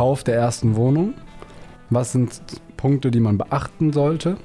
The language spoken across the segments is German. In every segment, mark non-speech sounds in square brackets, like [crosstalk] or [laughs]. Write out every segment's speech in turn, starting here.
Kauf der ersten Wohnung? Was sind Punkte, die man beachten sollte?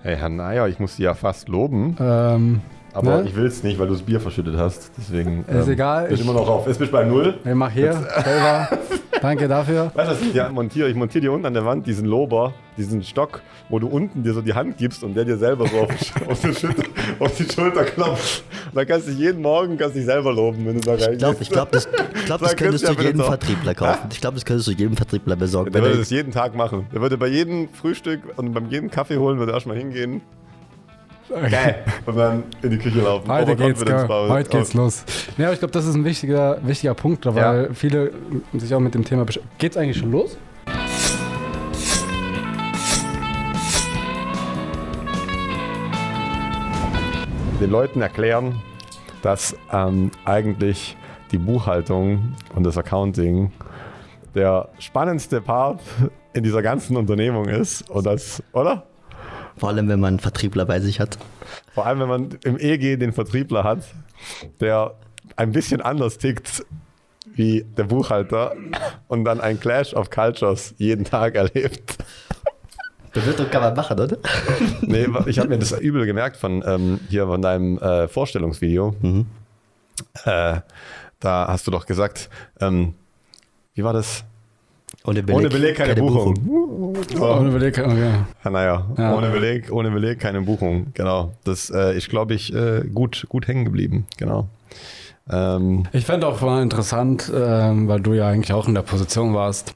Hey, Herr Neier, ich muss Sie ja fast loben, Ähm, aber Ne? ich will es nicht, weil du das Bier verschüttet hast. Deswegen Ist egal, Bist ich- immer noch auf. Bist du bei Null. ich mach hier selber. [laughs] Danke dafür. Weißt du, was ich dir montiere? Ich montiere dir unten an der Wand diesen Lober, diesen Stock, wo du unten dir so die Hand gibst und der dir selber so auf, [laughs] auf, die, Schulter, auf die Schulter klopft. Und dann kannst du dich jeden Morgen kannst dich selber loben, wenn du da reingehst. Ich glaube, ich glaub, das, ich glaub, das könntest du jedem. Vertriebler kaufen. Ich glaube, das könntest du jedem Vertriebler besorgen. Der würde das jeden Tag machen. Der würde bei jedem Frühstück und beim jedem Kaffee holen, würde er erstmal hingehen. Geil. Und dann in die Küche laufen. Heute geht's, gell? bauen. heute geht's los. Ja, aber ich glaube, das ist ein wichtiger, wichtiger Punkt, weil Ja. viele sich auch mit dem Thema beschäftigen. Geht's eigentlich schon los? den Leuten erklären, dass ähm, eigentlich die Buchhaltung und das Accounting der spannendste Part in dieser ganzen Unternehmung ist. Und das, oder? Vor allem, wenn man einen Vertriebler bei sich hat. Vor allem, wenn man im EG den Vertriebler hat, der ein bisschen anders tickt wie der Buchhalter und dann ein Clash of Cultures jeden Tag erlebt. Bewirtung kann man machen, oder? Nee, ich habe mir das übel gemerkt von ähm, hier von deinem äh, Vorstellungsvideo. Äh, da hast du doch gesagt, ähm, wie war das? Ohne Beleg, ohne Beleg keine, Buchung. So. Ohne Beleg, okay. Ja, naja, Ja. ohne Beleg, ohne Beleg keine Buchung. Genau. Das äh, ist, glaube ich, äh, gut, gut hängen geblieben. Genau. Ähm, Ich fände auch mal interessant, ähm, weil du ja eigentlich auch in der Position warst,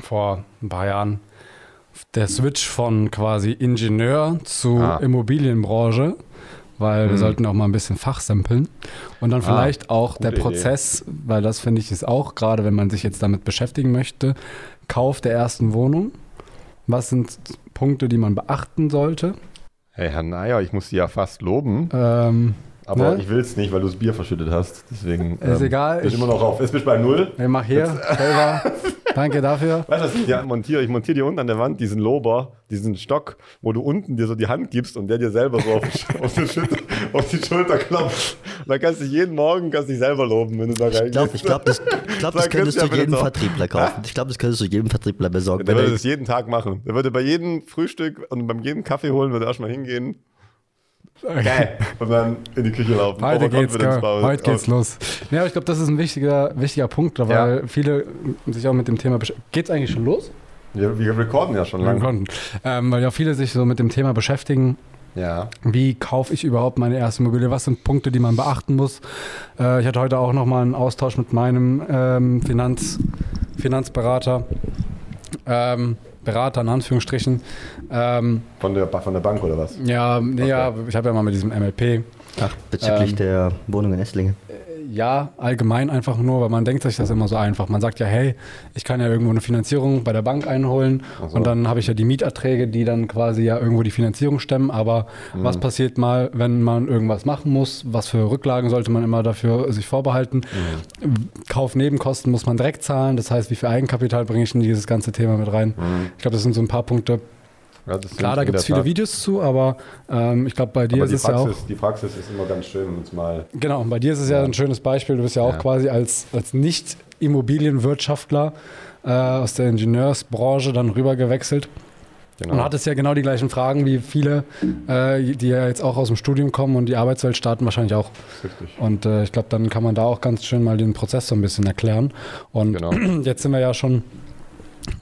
vor ein paar Jahren, der Switch von quasi Ingenieur zu Ah. Immobilienbranche, weil wir Mhm. sollten auch mal ein bisschen fachsampeln. Und dann vielleicht auch der gute Idee. Prozess, weil das finde ich ist auch, gerade wenn man sich jetzt damit beschäftigen möchte, Kauf der ersten Wohnung. Was sind Punkte, die man beachten sollte? hey, Herr Neier, ich muss Sie ja fast loben, Ähm, aber Ne? ich will es nicht, weil du das Bier verschüttet hast. Deswegen Ist ähm, egal, Bist ich- immer noch auf. Jetzt bist bei Null. ich mach hier selber. [laughs] Danke dafür. Weißt du, dir montiere? Ich montiere dir unten an der Wand diesen Lober, diesen Stock, wo du unten dir so die Hand gibst und der dir selber so auf, [laughs] auf, die, Schulter, auf die Schulter klopft. Und dann kannst du dich jeden Morgen kannst dich selber loben, wenn du da reingehst. Ich glaube, ich glaub, das, ich glaub, das könntest du jedem. Vertriebler kaufen. Ich glaube, das könntest du jedem Vertriebler besorgen. Der Wenn würde das jeden Tag machen. Der würde bei jedem Frühstück und beim jedem Kaffee holen, würde er erstmal hingehen. Geil. Und dann in die Küche laufen. Heute geht's, heute geht's los. Ja, aber ich glaube, das ist ein wichtiger, wichtiger Punkt, weil viele sich auch mit dem Thema beschäftigen. Geht's eigentlich schon los? Wir, wir recorden ja schon lange. Ähm, weil ja viele sich so mit dem Thema beschäftigen. Ja. Wie kaufe ich überhaupt meine erste Immobilie? Was sind Punkte, die man beachten muss? Äh, ich hatte heute auch nochmal einen Austausch mit meinem ähm, Finanz, Finanzberater. Ähm, Berater in Anführungsstrichen. Ähm, Von der, von der Bank oder was? ja, nee, ja, ich habe ja mal mit diesem MLP ach, bezüglich Ähm, der Wohnung in Esslingen. Ja, allgemein einfach nur, weil man denkt sich das immer so einfach. Man sagt ja, hey, ich kann ja irgendwo eine Finanzierung bei der Bank einholen so. und dann habe ich ja die Mieterträge, die dann quasi ja irgendwo die Finanzierung stemmen. Aber Mhm. was passiert mal, wenn man irgendwas machen muss? Was für Rücklagen sollte man immer dafür sich vorbehalten? Mhm. Kaufnebenkosten muss man direkt zahlen. Das heißt, wie viel Eigenkapital bringe ich in dieses ganze Thema mit rein? Ich glaube, das sind so ein paar Punkte. Ja, Klar, da gibt es viele Tat- Videos zu, aber ähm, ich glaube, bei dir Aber ist es ja auch. Praxis, die Praxis ist immer ganz schön, uns mal. Genau, und bei dir ist es ja, Ja. ein schönes Beispiel. Du bist ja auch Ja. quasi als, als Nicht-Immobilienwirtschaftler äh, aus der Ingenieursbranche dann rüber gewechselt Genau. und hattest ja genau die gleichen Fragen wie viele, äh, die ja jetzt auch aus dem Studium kommen und die Arbeitswelt starten wahrscheinlich auch. Richtig. Und äh, ich glaube, dann kann man da auch ganz schön mal den Prozess so ein bisschen erklären. Und Genau. [clears throat] jetzt sind wir ja schon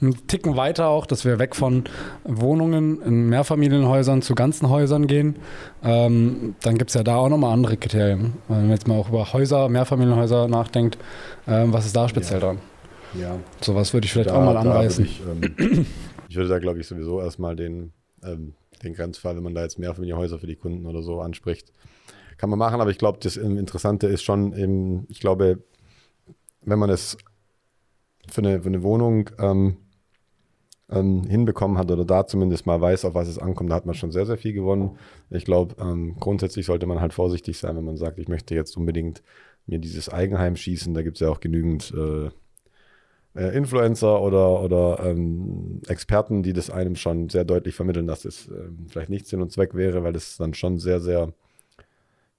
einen Ticken weiter auch, dass wir weg von Wohnungen in Mehrfamilienhäusern zu ganzen Häusern gehen. Ähm, dann gibt es ja da auch nochmal andere Kriterien. Wenn man jetzt mal auch über Häuser, Mehrfamilienhäuser nachdenkt, ähm, was ist da speziell dran? Ja. Sowas würde ich vielleicht Da- auch mal anreißen. Würde ich, ähm, [clears throat] ich würde da, glaube ich, sowieso erstmal den, ähm, den Grenzfall, wenn man da jetzt Mehrfamilienhäuser für die Kunden oder so anspricht, kann man machen. Aber ich glaube, das Interessante ist schon, eben, ich glaube, wenn man es für eine, für eine Wohnung ähm, ähm, hinbekommen hat oder da zumindest mal weiß, auf was es ankommt, da hat man schon sehr, sehr viel gewonnen. Ich glaube, ähm, grundsätzlich sollte man halt vorsichtig sein, wenn man sagt, ich möchte jetzt unbedingt mir dieses Eigenheim schießen. Da gibt es ja auch genügend äh, äh, Influencer oder, oder ähm, Experten, die das einem schon sehr deutlich vermitteln, dass es ähm, vielleicht nicht Sinn und Zweck wäre, weil es dann schon sehr, sehr,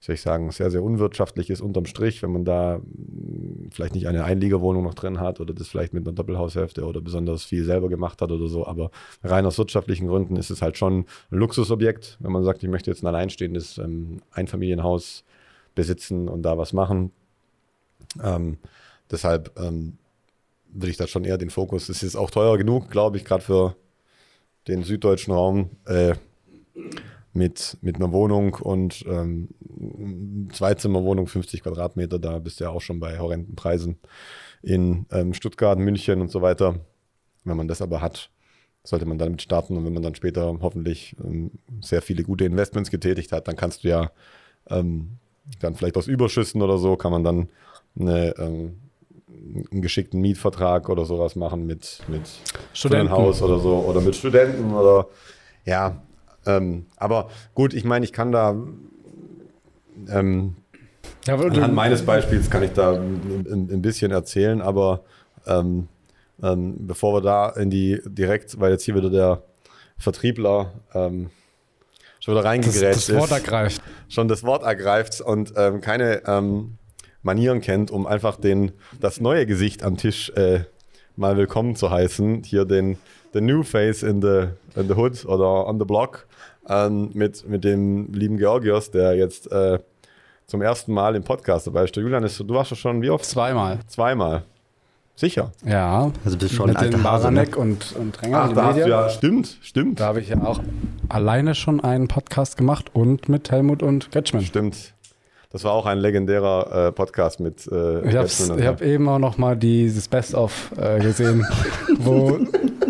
soll ich sagen, sehr, sehr unwirtschaftlich ist unterm Strich, wenn man da mh, vielleicht nicht eine Einliegerwohnung noch drin hat oder das vielleicht mit einer Doppelhaushälfte oder besonders viel selber gemacht hat oder so. Aber rein aus wirtschaftlichen Gründen ist es halt schon ein Luxusobjekt, wenn man sagt, ich möchte jetzt ein alleinstehendes ähm, Einfamilienhaus besitzen und da was machen. Ähm, deshalb ähm, würde ich da schon eher den Fokus, es ist auch teuer genug, glaube ich, gerade für den süddeutschen Raum, äh, mit, mit einer Wohnung und ähm, Zweizimmerwohnung, 50 Quadratmeter, da bist du ja auch schon bei horrenden Preisen in ähm, Stuttgart, München und so weiter. Wenn man das aber hat, sollte man damit starten und wenn man dann später hoffentlich ähm, sehr viele gute Investments getätigt hat, dann kannst du ja ähm, dann vielleicht aus Überschüssen oder so, kann man dann eine, ähm, einen geschickten Mietvertrag oder sowas machen mit, mit Studenten. Haus oder so oder mit Studenten oder ja, ähm, aber gut, ich meine, ich kann da ähm, Ja, anhand meines Beispiels kann ich da ein, ein, bisschen erzählen, aber ähm, ähm, bevor wir da in die direkt, weil jetzt hier wieder der Vertriebler ähm, schon wieder das, reingegrätscht das Wort ist, ergreift. schon das Wort ergreift und ähm, keine Manieren kennt, um einfach den, das neue Gesicht am Tisch äh, mal willkommen zu heißen. Hier den the new face in the, in the hood oder on the block ähm, mit, mit dem lieben Georgios, der jetzt äh, zum ersten Mal im Podcast dabei ist. Der Julian, ist, du warst ja schon wie oft? Zweimal. Zweimal. Sicher. Ja. Also bist schon mit dem alter Hase, ne? Baranek und, und Dränger Ach, da hast du ja, stimmt, stimmt. Da habe ich ja auch alleine schon einen Podcast gemacht und mit Helmut und Getschmann. Stimmt. Das war auch ein legendärer äh, Podcast mit äh, Ich habe und hab eben auch noch mal dieses Best-of äh, gesehen, [laughs] wo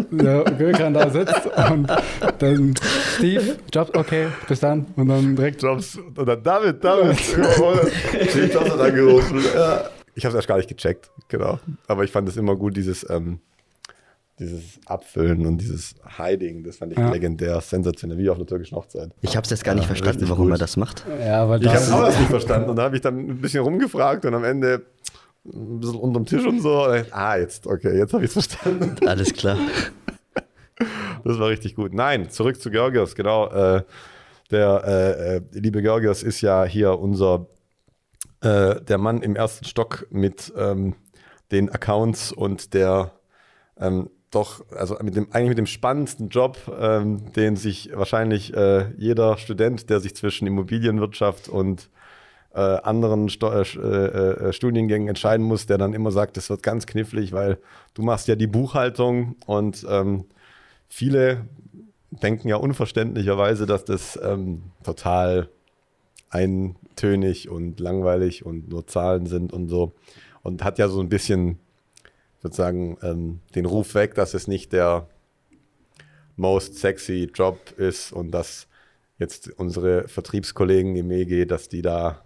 der Gökhan da sitzt und dann Steve, Jobs, okay, bis dann. Und dann direkt Jobs oder David, David. Steve Jobs hat angerufen. Ja. Ich habe es erst gar nicht gecheckt, genau. Aber ich fand es immer gut, dieses, ähm, dieses Abfüllen und dieses Hiding. Das fand ich Ja. legendär, sensationell, wie auf einer türkischen Hochzeit. Ich habe es jetzt gar nicht Ja, verstanden, warum gut. er das macht. Ja, weil Ich habe auch das nicht verstanden und da habe ich dann ein bisschen rumgefragt und am Ende ein bisschen unterm Tisch und so. Und ich, ah, jetzt, okay, jetzt habe ich es verstanden. [laughs] Alles klar. Das war richtig gut. Nein, zurück zu Georgios, genau. Äh, der äh, äh, liebe Georgios ist ja hier unser, äh, der Mann im ersten Stock mit ähm, den Accounts und der ähm, doch, also mit dem, eigentlich mit dem spannendsten Job, ähm, den sich wahrscheinlich äh, jeder Student, der sich zwischen Immobilienwirtschaft und äh, anderen Sto äh, äh, äh, Studiengängen entscheiden muss, der dann immer sagt, das wird ganz knifflig, weil du machst ja die Buchhaltung und ähm, viele denken ja unverständlicherweise, dass das ähm, total eintönig und langweilig und nur Zahlen sind und so. Und hat ja so ein bisschen sozusagen ähm, den Ruf weg, dass es nicht der most sexy Job ist und dass jetzt unsere Vertriebskollegen im EG, dass die da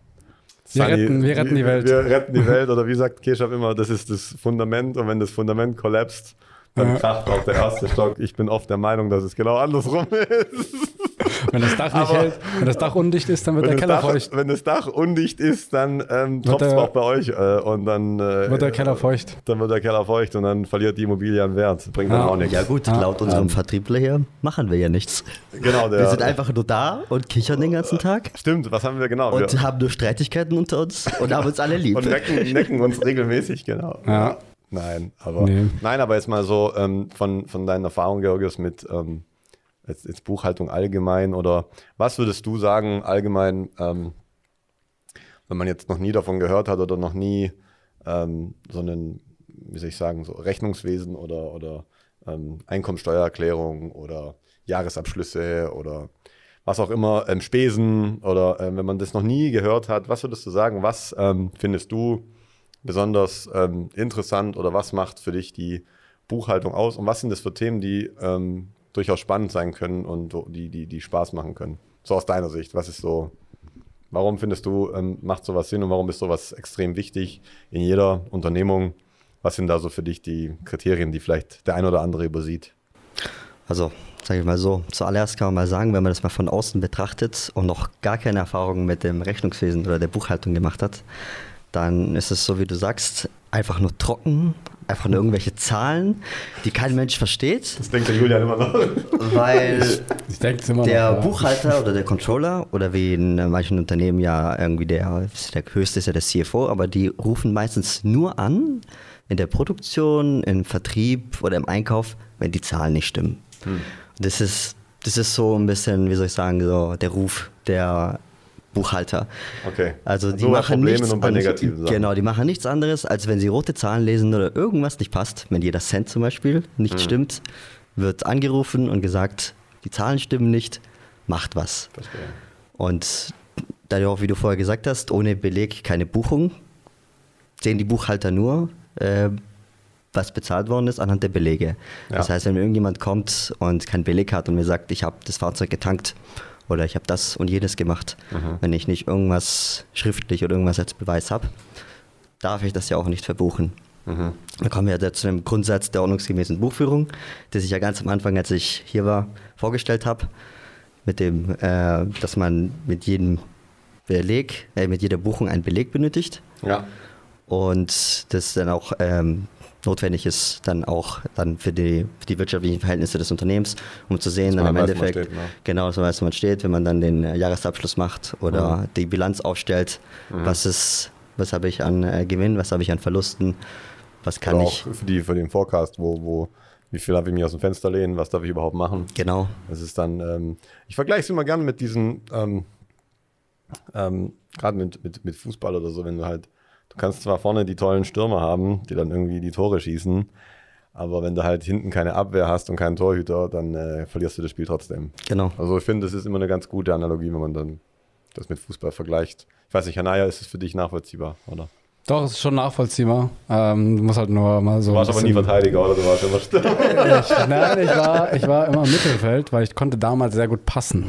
Wir retten- wir retten die Welt. Wir retten die Welt oder wie sagt Keshav immer, das ist das Fundament und wenn das Fundament kollapst, dann kracht auch der erste Stock. Ich bin oft der Meinung, dass es genau andersrum [laughs] ist. [laughs] wenn das Dach nicht Aber- hält, wenn das Dach undicht ist, dann wird der Keller Dach, feucht. wenn das Dach undicht ist, dann ähm, Wird tropft es der- auch bei euch äh, und dann äh, Wird der Keller feucht. Dann wird der Keller feucht und dann verliert die Immobilie an Wert. Bringt dann auch nichts. Ja gut, Ja, laut unserem ähm, Vertriebler hier machen wir ja nichts. Genau, der, Wir sind einfach nur da und kichern den ganzen Tag Stimmt, was haben wir genau? und wir, haben nur Streitigkeiten unter uns und haben uns alle lieb. und necken, necken uns regelmäßig, genau. Ja. Nein, aber Nee. nein, aber jetzt mal so ähm, von, von deinen Erfahrungen, Georgios, mit ähm, jetzt, Buchhaltung allgemein oder was würdest du sagen allgemein, ähm, wenn man jetzt noch nie davon gehört hat oder noch nie ähm, so einen, wie soll ich sagen, so Rechnungswesen oder, oder ähm, Einkommensteuererklärung oder Jahresabschlüsse oder was auch immer, ähm, Spesen oder ähm, wenn man das noch nie gehört hat, was würdest du sagen, was ähm, findest du besonders ähm, interessant oder was macht für dich die Buchhaltung aus und was sind das für Themen, die ähm, durchaus spannend sein können und die, die, die Spaß machen können? So aus deiner Sicht, was ist so, warum findest du, ähm, macht sowas Sinn und warum ist sowas extrem wichtig in jeder Unternehmung? Was sind da so für dich die Kriterien, die vielleicht der ein oder andere übersieht? Also, sage ich mal so, zuallererst kann man mal sagen, wenn man das mal von außen betrachtet und noch gar keine Erfahrung mit dem Rechnungswesen oder der Buchhaltung gemacht hat, dann ist es so, wie du sagst, einfach nur trocken, einfach nur irgendwelche Zahlen, die kein Mensch versteht. Das denkt der Julian immer noch. Weil Ich denke immer der noch. Buchhalter oder der Controller oder wie in manchen Unternehmen ja irgendwie der, der höchste ist ja der CFO, aber die rufen meistens nur an in der Produktion, im Vertrieb oder im Einkauf, wenn die Zahlen nicht stimmen. Das ist das ist so ein bisschen, wie soll ich sagen, so der Ruf der Buchhalter. Okay. Also die So machen nichts anderes-. Genau, die machen nichts anderes, als wenn sie rote Zahlen lesen oder irgendwas nicht passt, wenn jeder Cent zum Beispiel nicht Mhm. stimmt, wird angerufen und gesagt, die Zahlen stimmen nicht, macht was. Verstehe. Und da du auch, wie du vorher gesagt hast, ohne Beleg keine Buchung, sehen die Buchhalter nur, äh, was bezahlt worden ist anhand der Belege. Das Ja. heißt, wenn irgendjemand kommt und keinen Beleg hat und mir sagt, ich habe das Fahrzeug getankt oder ich habe das und jenes gemacht, Mhm. wenn ich nicht irgendwas schriftlich oder irgendwas als Beweis habe, darf ich das ja auch nicht verbuchen. Mhm. Dann kommen wir jetzt zu dem Grundsatz der ordnungsgemäßen Buchführung, das ich ja ganz am Anfang, als ich hier war, vorgestellt habe, mit dem, äh, dass man mit jedem Beleg, äh, mit jeder Buchung einen Beleg benötigt Ja. und das dann auch ähm, notwendig ist, dann auch dann für die, für die wirtschaftlichen Verhältnisse des Unternehmens, um zu sehen, dann im Endeffekt, steht, ne? genau, dass man weiß, wo man steht, wenn man dann den äh, Jahresabschluss macht oder die Bilanz aufstellt, Mhm. was ist, was habe ich an äh, Gewinn, was habe ich an Verlusten, was kann Oder ich, auch für, die, für den Forecast, wo, wo, wie viel darf ich mir aus dem Fenster lehnen, was darf ich überhaupt machen. genau, Das ist dann, ähm, ich vergleiche es immer gerne mit diesen, ähm, ähm, gerade mit, mit, mit Fußball oder so, wenn du halt, du kannst zwar vorne die tollen Stürmer haben, die dann irgendwie die Tore schießen, aber wenn du halt hinten keine Abwehr hast und keinen Torhüter, dann äh, verlierst du das Spiel trotzdem. genau. Also ich finde, das ist immer eine ganz gute Analogie, wenn man dann das mit Fußball vergleicht. Ich weiß nicht, Hanaya, ist es für dich nachvollziehbar, oder? Doch, es ist schon nachvollziehbar. Ähm, du musst halt nur mal so. Du warst aber nie Verteidiger, oder? Du warst immer Stürmer. Ich, [laughs] nein, ich war, ich war immer im Mittelfeld, weil ich konnte damals sehr gut passen.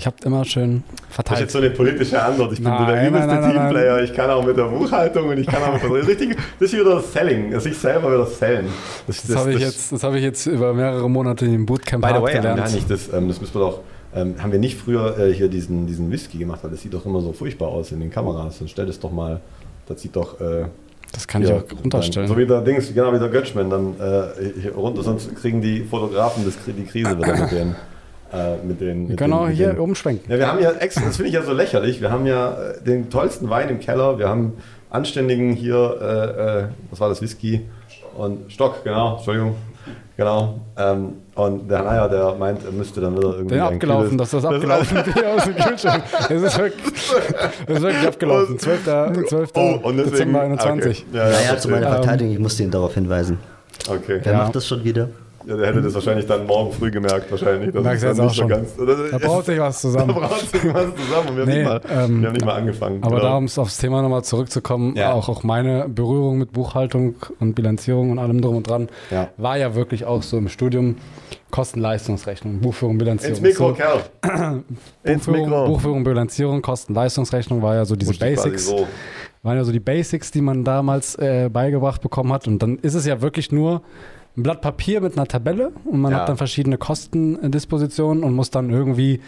Ich habe immer schön Das ist verteilt. jetzt so eine politische Antwort. Ich bin der übelste nein, Teamplayer. Ich kann auch mit der Buchhaltung und ich kann auch mit der richtig. Das ist wieder das Selling. Sich selber wieder sellen. Das, Das habe ich, jetzt- das hab ich jetzt über mehrere Monate im Bootcamp By the way, gelernt. nicht das, ähm, das müssen wir doch. Ähm, haben wir nicht früher äh, hier diesen, diesen Whisky gemacht, weil das sieht doch immer so furchtbar aus in den Kameras. Dann stell das doch mal. Das sieht doch. Äh, Das kann ich hier, auch runterstellen. Dann, so wie der Dings, genau wie der Götzschmann, dann äh, runter. Sonst kriegen die Fotografen das, die Krise wieder mit den. Äh, mit den Wir mit können den, auch hier den, umschwenken. ja, wir haben ja extra, das finde ich ja so lächerlich. Wir haben ja äh, den tollsten Wein im Keller. Wir haben anständigen hier, äh, äh, was war das, Whisky und Stock, genau, Entschuldigung. Genau. Ähm, und der Hanaya, der meint, er müsste dann wieder irgendwie. Den abgelaufen, dass das [laughs] abgelaufen [laughs] Bier aus dem Kühlschrank. Das ist wirklich, das ist wirklich abgelaufen. [laughs] 12. 12. Oh, und deswegen, Dezember 21. Okay. Ja, ja, naja, zu meiner Ähm, Verteidigung, ich musste ihn darauf hinweisen. okay. Wer Ja. macht das schon wieder? Ja, der hätte das wahrscheinlich dann morgen früh gemerkt, wahrscheinlich. Das Merkst ist jetzt auch schon. ganz. Da braucht sich was [laughs] da zusammen. braucht sich was zusammen. Und wir, haben Nee, nicht mal, ähm, wir haben nicht mal angefangen. Aber Genau. da, um es aufs Thema nochmal zurückzukommen, Ja. auch, auch meine Berührung mit Buchhaltung und Bilanzierung und allem drum und dran, Ja. war ja wirklich auch so im Studium Kosten-Leistungsrechnung, Buchführung, Bilanzierung. Ins Mikro, so, Kerl. [clears throat] Ins Buchführung, Mikro. Buchführung, Bilanzierung, Kosten-Leistungsrechnung war ja so diese Musst Basics. So. waren ja so die Basics, die man damals äh, beigebracht bekommen hat. Und dann ist es ja wirklich nur ein Blatt Papier mit einer Tabelle und man Ja. hat dann verschiedene Kostendispositionen und muss dann irgendwie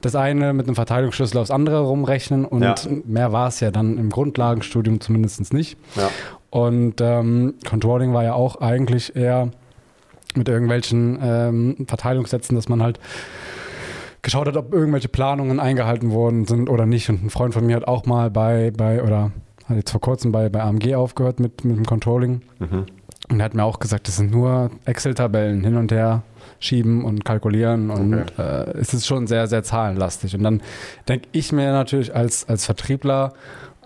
das eine mit einem Verteilungsschlüssel aufs andere rumrechnen. Und Ja. mehr war es ja dann im Grundlagenstudium zumindest nicht. Ja. Und ähm, Controlling war ja auch eigentlich eher mit irgendwelchen ähm, Verteilungssätzen, dass man halt geschaut hat, ob irgendwelche Planungen eingehalten worden sind oder nicht. Und ein Freund von mir hat auch mal bei, bei oder hat jetzt vor kurzem bei, bei AMG aufgehört mit, mit dem Controlling. Mhm. Und er hat mir auch gesagt, das sind nur Excel-Tabellen hin und her schieben und kalkulieren und äh, es ist schon sehr, sehr zahlenlastig. Und dann denke ich mir natürlich als, als Vertriebler,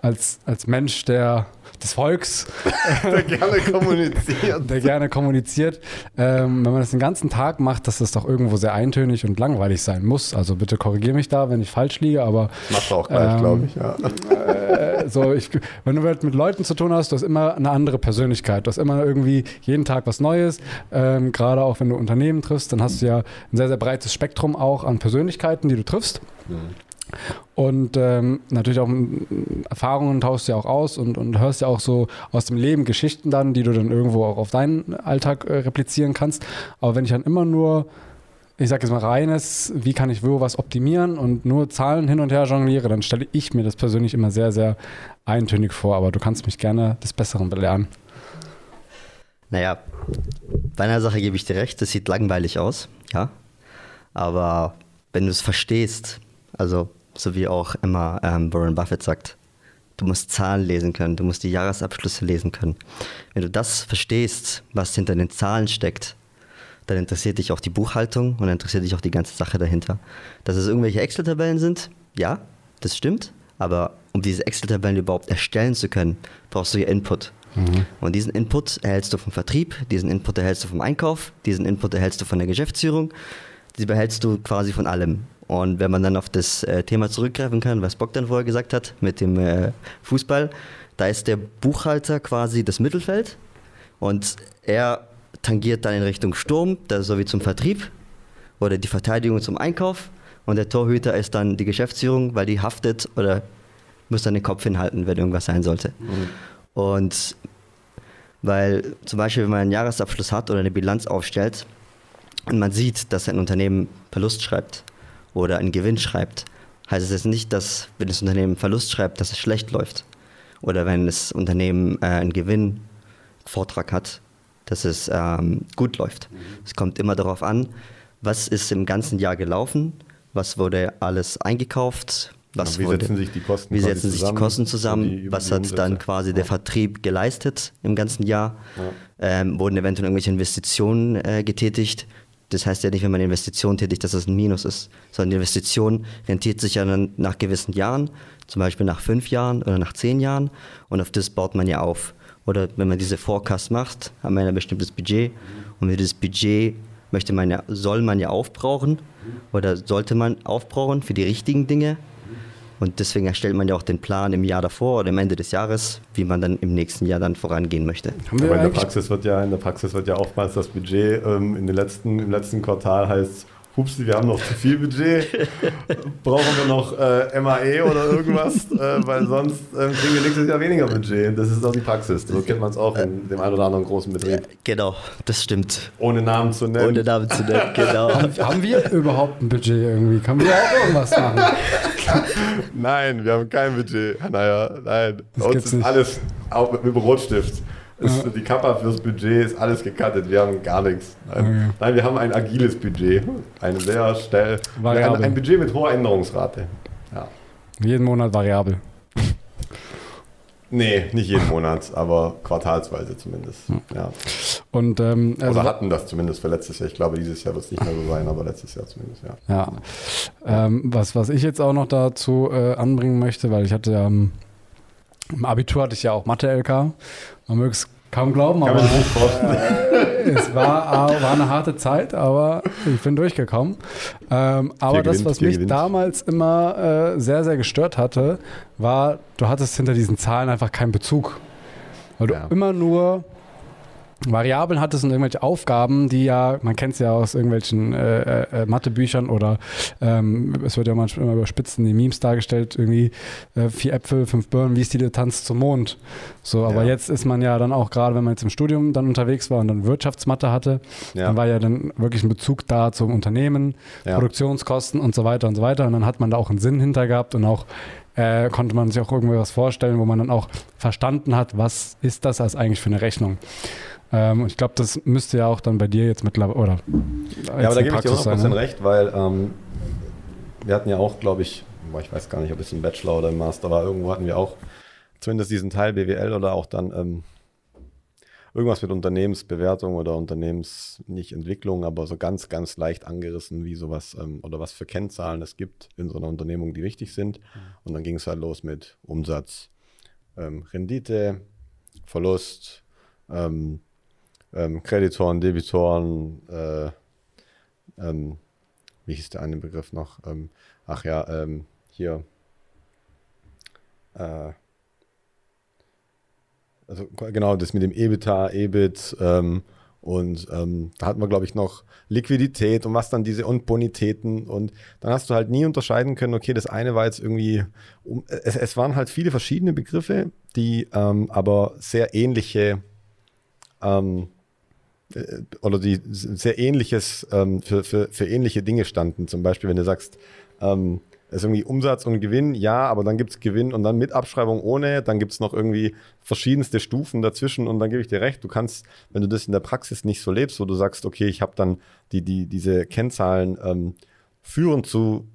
als, als Mensch der, des Volks, [laughs] Der gerne kommuniziert. der gerne kommuniziert, ähm, wenn man das den ganzen Tag macht, dass das doch irgendwo sehr eintönig und langweilig sein muss. Also bitte korrigiere mich da, wenn ich falsch liege, aber Macht er auch gleich, Ähm, glaube ich. Ja. äh, so, ich, wenn du mit Leuten zu tun hast, du hast immer eine andere Persönlichkeit. Du hast immer irgendwie jeden Tag was Neues. Ähm, Gerade auch wenn du Unternehmen triffst, dann hast du ja ein sehr, sehr breites Spektrum auch an Persönlichkeiten, die du triffst. Und ähm, natürlich auch Erfahrungen tauschst du ja auch aus und, und hörst ja auch so aus dem Leben Geschichten dann, die du dann irgendwo auch auf deinen Alltag äh, replizieren kannst. Aber wenn ich dann immer nur, ich sag jetzt mal reines, wie kann ich wo was optimieren und nur Zahlen hin und her jongliere, dann stelle ich mir das persönlich immer sehr, sehr eintönig vor. Aber du kannst mich gerne des Besseren belehren. Naja, bei einer Sache gebe ich dir recht, das sieht langweilig aus, ja. Aber wenn du es verstehst, also so wie auch immer ähm, Warren Buffett sagt, du musst Zahlen lesen können, du musst die Jahresabschlüsse lesen können. Wenn du das verstehst, was hinter den Zahlen steckt, dann interessiert dich auch die Buchhaltung und interessiert dich auch die ganze Sache dahinter. Dass es irgendwelche Excel-Tabellen sind, ja, das stimmt, aber um diese Excel-Tabellen überhaupt erstellen zu können, brauchst du ja Input. Mhm. Und diesen Input erhältst du vom Vertrieb, diesen Input erhältst du vom Einkauf, diesen Input erhältst du von der Geschäftsführung, die behältst du quasi von allem. Und wenn man dann auf das äh, Thema zurückgreifen kann, was Bock dann vorher gesagt hat mit dem äh, Fußball, da ist der Buchhalter quasi das Mittelfeld und er tangiert dann in Richtung Sturm, das sowie zum Vertrieb oder die Verteidigung zum Einkauf und der Torhüter ist dann die Geschäftsführung, weil die haftet oder muss dann den Kopf hinhalten, wenn irgendwas sein sollte. Mhm. Und weil zum Beispiel, wenn man einen Jahresabschluss hat oder eine Bilanz aufstellt und man sieht, dass ein Unternehmen Verlust schreibt oder einen Gewinn schreibt, heißt es jetzt nicht, dass wenn das Unternehmen Verlust schreibt, dass es schlecht läuft. Oder wenn das Unternehmen äh, einen Gewinnvortrag hat, dass es ähm, gut läuft. Es kommt immer darauf an, was ist im ganzen Jahr gelaufen, was wurde alles eingekauft, was ja, wie wurde, setzen sich die Kosten, wie setzen sich zusammen, die Kosten zusammen, die, was hat dann quasi ja. der Vertrieb geleistet im ganzen Jahr, ja. ähm, wurden eventuell irgendwelche Investitionen äh, getätigt. Das heißt ja nicht, wenn man Investitionen tätigt, dass das ein Minus ist, sondern die Investition rentiert sich ja dann nach gewissen Jahren, zum Beispiel nach fünf Jahren oder nach zehn Jahren und auf das baut man ja auf. Oder wenn man diese Forecast macht, hat man ein bestimmtes Budget und dieses Budget möchte man ja, soll man ja aufbrauchen oder sollte man aufbrauchen für die richtigen Dinge. Und deswegen erstellt man ja auch den Plan im Jahr davor oder am Ende des Jahres, wie man dann im nächsten Jahr dann vorangehen möchte. Aber in der Praxis wird ja in der Praxis wird ja oftmals das Budget ähm, in den letzten, im letzten Quartal heißt Hupsi, wir haben noch zu viel Budget, brauchen wir noch äh, MAE oder irgendwas, [laughs] äh, weil sonst äh, kriegen wir nächstes Jahr weniger Budget. Das ist auch die Praxis. So kennt man es auch in dem einen oder anderen großen Betrieb. Genau, das stimmt. Ohne Namen zu nennen. Ohne Namen zu nennen, [laughs] genau. haben wir überhaupt ein Budget irgendwie? Können wir auch irgendwas machen? [laughs] nein, wir haben kein Budget. Naja, nein. Bei uns ist nicht. alles auch mit, mit Rotstift. Ist. Die Kappa fürs Budget ist alles gecuttet, wir haben gar nichts. Nein, okay. Nein wir haben ein agiles Budget. Ein sehr schnell. Ein, ein, Budget mit hoher Änderungsrate. Ja. Jeden Monat variabel. Nee, nicht jeden Monat, aber quartalsweise zumindest. Ja. Und, ähm, also Oder hatten das zumindest für letztes Jahr. Ich glaube, dieses Jahr wird es nicht mehr so sein, aber letztes Jahr zumindest, ja. Ja. Ähm, was, was ich jetzt auch noch dazu äh, anbringen möchte, weil ich hatte ja ähm, im Abitur hatte ich ja auch Mathe-LK. Man möge es kaum glauben, aber äh, [laughs] es war, war eine harte Zeit, aber ich bin durchgekommen. Ähm, aber gewinnt, das, was mich gewinnt. damals immer äh, sehr, sehr gestört hatte, war, du hattest hinter diesen Zahlen einfach keinen Bezug. Weil ja. du immer nur Variablen hattest und irgendwelche Aufgaben, die ja, man kennt es ja aus irgendwelchen äh, äh, äh, Mathebüchern oder ähm, es wird ja manchmal immer überspitzt in den Memes dargestellt, irgendwie äh, vier Äpfel, fünf Birnen, wie ist die Distanz zum Mond? So, aber ja. jetzt ist man ja dann auch gerade, wenn man jetzt im Studium dann unterwegs war und dann Wirtschaftsmathe hatte, ja. dann war ja dann wirklich ein Bezug da zum Unternehmen, ja. Produktionskosten und so weiter und so weiter und dann hat man da auch einen Sinn hinter gehabt und auch äh, konnte man sich auch irgendwas vorstellen, wo man dann auch verstanden hat, was ist das als eigentlich für eine Rechnung. Ähm, und ich glaube, das müsste ja auch dann bei dir jetzt mittlerweile, oder? Ja, aber da gebe ich dir 100% sein, ne? recht, weil ähm, wir hatten ja auch, glaube ich, boah, ich weiß gar nicht, ob es im Bachelor oder im Master war, irgendwo hatten wir auch zumindest diesen Teil BWL oder auch dann ähm, irgendwas mit Unternehmensbewertung oder Unternehmens, nicht Entwicklung, aber so ganz, ganz leicht angerissen, wie sowas ähm, oder was für Kennzahlen es gibt in so einer Unternehmung, die wichtig sind. Und dann ging es halt los mit Umsatz, ähm, Rendite, Verlust, ähm, ähm, Kreditoren, Debitoren, äh, ähm, wie hieß der eine Begriff noch? Ähm, ach ja, ähm, hier. Äh, also genau, das mit dem EBITDA, EBIT ähm, und ähm, da hatten wir, glaube ich, noch Liquidität und was dann diese und Bonitäten und dann hast du halt nie unterscheiden können, okay, das eine war jetzt irgendwie, um, es, es, waren halt viele verschiedene Begriffe, die aber sehr ähnliche ähm, äh, oder die sehr ähnliches ähm, für, für, für ähnliche Dinge standen. Zum Beispiel, wenn du sagst, ähm, ist irgendwie Umsatz und Gewinn, ja, aber dann gibt es Gewinn und dann mit Abschreibung ohne, dann gibt es noch irgendwie verschiedenste Stufen dazwischen und dann gebe ich dir recht, du kannst, wenn du das in der Praxis nicht so lebst, wo du sagst, okay, ich habe dann die, die, diese Kennzahlen ähm, führen zu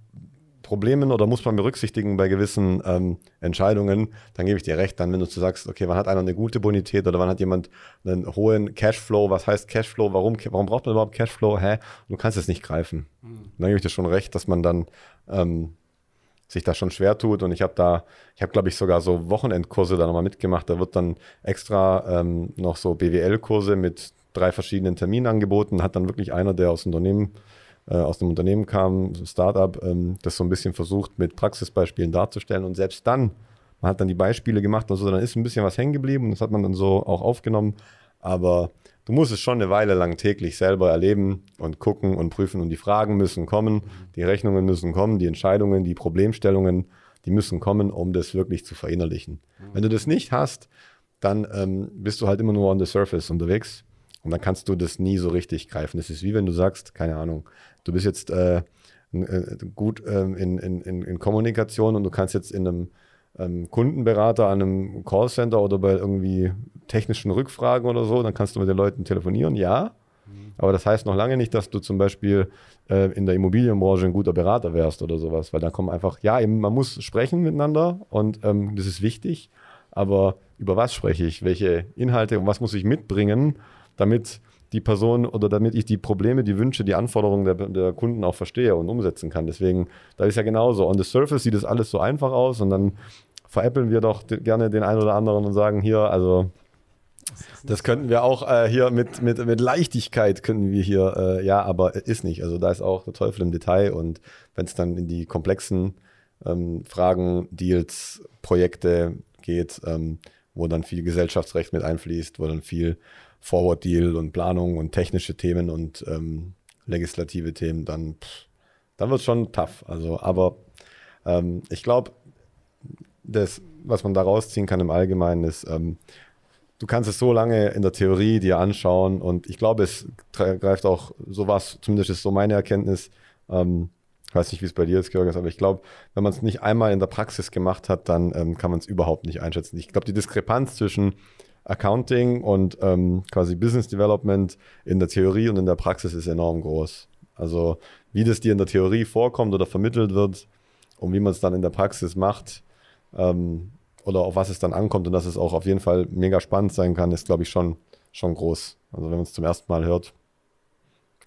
Problemen oder muss man berücksichtigen bei gewissen ähm, Entscheidungen, dann gebe ich dir recht. Dann, wenn du sagst, okay, wann hat einer eine gute Bonität oder wann hat jemand einen hohen Cashflow, was heißt Cashflow, warum, warum braucht man überhaupt Cashflow? Hä? Du kannst es nicht greifen. Mhm. Dann gebe ich dir schon recht, dass man dann ähm, sich da schon schwer tut. Und ich habe da, ich habe, glaube ich, sogar so Wochenendkurse da nochmal mitgemacht. Da wird dann extra ähm, noch so BWL-Kurse mit drei verschiedenen Terminen angeboten. Hat dann wirklich einer, der aus Unternehmen äh, aus dem Unternehmen kam, so Startup, ähm, das so ein bisschen versucht mit Praxisbeispielen darzustellen. Und selbst dann, man hat dann die Beispiele gemacht und so, dann ist ein bisschen was hängen geblieben und das hat man dann so auch aufgenommen. Aber du musst es schon eine Weile lang täglich selber erleben und gucken und prüfen und die Fragen müssen kommen, die Rechnungen müssen kommen, die Entscheidungen, die Problemstellungen, die müssen kommen, um das wirklich zu verinnerlichen. Wenn du das nicht hast, dann ähm, bist du halt immer nur on the surface unterwegs und dann kannst du das nie so richtig greifen. Das ist wie wenn du sagst, keine Ahnung, du bist jetzt äh, äh gut ähm, in, in, in, Kommunikation und du kannst jetzt in einem ähm, Kundenberater an einem Callcenter oder bei irgendwie technischen Rückfragen oder so, dann kannst du mit den Leuten telefonieren, ja. Mhm. Aber das heißt noch lange nicht, dass du zum Beispiel äh, in der Immobilienbranche ein guter Berater wärst oder sowas, weil da kommen einfach, ja, eben, man muss sprechen miteinander und ähm, das ist wichtig, aber über was spreche ich, welche Inhalte und was muss ich mitbringen, damit die Person oder damit ich die Probleme, die Wünsche, die Anforderungen der, der, Kunden auch verstehe und umsetzen kann. Deswegen, da ist ja genauso. On the surface sieht das alles so einfach aus und dann veräppeln wir doch gerne den einen oder anderen und sagen hier, also das könnten wir auch äh, hier mit, mit, mit Leichtigkeit könnten wir hier, äh, ja, aber ist nicht. Also da ist auch der Teufel im Detail und wenn es dann in die komplexen ähm, Fragen, Deals, Projekte geht, ähm, wo dann viel Gesellschaftsrecht mit einfließt, wo dann viel Forward Deal und Planung und technische Themen und ähm, legislative Themen, dann, dann wird es schon tough. Also, aber ähm, ich glaube, das, was man da rausziehen kann im Allgemeinen, ist, ähm, du kannst es so lange in der Theorie dir anschauen und ich glaube, es greift auch sowas, zumindest ist so meine Erkenntnis. Ähm, ich weiß nicht, wie es bei dir ist, Georg, aber ich glaube, wenn man es nicht einmal in der Praxis gemacht hat, dann ähm, kann man es überhaupt nicht einschätzen. Ich glaube, die Diskrepanz zwischen Accounting und ähm, quasi Business Development in der Theorie und in der Praxis ist enorm groß. Also wie das dir in der Theorie vorkommt oder vermittelt wird und wie man es dann in der Praxis macht ähm, oder auf was es dann ankommt und dass es auch auf jeden Fall mega spannend sein kann, ist, glaube ich, schon, schon groß. Also wenn man es zum ersten Mal hört,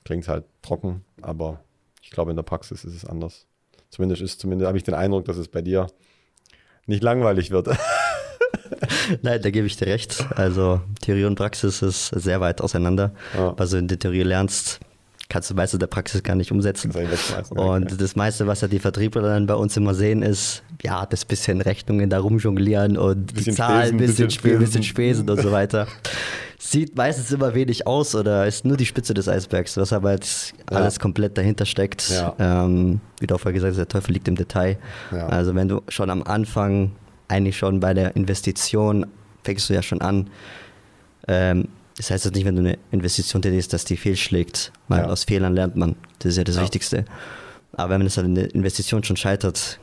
klingt es halt trocken, aber ich glaube, in der Praxis ist es anders. Zumindest ist, zumindest habe ich den Eindruck, dass es bei dir nicht langweilig wird. [laughs] [laughs] Nein, da gebe ich dir recht. Also Theorie und Praxis ist sehr weit auseinander. Ja. Was du in der Theorie lernst, kannst du meistens in der Praxis gar nicht umsetzen. Und okay. das meiste, was ja die Vertriebler dann bei uns immer sehen, ist, ja, das bisschen Rechnungen da rumjonglieren und bisschen die Zahlen, bisschen, bisschen Spiel, bisschen Spesen und so [laughs] weiter. Sieht meistens immer wenig aus oder ist nur die Spitze des Eisbergs, was aber jetzt ja. alles komplett dahinter steckt. Ja. Ähm, wie du auch vorher gesagt hast, der Teufel liegt im Detail. Ja. Also wenn du schon am Anfang eigentlich schon bei der Investition fängst du ja schon an. Ähm, das heißt jetzt nicht, wenn du eine Investition tätigst, dass die fehlschlägt, weil ja. aus Fehlern lernt man. Das ist ja das ja. Wichtigste. Aber wenn man das an der Investition schon scheitert,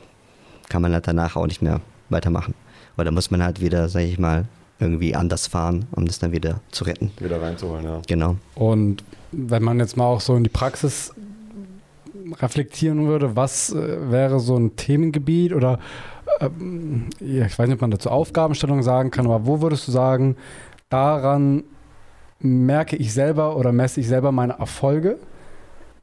kann man halt danach auch nicht mehr weitermachen. Oder da muss man halt wieder, sage ich mal, irgendwie anders fahren, um das dann wieder zu retten. Wieder reinzuholen, ja. Genau. Und wenn man jetzt mal auch so in die Praxis reflektieren würde, was äh, wäre so ein Themengebiet oder ähm, ich weiß nicht, ob man dazu Aufgabenstellung sagen kann, aber wo würdest du sagen, daran merke ich selber oder messe ich selber meine Erfolge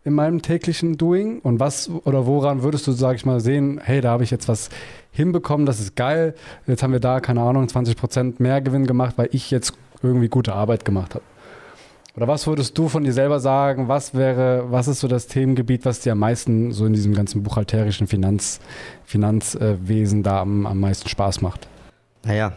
in meinem täglichen Doing und was oder woran würdest du, sag ich mal, sehen, hey, da habe ich jetzt was hinbekommen, das ist geil, jetzt haben wir da, keine Ahnung, 20% mehr Gewinn gemacht, weil ich jetzt irgendwie gute Arbeit gemacht habe. Oder was würdest du von dir selber sagen? Was wäre, was ist so das Themengebiet, was dir am meisten so in diesem ganzen buchhalterischen Finanz, Finanzwesen da am, am meisten Spaß macht? Naja,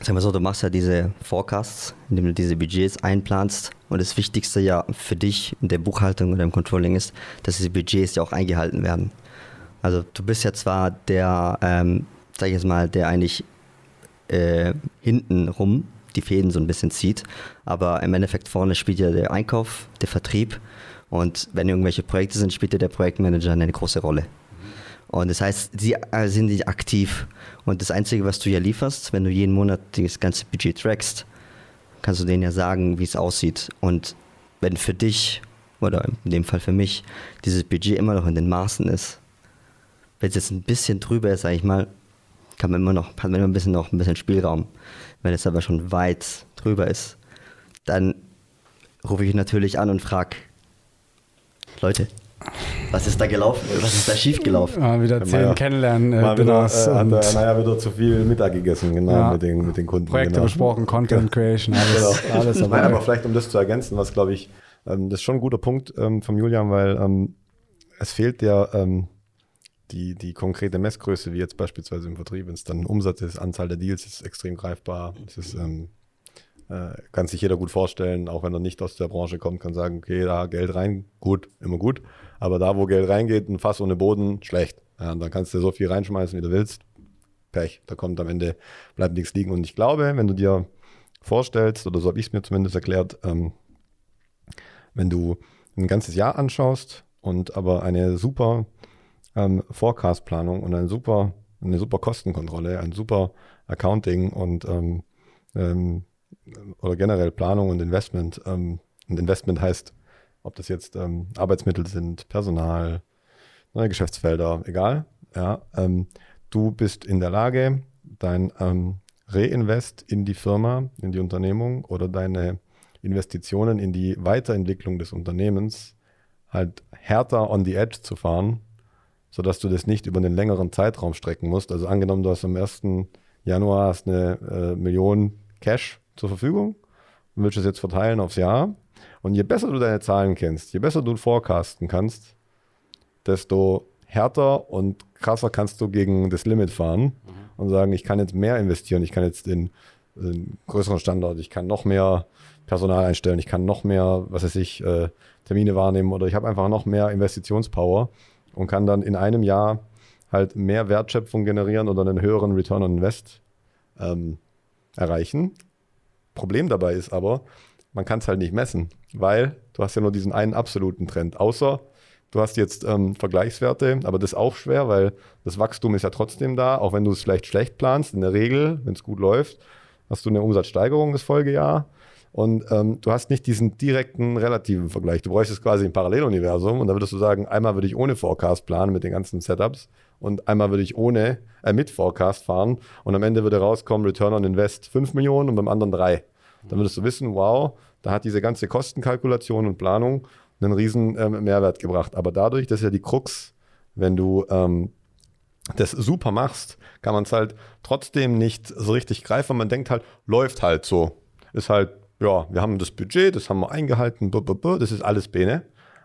sagen wir so, du machst ja diese Forecasts, indem du diese Budgets einplanst. Und das Wichtigste ja für dich in der Buchhaltung oder im Controlling ist, dass diese Budgets ja auch eingehalten werden. Also du bist ja zwar der, ähm, sag ich jetzt mal, der eigentlich äh, hinten rum die Fäden so ein bisschen zieht. Aber im Endeffekt vorne spielt ja der Einkauf, der Vertrieb und wenn irgendwelche Projekte sind, spielt ja der Projektmanager eine große Rolle. Und das heißt, sie äh, sind nicht aktiv. Und das Einzige, was du ja lieferst, wenn du jeden Monat das ganze Budget trackst, kannst du denen ja sagen, wie es aussieht. Und wenn für dich, oder in dem Fall für mich, dieses Budget immer noch in den Maßen ist, wenn es jetzt ein bisschen drüber ist, sag ich mal, kann man immer noch, hat man immer ein bisschen noch ein bisschen Spielraum. Wenn es aber schon weit drüber ist, dann rufe ich natürlich an und frage, Leute, was ist da gelaufen? Was ist da schief gelaufen? Mal wieder zehn ja, kennenlernen. Äh, mal wieder, äh, hat er, naja, wieder zu viel Mittag gegessen, genau, Ja. mit, den, mit den Kunden. Projekte genau. besprochen, Content Creation, alles, Genau. alles Nein, dabei. aber vielleicht um das zu ergänzen, was glaube ich, ähm, das ist schon ein guter Punkt ähm, vom Julian, weil ähm, es fehlt ja ähm, die, die konkrete Messgröße, wie jetzt beispielsweise im Vertrieb, wenn es dann Umsatz ist, Anzahl der Deals ist extrem greifbar. Es ist, ähm, äh, kann sich jeder gut vorstellen, auch wenn er nicht aus der Branche kommt, kann sagen, okay, da Geld rein, gut, immer gut. Aber da, wo Geld reingeht, ein Fass ohne Boden, schlecht. Ja, dann kannst du so viel reinschmeißen, wie du willst. Pech. Da kommt am Ende, bleibt nichts liegen. Und ich glaube, wenn du dir vorstellst, oder so habe ich es mir zumindest erklärt, ähm, wenn du ein ganzes Jahr anschaust und aber eine super ähm, Forecast-Planung und eine super, eine super Kostenkontrolle, ein super Accounting und ähm, ähm, oder generell Planung und Investment. Ähm, und Investment heißt, ob das jetzt ähm, Arbeitsmittel sind, Personal, neue Geschäftsfelder, egal. Ja, ähm, du bist in der Lage, dein Reinvest in die Firma, in die Unternehmung oder deine Investitionen in die Weiterentwicklung des Unternehmens halt härter on the edge zu fahren, sodass du das nicht über einen längeren Zeitraum strecken musst. Also angenommen, du hast am 1. Januar hast eine äh, Million Cash zur Verfügung und willst es jetzt verteilen aufs Jahr. Und je besser du deine Zahlen kennst, je besser du forecasten kannst, desto härter und krasser kannst du gegen das Limit fahren und sagen, ich kann jetzt mehr investieren, ich kann jetzt in einen größeren Standort, ich kann noch mehr Personal einstellen, ich kann noch mehr, was weiß ich, äh, Termine wahrnehmen oder ich habe einfach noch mehr Investitionspower und kann dann in einem Jahr halt mehr Wertschöpfung generieren oder einen höheren Return on Invest ähm, erreichen. Problem dabei ist aber, man kann es halt nicht messen, weil du hast ja nur diesen einen absoluten Trend. Außer du hast jetzt ähm, Vergleichswerte, aber das ist auch schwer, weil das Wachstum ist ja trotzdem da, auch wenn du es vielleicht schlecht planst. In der Regel, wenn es gut läuft, hast du eine Umsatzsteigerung das Folgejahr. Und ähm, du hast nicht diesen direkten relativen Vergleich. Du bräuchtest quasi ein Paralleluniversum und da würdest du sagen, einmal würde ich ohne Forecast planen mit den ganzen Setups und einmal würde ich ohne, äh, mit Forecast fahren und am Ende würde rauskommen Return on Invest 5 Millionen und beim anderen 3. Dann würdest du wissen, wow, da hat diese ganze Kostenkalkulation und Planung einen riesen ähm, Mehrwert gebracht. Aber dadurch, das ist ja die Krux, wenn du ähm, das super machst, kann man es halt trotzdem nicht so richtig greifen. Man denkt halt, läuft halt so. Ist halt, ja, wir haben das Budget, das haben wir eingehalten, das ist alles Bene.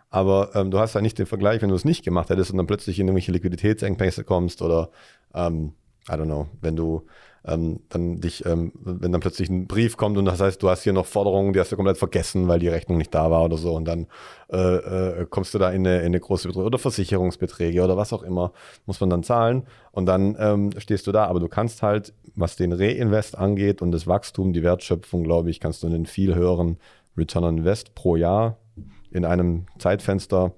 Aber ähm, du hast ja nicht den Vergleich, wenn du es nicht gemacht hättest und dann plötzlich in irgendwelche Liquiditätsengpässe kommst oder, ähm, I don't know, wenn du ähm, dann dich, ähm, wenn dann plötzlich ein Brief kommt und das heißt, du hast hier noch Forderungen, die hast du komplett vergessen, weil die Rechnung nicht da war oder so und dann äh, äh, kommst du da in eine, in eine große Betrug oder Versicherungsbeträge oder was auch immer, muss man dann zahlen und dann ähm, stehst du da. Aber du kannst halt, was den Reinvest angeht und das Wachstum, die Wertschöpfung, glaube ich, kannst du einen viel höheren Return on Invest pro Jahr in einem Zeitfenster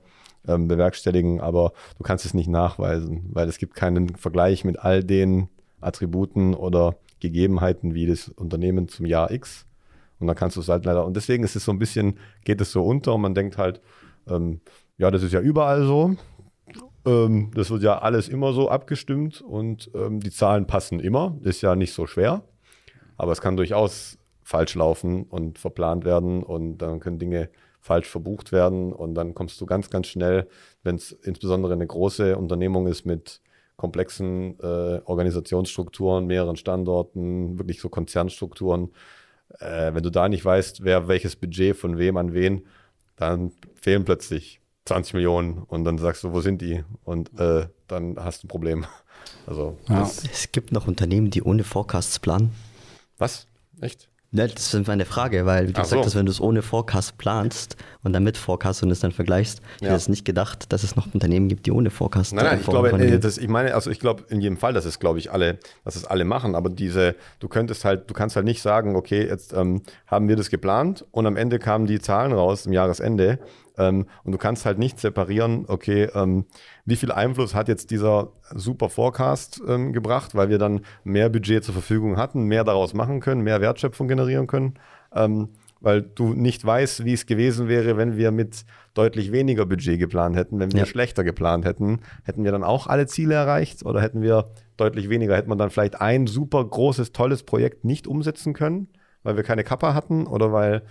ähm, bewerkstelligen, aber du kannst es nicht nachweisen, weil es gibt keinen Vergleich mit all den Attributen oder Gegebenheiten wie das Unternehmen zum Jahr X. Und dann kannst du es halt leider, und deswegen ist es so ein bisschen, geht es so unter und man denkt halt, ähm, ja, das ist ja überall so. Ähm, das wird ja alles immer so abgestimmt und ähm, die Zahlen passen immer. Ist ja nicht so schwer. Aber es kann durchaus falsch laufen und verplant werden und dann können Dinge falsch verbucht werden und dann kommst du ganz, ganz schnell, wenn es insbesondere eine große Unternehmung ist mit komplexen äh, Organisationsstrukturen, mehreren Standorten, wirklich so Konzernstrukturen, äh, wenn du da nicht weißt, wer welches Budget von wem an wen, dann fehlen plötzlich 20 Millionen und dann sagst du, wo sind die? Und äh, dann hast du ein Problem. [laughs] Also, Ja. Es gibt noch Unternehmen, die ohne Forecasts planen. was? Echt? Ne, das ist meine Frage, weil wie du Ach gesagt so. hast, wenn du es ohne Forecast planst und dann mit Forecast und es dann vergleichst, ich Ja. hätte es nicht gedacht, dass es noch Unternehmen gibt, die ohne Forecast Nein, nein, ich glaube, von- äh, das, ich meine, also ich glaube in jedem Fall, dass es, glaube ich, alle, dass es alle machen, aber diese, du könntest halt, du kannst halt nicht sagen, okay, jetzt ähm, haben wir das geplant und am Ende kamen die Zahlen raus im Jahresende Ähm, und du kannst halt nicht separieren, okay, ähm, wie viel Einfluss hat jetzt dieser super Forecast ähm, gebracht, weil wir dann mehr Budget zur Verfügung hatten, mehr daraus machen können, mehr Wertschöpfung generieren können, ähm, weil du nicht weißt, wie es gewesen wäre, wenn wir mit deutlich weniger Budget geplant hätten, wenn wir Ja. schlechter geplant hätten. Hätten wir dann auch alle Ziele erreicht oder hätten wir deutlich weniger? Hätte man dann vielleicht ein super großes, tolles Projekt nicht umsetzen können, weil wir keine Kappa hatten oder weil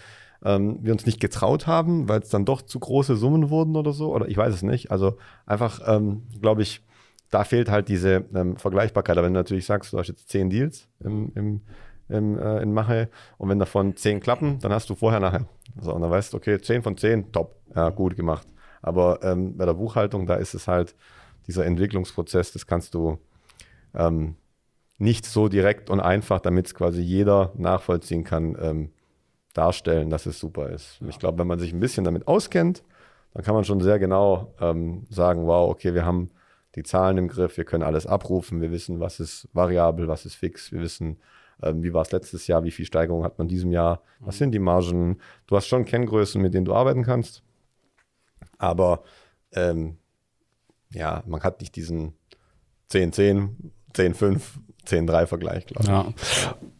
ähm, wir uns nicht getraut haben, weil es dann doch zu große Summen wurden oder so? Oder ich weiß es nicht. Also einfach, ähm, glaube ich, da fehlt halt diese ähm, Vergleichbarkeit. Aber wenn du natürlich sagst, du hast jetzt zehn Deals im, im, im, äh, in Mache und wenn davon zehn klappen, dann hast du vorher, nachher. So, und dann weißt du, okay, zehn von zehn, top, ja, gut gemacht. Aber ähm, bei der Buchhaltung, da ist es halt dieser Entwicklungsprozess, das kannst du ähm, nicht so direkt und einfach, damit es quasi jeder nachvollziehen kann, ähm, darstellen, dass es super ist. Und ich glaube, wenn man sich ein bisschen damit auskennt, dann kann man schon sehr genau ähm, sagen, wow, okay, wir haben die Zahlen im Griff, wir können alles abrufen, wir wissen, was ist variabel, was ist fix, wir wissen, ähm, wie war es letztes Jahr, wie viel Steigerung hat man in diesem Jahr, was sind die Margen. Du hast schon Kenngrößen, mit denen du arbeiten kannst, aber ähm, ja, man hat nicht diesen 10-10, 10-5, 10-3-Vergleich, glaube ich. Ja.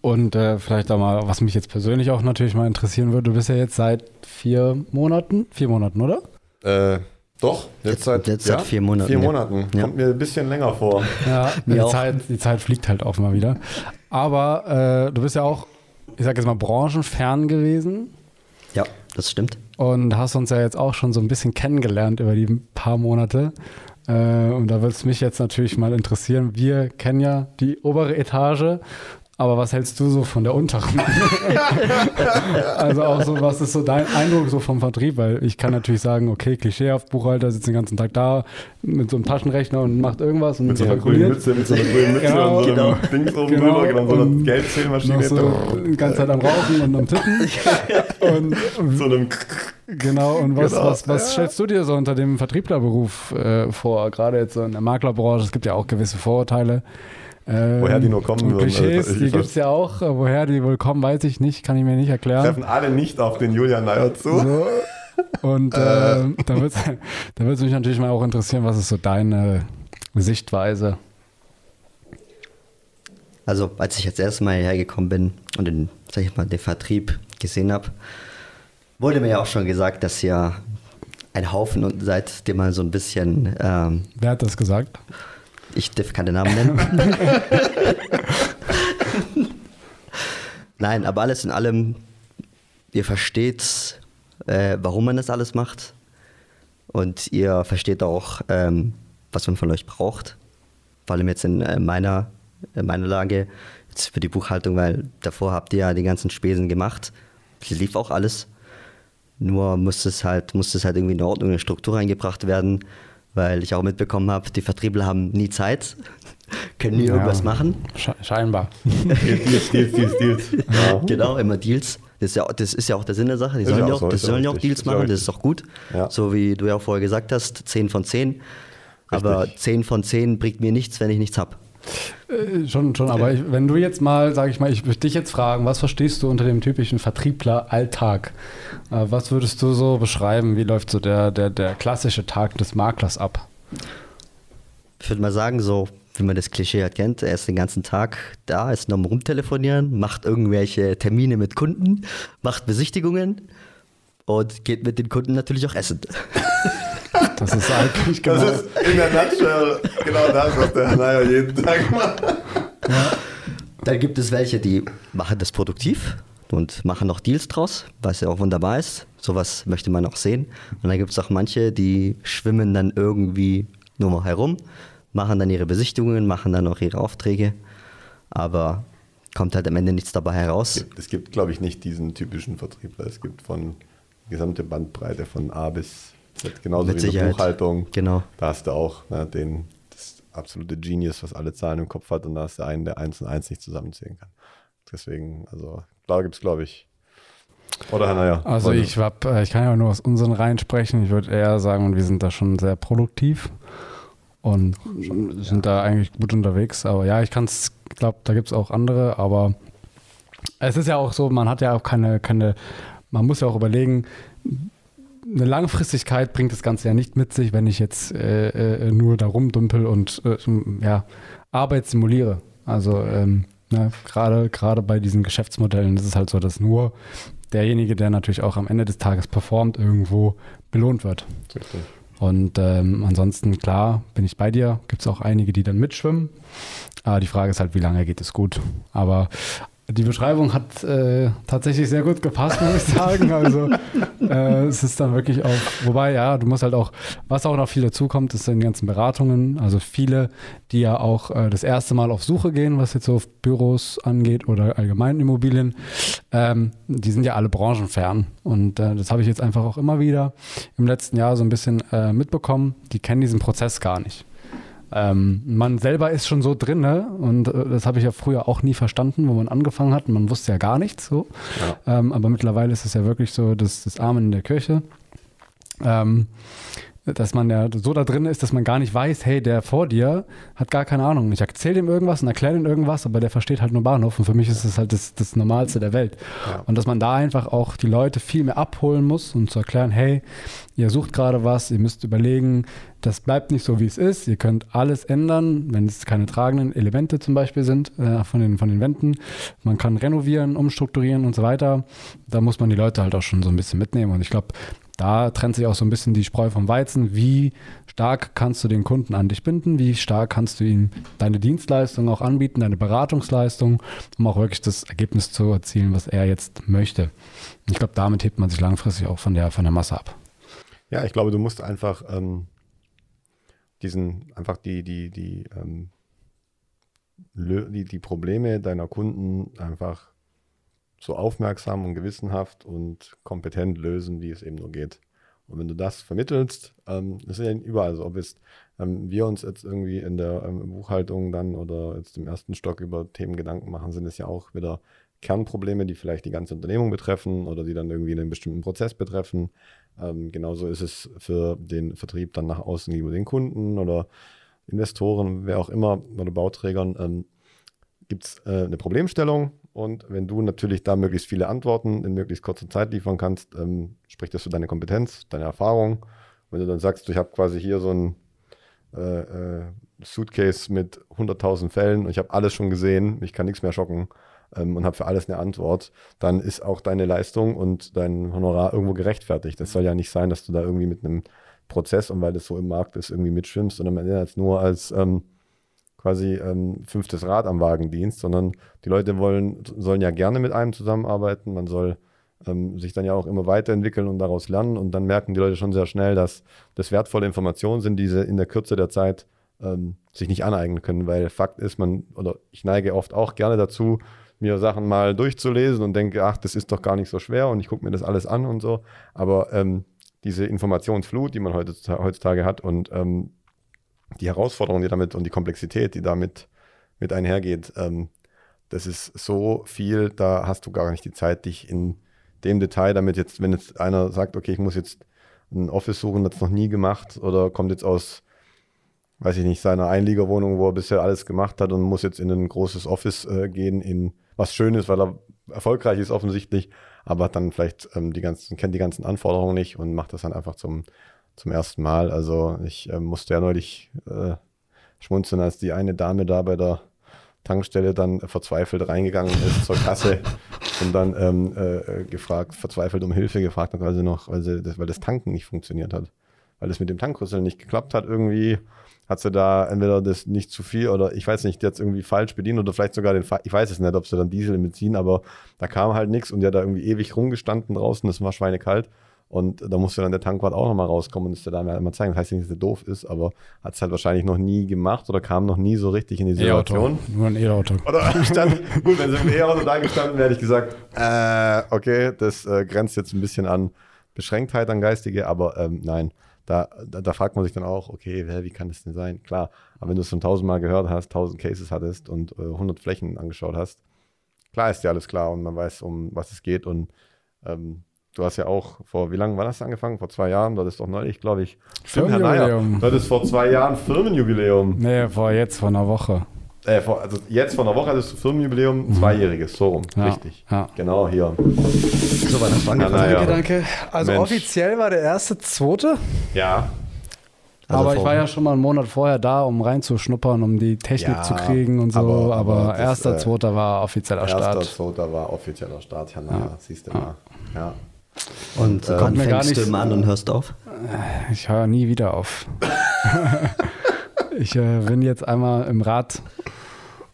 Und äh, vielleicht auch mal, was mich jetzt persönlich auch natürlich mal interessieren würde, du bist ja jetzt seit vier Monaten, vier Monaten, oder? Äh, doch, jetzt, Jetzt- seit, jetzt seit vier Monaten, Vier ja. Monaten. Ja. Kommt mir ein bisschen länger vor. Ja, [laughs] die. Zeit, die Zeit fliegt halt auch mal wieder. Aber äh, du bist ja auch, ich sag jetzt mal, branchenfern gewesen Ja, das stimmt. und hast uns ja jetzt auch schon so ein bisschen kennengelernt über die paar Monate. Äh, und da würde es mich jetzt natürlich mal interessieren. Wir kennen ja die obere Etage, aber was hältst du so von der unteren? [laughs] also auch so, was ist so dein Eindruck so vom Vertrieb? Weil ich kann natürlich sagen, okay, klischeehaft, Buchhalter sitzt den ganzen Tag da mit so einem Taschenrechner und macht irgendwas und Mit so einer grünen. Mütze, mit so einer grünen Mütze Genau. und so Genau. einem Dings oben Genau. drüber, genau, so einer noch so [laughs] die ganze Zeit am Rauchen und am Tippen. [laughs] und so einem Genau, und was, Genau, was, was ja. stellst du dir so unter dem Vertrieblerberuf äh, vor? Gerade jetzt so in der Maklerbranche, es gibt ja auch gewisse Vorurteile. Ähm, Woher die nur kommen und würden, Klischees, also die gibt es ja auch. Äh, Woher die wohl kommen, weiß ich nicht, kann ich mir nicht erklären. treffen alle nicht auf den Julian Neier zu. So. Und [laughs] äh, da da wird's mich natürlich mal auch interessieren, was ist so deine Sichtweise? Also, als ich jetzt erstmal hierher gekommen bin und den, sag ich mal, den Vertrieb gesehen habe, wurde mir ja auch schon gesagt, dass ihr ein Haufen unten seid, den man so ein bisschen, ähm, Wer hat das gesagt? ich darf keine Namen nennen. [laughs] Nein, aber alles in allem, ihr versteht, äh, warum man das alles macht. Und ihr versteht auch, ähm, was man von euch braucht. Vor allem jetzt in äh, meiner, in meiner Lage, jetzt für die Buchhaltung, weil davor habt ihr ja die ganzen Spesen gemacht. Es lief auch alles. Nur musste es halt, musste es halt irgendwie in Ordnung, in eine Struktur reingebracht werden, weil ich auch mitbekommen habe, die Vertriebler haben nie Zeit, [laughs] können nie Ja. irgendwas machen. Sche scheinbar. [laughs] Deals, Deals, Deals, Deals. Ja. Genau, immer Deals. Das ist, ja, das ist ja auch der Sinn der Sache. Die sollen ja auch auch, so, ja sollen ja auch richtig, Deals machen, das richtig. ist auch gut. Ja. So wie du ja auch vorher gesagt hast, 10 von 10. Aber 10 von 10 bringt mir nichts, wenn ich nichts habe. Äh, Schon, schon, aber ich, wenn du jetzt mal, sage ich mal, ich würde dich jetzt fragen, was verstehst du unter dem typischen Vertriebler-Alltag? Äh, was würdest du so beschreiben? Wie läuft so der, der, der klassische Tag des Maklers ab? Ich würde mal sagen, so wie man das Klischee halt kennt, er ist den ganzen Tag da, ist noch am rumtelefonieren, macht irgendwelche Termine mit Kunden, macht Besichtigungen und geht mit den Kunden natürlich auch essen. [laughs] Das ist eigentlich genau. Das ist in der Nutshell genau das, was der Herr Neier jeden Tag macht. Dann gibt es welche, die machen das produktiv und machen noch Deals draus, was ja auch wunderbar ist. Sowas möchte man auch sehen. Und dann gibt es auch manche, die schwimmen dann irgendwie nur mal herum, machen dann ihre Besichtigungen, machen dann auch ihre Aufträge, aber kommt halt am Ende nichts dabei heraus. Es gibt, glaube ich, nicht diesen typischen Vertriebler. Es gibt von gesamte Bandbreite von A bis genauso Mit wie Sicherheit. Buchhaltung. Genau. Da hast du auch ne, den, das absolute Genius, was alle Zahlen im Kopf hat, und da hast du einen, der eins und eins nicht zusammenzählen kann. Deswegen, also da gibt es, glaube ich. Oder Neier? Also ich, hab, äh, ich kann ja nur aus unseren Reihen sprechen. Ich würde eher sagen, wir sind da schon sehr produktiv und sind da eigentlich gut unterwegs. Aber ja, ich kann es, glaube, da gibt es auch andere, aber es ist ja auch so, man hat ja auch keine, keine, man muss ja auch überlegen, eine Langfristigkeit bringt das Ganze ja nicht mit sich, wenn ich jetzt äh, äh, nur da rumdümpel und äh, ja, Arbeit simuliere. Also ähm, ne, gerade gerade bei diesen Geschäftsmodellen ist es halt so, dass nur derjenige, der natürlich auch am Ende des Tages performt, irgendwo belohnt wird. Richtig. Und ähm, ansonsten, klar, bin ich bei dir. Gibt es auch einige, die dann mitschwimmen. Aber die Frage ist halt, wie lange geht es gut. Aber die Beschreibung hat äh, tatsächlich sehr gut gepasst, muss ich sagen. Also äh, es ist dann wirklich auch, wobei ja, du musst halt auch, was auch noch viel dazukommt, ist in den ganzen Beratungen, also viele, die ja auch äh, das erste Mal auf Suche gehen, was jetzt so auf Büros angeht oder allgemein Immobilien, ähm, die sind ja alle branchenfern. Und äh, das habe ich jetzt einfach auch immer wieder im letzten Jahr so ein bisschen äh, mitbekommen. Die kennen diesen Prozess gar nicht. Ähm, man selber ist schon so drin, ne? und äh, das habe ich ja früher auch nie verstanden, wo man angefangen hat. Man wusste ja gar nichts so. Ja. Ähm, aber mittlerweile ist es ja wirklich so das, das Amen in der Kirche. Ähm, dass man ja so da drin ist, dass man gar nicht weiß, hey, der vor dir hat gar keine Ahnung. Ich erzähle ihm irgendwas und erkläre ihm irgendwas, aber der versteht halt nur Bahnhof und für mich ist es halt das, das Normalste der Welt. Ja. Und dass man da einfach auch die Leute viel mehr abholen muss und zu erklären, hey, ihr sucht gerade was, ihr müsst überlegen, das bleibt nicht so, wie es ist. Ihr könnt alles ändern, wenn es keine tragenden Elemente zum Beispiel sind äh, von, den, von den Wänden. Man kann renovieren, umstrukturieren und so weiter. Da muss man die Leute halt auch schon so ein bisschen mitnehmen. Und ich glaube, da trennt sich auch so ein bisschen die Spreu vom Weizen. Wie stark kannst du den Kunden an dich binden? Wie stark kannst du ihm deine Dienstleistung auch anbieten, deine Beratungsleistung, um auch wirklich das Ergebnis zu erzielen, was er jetzt möchte? Ich glaube, damit hebt man sich langfristig auch von der, von der Masse ab. Ja, ich glaube, du musst einfach ähm, diesen, einfach die, die, die, ähm, die, die Probleme deiner Kunden einfach so aufmerksam und gewissenhaft und kompetent lösen, wie es eben nur geht. Und wenn du das vermittelst, ähm, das ist ja überall so, ob es ähm, wir uns jetzt irgendwie in der ähm, Buchhaltung dann oder jetzt im ersten Stock über Themen Gedanken machen, sind es ja auch wieder Kernprobleme, die vielleicht die ganze Unternehmung betreffen oder die dann irgendwie einen bestimmten Prozess betreffen. Ähm, genauso ist es für den Vertrieb dann nach außen gegenüber den Kunden oder Investoren, wer auch immer oder Bauträgern. Ähm, Gibt es äh, eine Problemstellung und wenn du natürlich da möglichst viele Antworten in möglichst kurzer Zeit liefern kannst, ähm, spricht das für deine Kompetenz, deine Erfahrung. Wenn du dann sagst, ich habe quasi hier so ein äh, äh, Suitcase mit 100.000 Fällen und ich habe alles schon gesehen, ich kann nichts mehr schocken ähm, und habe für alles eine Antwort, dann ist auch deine Leistung und dein Honorar irgendwo gerechtfertigt. Das soll ja nicht sein, dass du da irgendwie mit einem Prozess und weil das so im Markt ist, irgendwie mitschwimmst, sondern man jetzt nur als ähm, quasi ähm, fünftes Rad am Wagendienst, sondern die Leute wollen, sollen ja gerne mit einem zusammenarbeiten. Man soll ähm, sich dann ja auch immer weiterentwickeln und daraus lernen. Und dann merken die Leute schon sehr schnell, dass das wertvolle Informationen sind, die sie in der Kürze der Zeit ähm, sich nicht aneignen können. Weil Fakt ist, man, oder ich neige oft auch gerne dazu, mir Sachen mal durchzulesen und denke, ach, das ist doch gar nicht so schwer und ich gucke mir das alles an und so. Aber ähm, diese Informationsflut, die man heutzutage hat und ähm, die Herausforderungen, die damit und die Komplexität, die damit mit einhergeht, ähm, das ist so viel, da hast du gar nicht die Zeit, dich in dem Detail damit jetzt, wenn jetzt einer sagt, okay, ich muss jetzt ein Office suchen, das noch nie gemacht oder kommt jetzt aus, weiß ich nicht, seiner Einliegerwohnung, wo er bisher alles gemacht hat und muss jetzt in ein großes Office äh, gehen, in was Schönes, weil er erfolgreich ist offensichtlich, aber dann vielleicht ähm, die ganzen, kennt die ganzen Anforderungen nicht und macht das dann einfach zum zum ersten Mal. Also ich äh, musste ja neulich äh, schmunzeln, als die eine Dame da bei der Tankstelle dann verzweifelt reingegangen ist zur Kasse und dann ähm, äh, gefragt, verzweifelt um Hilfe gefragt hat, weil sie noch, weil, sie das, weil das Tanken nicht funktioniert hat. Weil es mit dem Tankrüssel nicht geklappt hat irgendwie, hat sie da entweder das nicht zu viel oder ich weiß nicht, es irgendwie falsch bedient oder vielleicht sogar den, ich weiß es nicht, ob sie dann Diesel im Benzin, aber da kam halt nichts und die hat da irgendwie ewig rumgestanden draußen, das war schweinekalt. Und da musste dann der Tankwart auch nochmal rauskommen und es der Dame halt mal zeigen. Das heißt nicht, dass er doof ist, aber hat es halt wahrscheinlich noch nie gemacht oder kam noch nie so richtig in die Situation. Nur ein E-Auto. Oder [laughs] stand, gut, wenn sie im E-Auto da gestanden wäre, hätte ich gesagt, äh, okay, das äh, grenzt jetzt ein bisschen an Beschränktheit an Geistige, aber ähm, nein. Da, da, da, fragt man sich dann auch, okay, wie kann das denn sein? Klar, aber wenn du es schon tausendmal gehört hast, tausend Cases hattest und äh, 100 Flächen angeschaut hast, klar ist dir alles klar und man weiß, um was es geht und ähm, Du hast ja auch vor, wie lange war das angefangen? Vor zwei Jahren? Das ist doch neulich, glaube ich. Firmenjubiläum. Das ist vor zwei Jahren Firmenjubiläum. Nee, vor jetzt, vor einer Woche. Äh, vor, also jetzt vor einer Woche hattest du Firmenjubiläum, mhm. zweijähriges, so rum. Ja, Richtig. Ja. Genau, hier. so war das na ja. Danke, danke. Also Mensch. offiziell war der erste, zweite. Ja. Also aber ich war ja schon mal einen Monat vorher da, um reinzuschnuppern, um die Technik Ja, zu kriegen und so. aber- Aber, aber das, erster, äh, zweiter war offizieller Erster, Start. zweiter war offizieller Start. Ja, na, siehst du mal. Ja. Und Äh, gar fängst du nicht- immer an und hörst auf? Ich höre nie wieder auf. [laughs] ich äh, bin jetzt einmal im Rad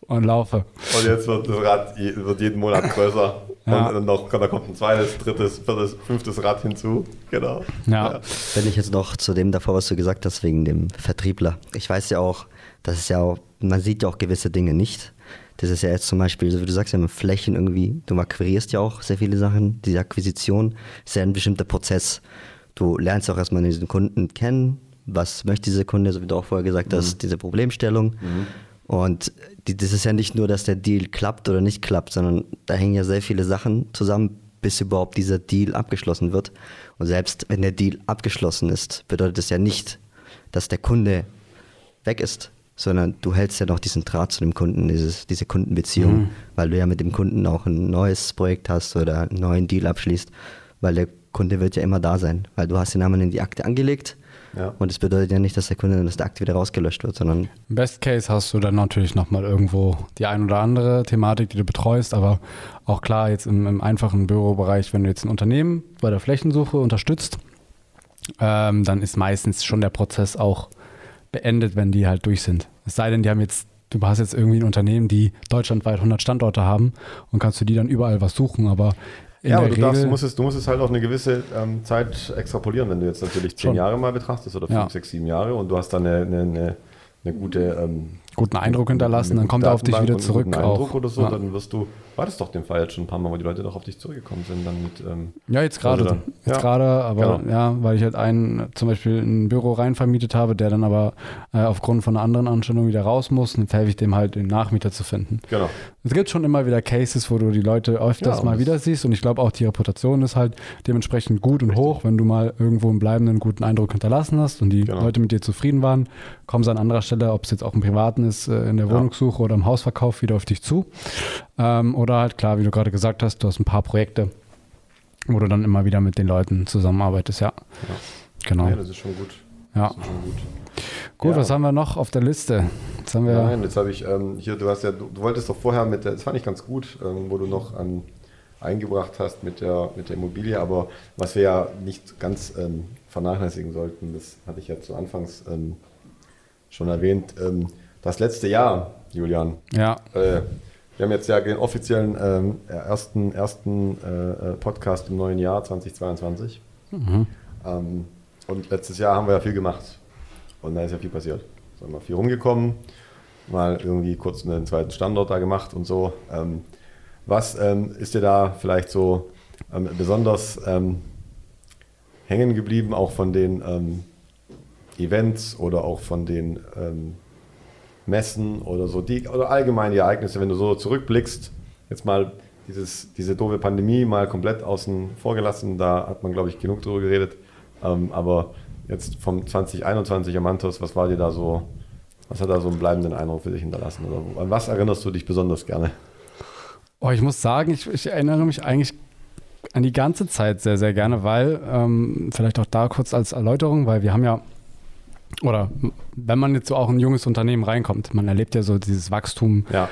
und laufe. Und jetzt wird das Rad je- wird jeden Monat größer. Ja. Und dann noch, da kommt ein zweites, drittes, viertes, fünftes Rad hinzu. Genau. Ja. Wenn ich jetzt noch zu dem davor, was du gesagt hast, wegen dem Vertriebler. Ich weiß ja auch, das ist ja auch, man sieht ja auch gewisse Dinge nicht. Das ist ja jetzt zum Beispiel, so wie du sagst, ja mit Flächen irgendwie, du akquirierst ja auch sehr viele Sachen. Diese Akquisition ist ja ein bestimmter Prozess. Du lernst auch erstmal diesen Kunden kennen. Was möchte dieser Kunde, so wie du auch vorher gesagt hast, diese Problemstellung. Und die, das ist ja nicht nur, dass der Deal klappt oder nicht klappt, sondern da hängen ja sehr viele Sachen zusammen, bis überhaupt dieser Deal abgeschlossen wird. Und selbst wenn der Deal abgeschlossen ist, bedeutet es ja nicht, dass der Kunde weg ist, sondern du hältst ja noch diesen Draht zu dem Kunden, dieses, diese Kundenbeziehung, weil du ja mit dem Kunden auch ein neues Projekt hast oder einen neuen Deal abschließt, weil der Kunde wird ja immer da sein, weil du hast den Namen in die Akte angelegt Ja. und es bedeutet ja nicht, dass der Kunde, dass der Akte wieder rausgelöscht wird, sondern Im Best Case hast du dann natürlich nochmal irgendwo die ein oder andere Thematik, die du betreust, aber auch klar, jetzt im, im einfachen Bürobereich, wenn du jetzt ein Unternehmen bei der Flächensuche unterstützt, ähm, dann ist meistens schon der Prozess auch beendet, wenn die halt durch sind. Es sei denn, die haben jetzt, du hast jetzt irgendwie ein Unternehmen, die deutschlandweit 100 Standorte haben und kannst du die dann überall was suchen, aber in ja, aber du, darfst, du, musst es, du musst es halt auch eine gewisse ähm, Zeit extrapolieren, wenn du jetzt natürlich zehn Schon. Jahre mal betrachtest oder fünf, Ja. sechs, sieben Jahre und du hast dann eine, eine, eine, eine gute ähm, guten Eindruck hinterlassen, dann kommt er auf dich wieder guten zurück Eindruck auch. oder so, Ja. dann wirst du, war das doch den Fall jetzt schon ein paar Mal, wo die Leute doch auf dich zurückgekommen sind, dann mit ähm, Ja, jetzt gerade. Also jetzt ja, gerade, aber genau. ja, weil ich halt einen, zum Beispiel ein Büro rein vermietet habe, der dann aber äh, aufgrund von einer anderen Anstellung wieder raus muss. Jetzt helfe ich dem halt, den Nachmieter zu finden. genau. Es gibt schon immer wieder Cases, wo du die Leute öfters Ja, mal wieder siehst. Und ich glaube auch, die Reputation ist halt dementsprechend gut und hoch. Wenn du mal irgendwo einen bleibenden guten Eindruck hinterlassen hast und die Genau. Leute mit dir zufrieden waren, kommen sie an anderer Stelle, ob es jetzt auch im Privaten ist, äh, in der Ja. Wohnungssuche oder im Hausverkauf, wieder auf dich zu. Ähm, oder halt klar, wie du gerade gesagt hast, du hast ein paar Projekte, wo du dann immer wieder mit den Leuten zusammenarbeitest, ja. Genau. Ja, das ist schon gut. Ja. Das ist schon gut. Gut, Ja. was haben wir noch auf der Liste? Jetzt haben wir. Nein, jetzt habe ich ähm, hier, du hast ja, du, du wolltest doch vorher mit der, das fand ich ganz gut, ähm, wo du noch an, eingebracht hast mit der, mit der Immobilie, aber was wir ja nicht ganz ähm, vernachlässigen sollten, das hatte ich ja zu Anfangs ähm, schon erwähnt, ähm, das letzte Jahr, Julian, Ja, äh, wir haben jetzt ja den offiziellen ähm, ersten, ersten äh, Podcast im neuen Jahr 2022. Ähm, und letztes Jahr haben wir ja viel gemacht. Und da ist ja viel passiert. Da sind wir viel rumgekommen, mal irgendwie kurz einen zweiten Standort da gemacht und so. Ähm, was ähm, ist dir da vielleicht so ähm, besonders ähm, hängen geblieben, auch von den Events oder auch von den Messen oder so, die, oder allgemein die Ereignisse, wenn du so zurückblickst, jetzt mal dieses, diese doofe Pandemie mal komplett außen vor gelassen, da hat man, glaube ich, genug drüber geredet. Ähm, aber jetzt vom 2021 Amantos, was war dir da so, was hat da so einen bleibenden Eindruck für dich hinterlassen? Oder an was erinnerst du dich besonders gerne? Oh, ich muss sagen, ich, ich erinnere mich eigentlich an die ganze Zeit sehr, sehr gerne, weil, ähm, vielleicht auch da kurz als Erläuterung, weil wir haben ja, oder wenn man jetzt so auch in ein junges Unternehmen reinkommt, man erlebt ja so dieses Wachstum, Ja,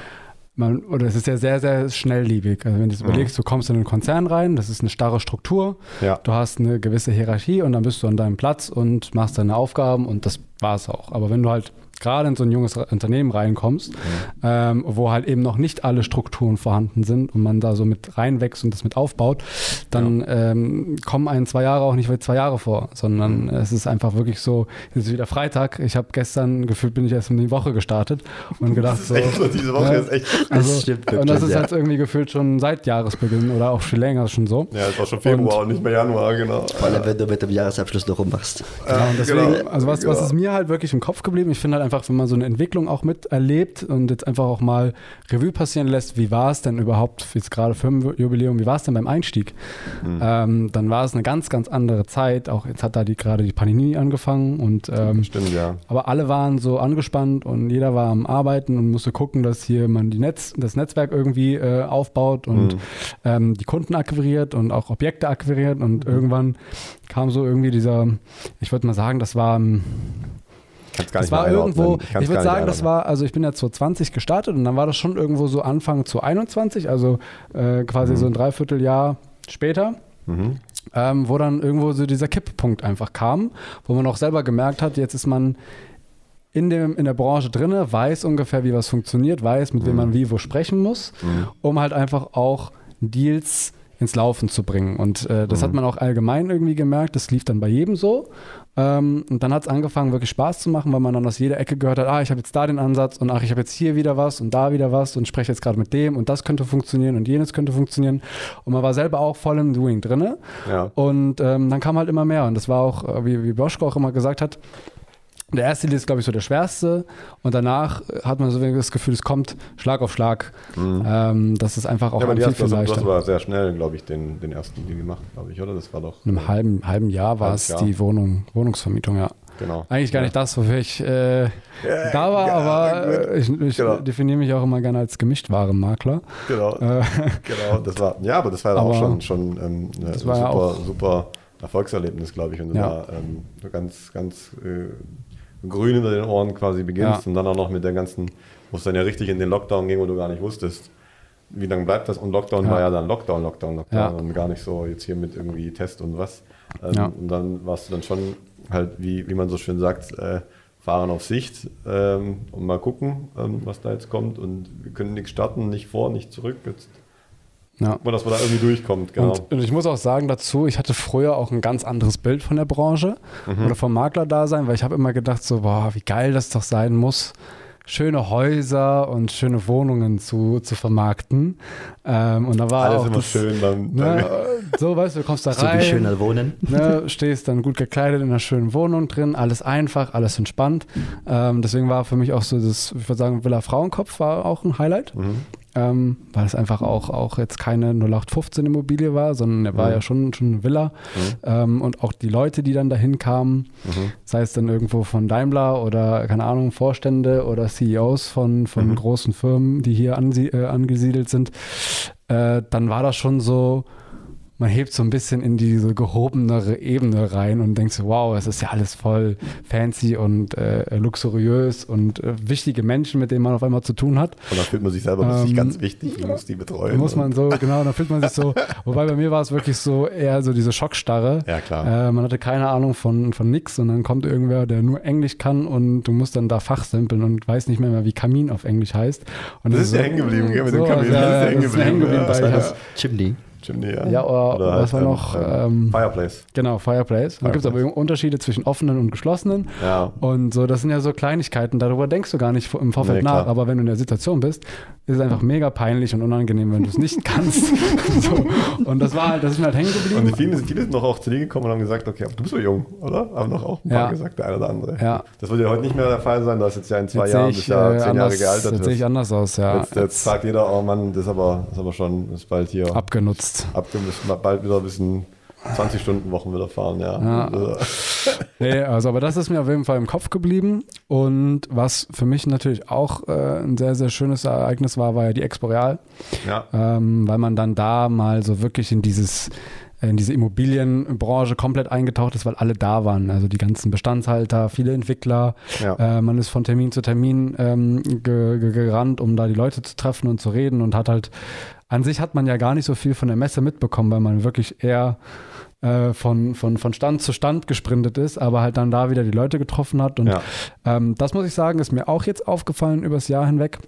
man, oder es ist ja sehr, sehr schnelllebig. Also wenn du Mhm. überlegst, du kommst in einen Konzern rein, das ist eine starre Struktur, ja, du hast eine gewisse Hierarchie und dann bist du an deinem Platz und machst deine Aufgaben und das war es auch. Aber wenn du halt gerade in so ein junges Unternehmen reinkommst, ähm, wo halt eben noch nicht alle Strukturen vorhanden sind und man da so mit reinwächst und das mit aufbaut, dann ähm, kommen einen zwei Jahre auch nicht wie zwei Jahre vor, sondern es ist einfach wirklich so, es ist wieder Freitag, ich habe gestern, gefühlt bin ich erst in die Woche gestartet und gedacht [laughs] so, echt so, diese Woche Ja. ist echt, also, Das stimmt und das ist ja. halt irgendwie gefühlt schon seit Jahresbeginn oder auch viel länger schon so. ja, es war schon Februar und, nicht mehr Januar, genau. vor allem, wenn du mit dem Jahresabschluss noch rummachst. Ja, und deswegen, genau, also was, was genau. ist mir halt wirklich im Kopf geblieben? Ich finde halt einfach, wenn man so eine Entwicklung auch miterlebt und jetzt einfach auch mal Revue passieren lässt, wie war es denn überhaupt, jetzt gerade Firmenjubiläum, wie war es denn beim Einstieg? Mhm. Ähm, dann war es eine ganz, ganz andere Zeit. Auch jetzt hat da die, gerade die Panini angefangen und ähm, Stimmt, ja. aber alle waren so angespannt und jeder war am Arbeiten und musste gucken, dass hier man die Netz, das Netzwerk irgendwie äh, aufbaut und mhm. ähm, die Kunden akquiriert und auch Objekte akquiriert und mhm. irgendwann kam so irgendwie dieser, ich würde mal sagen, das war das war irgendwo, ich würde sagen, das war, also ich bin ja 2020 gestartet und dann war das schon irgendwo so Anfang zu 21, also äh, quasi mhm. so ein Dreivierteljahr später. Mhm. Ähm, wo dann irgendwo so dieser Kipppunkt einfach kam, wo man auch selber gemerkt hat, jetzt ist man in, dem, in der Branche drin, weiß ungefähr, wie was funktioniert, weiß, mit mhm. wem man wie wo sprechen muss, mhm. um halt einfach auch Deals ins Laufen zu bringen. Und äh, das mhm. hat man auch allgemein irgendwie gemerkt. Das lief dann bei jedem so. Ähm, und dann hat es angefangen, wirklich Spaß zu machen, weil man dann aus jeder Ecke gehört hat, ah, ich habe jetzt da den Ansatz und ach, ich habe jetzt hier wieder was und da wieder was und spreche jetzt gerade mit dem und das könnte funktionieren und jenes könnte funktionieren. Und man war selber auch voll im Doing drin. Ja. Und ähm, dann kam halt immer mehr. Und das war auch, äh, wie, wie Boschko auch immer gesagt hat, der erste Lied ist, glaube ich, so der schwerste. Und danach hat man so das Gefühl, es kommt Schlag auf Schlag. Mhm. Ähm, das ist einfach auch ja, viel, viel leichter. Das war sehr schnell, glaube ich, den, den ersten Deal gemacht, glaube ich, oder? Das war doch. In einem halben, halben Jahr war es die Wohnung, Wohnungsvermietung, ja. Genau. Eigentlich gar nicht das, wofür ich äh, ja, da war, ja, aber ich, ich genau. definiere mich auch immer gerne als Gemischtwarenmakler. Genau. Äh, genau, das war, ja, aber das war ja auch schon, schon ähm, ein super, super Erfolgserlebnis, glaube ich, wenn du da ähm, ganz, ganz äh, grün hinter den Ohren quasi beginnst ja. und dann auch noch mit der ganzen, wo es dann ja richtig in den Lockdown ging, wo du gar nicht wusstest, wie lange bleibt das? Und Lockdown ja. war ja dann Lockdown, Lockdown, Lockdown ja. und gar nicht so jetzt hier mit irgendwie Test und was. Ähm, und dann warst du dann schon halt, wie, wie man so schön sagt, äh, fahren auf Sicht ähm, und mal gucken, ähm, was da jetzt kommt. Und wir können nichts starten, nicht vor, nicht zurück. Jetzt ja. Und dass man da irgendwie durchkommt, genau. Und, und, ich muss auch sagen dazu, ich hatte früher auch ein ganz anderes Bild von der Branche mhm. oder vom Maklerdasein, weil ich habe immer gedacht so, boah, wie geil das doch sein muss, schöne Häuser und schöne Wohnungen zu, zu vermarkten. Ähm, und da war Alles auch immer das, schön dann. [laughs] Ne, so, weißt du, du kommst da rein. So wie schöner Wohnen. [laughs] Ne, stehst dann gut gekleidet in einer schönen Wohnung drin, alles einfach, alles entspannt. Ähm, deswegen war für mich auch so das, ich würde sagen, Villa Frauenkopf war auch ein Highlight. Mhm ähm, weil es einfach auch, auch jetzt keine 0815 Immobilie war, sondern er war mhm. ja schon, schon eine Villa. Mhm. Ähm, und auch die Leute, die dann dahin kamen, mhm. sei es dann irgendwo von Daimler oder, keine Ahnung, Vorstände oder CEOs von, von mhm. großen Firmen, die hier äh, angesiedelt sind, äh, dann war das schon so, man hebt so ein bisschen in diese gehobenere Ebene rein und denkt so, wow, es ist ja alles voll fancy und äh, luxuriös und äh, wichtige Menschen, mit denen man auf einmal zu tun hat. Und dann fühlt man sich selber ähm, plötzlich ganz wichtig und muss die betreuen. Muss man so, genau, dann fühlt man sich so, [laughs] wobei bei mir war es wirklich so eher so diese Schockstarre. Ja, klar. Äh, man hatte keine Ahnung von, von nix und dann kommt irgendwer, der nur Englisch kann und du musst dann da fachsimpeln und weiß nicht mehr, mehr wie Kamin auf Englisch heißt. Und das, das ist ja so, hängen geblieben, gell, mit so, dem Kamin. Ja, das ist hängen geblieben. Ja, bei, ja. Chimney. Chimney, ja. Ja, oder, oder was halt, war noch? Ähm, Fireplace. Genau, Fireplace. Da gibt es aber Unterschiede zwischen offenen und geschlossenen. Ja. Und so, das sind ja so Kleinigkeiten, darüber denkst du gar nicht im Vorfeld nee, nach. Aber wenn du in der Situation bist, ist es einfach mega peinlich und unangenehm, wenn du es nicht kannst. [laughs] so. Und das war halt, das ist mir halt hängen geblieben. Und viele, viele sind noch auch zu dir gekommen und haben gesagt, okay, du bist so jung, oder? Haben noch auch ein paar ja. gesagt, der eine oder andere. Ja. Das wird ja heute nicht mehr der Fall sein, du hast jetzt ja in zwei jetzt Jahren, bist ja äh, zehn anders, Jahre gealtert. Jetzt sehe ich anders aus, ja. Jetzt, jetzt, sagt jeder, oh Mann, das ist aber, das ist aber schon, ist bald hier. Abgenutzt. Abgenutzt, bald wieder ein bisschen 20 Stunden Wochen wieder fahren, ja. ja. Also. [laughs] nee, also aber das ist mir auf jeden Fall im Kopf geblieben. Und was für mich natürlich auch äh, ein sehr, sehr schönes Ereignis war, war ja die Expo Real. Ja. Ähm, weil man dann da mal so wirklich in dieses in diese Immobilienbranche komplett eingetaucht ist, weil alle da waren. Also die ganzen Bestandshalter, viele Entwickler. Ja. Äh, man ist von Termin zu Termin ähm, ge ge gerannt, um da die Leute zu treffen und zu reden und hat halt, an sich hat man ja gar nicht so viel von der Messe mitbekommen, weil man wirklich eher äh, von, von, von Stand zu Stand gesprintet ist, aber halt dann da wieder die Leute getroffen hat. Und ja. ähm, das muss ich sagen, ist mir auch jetzt aufgefallen übers Jahr hinweg.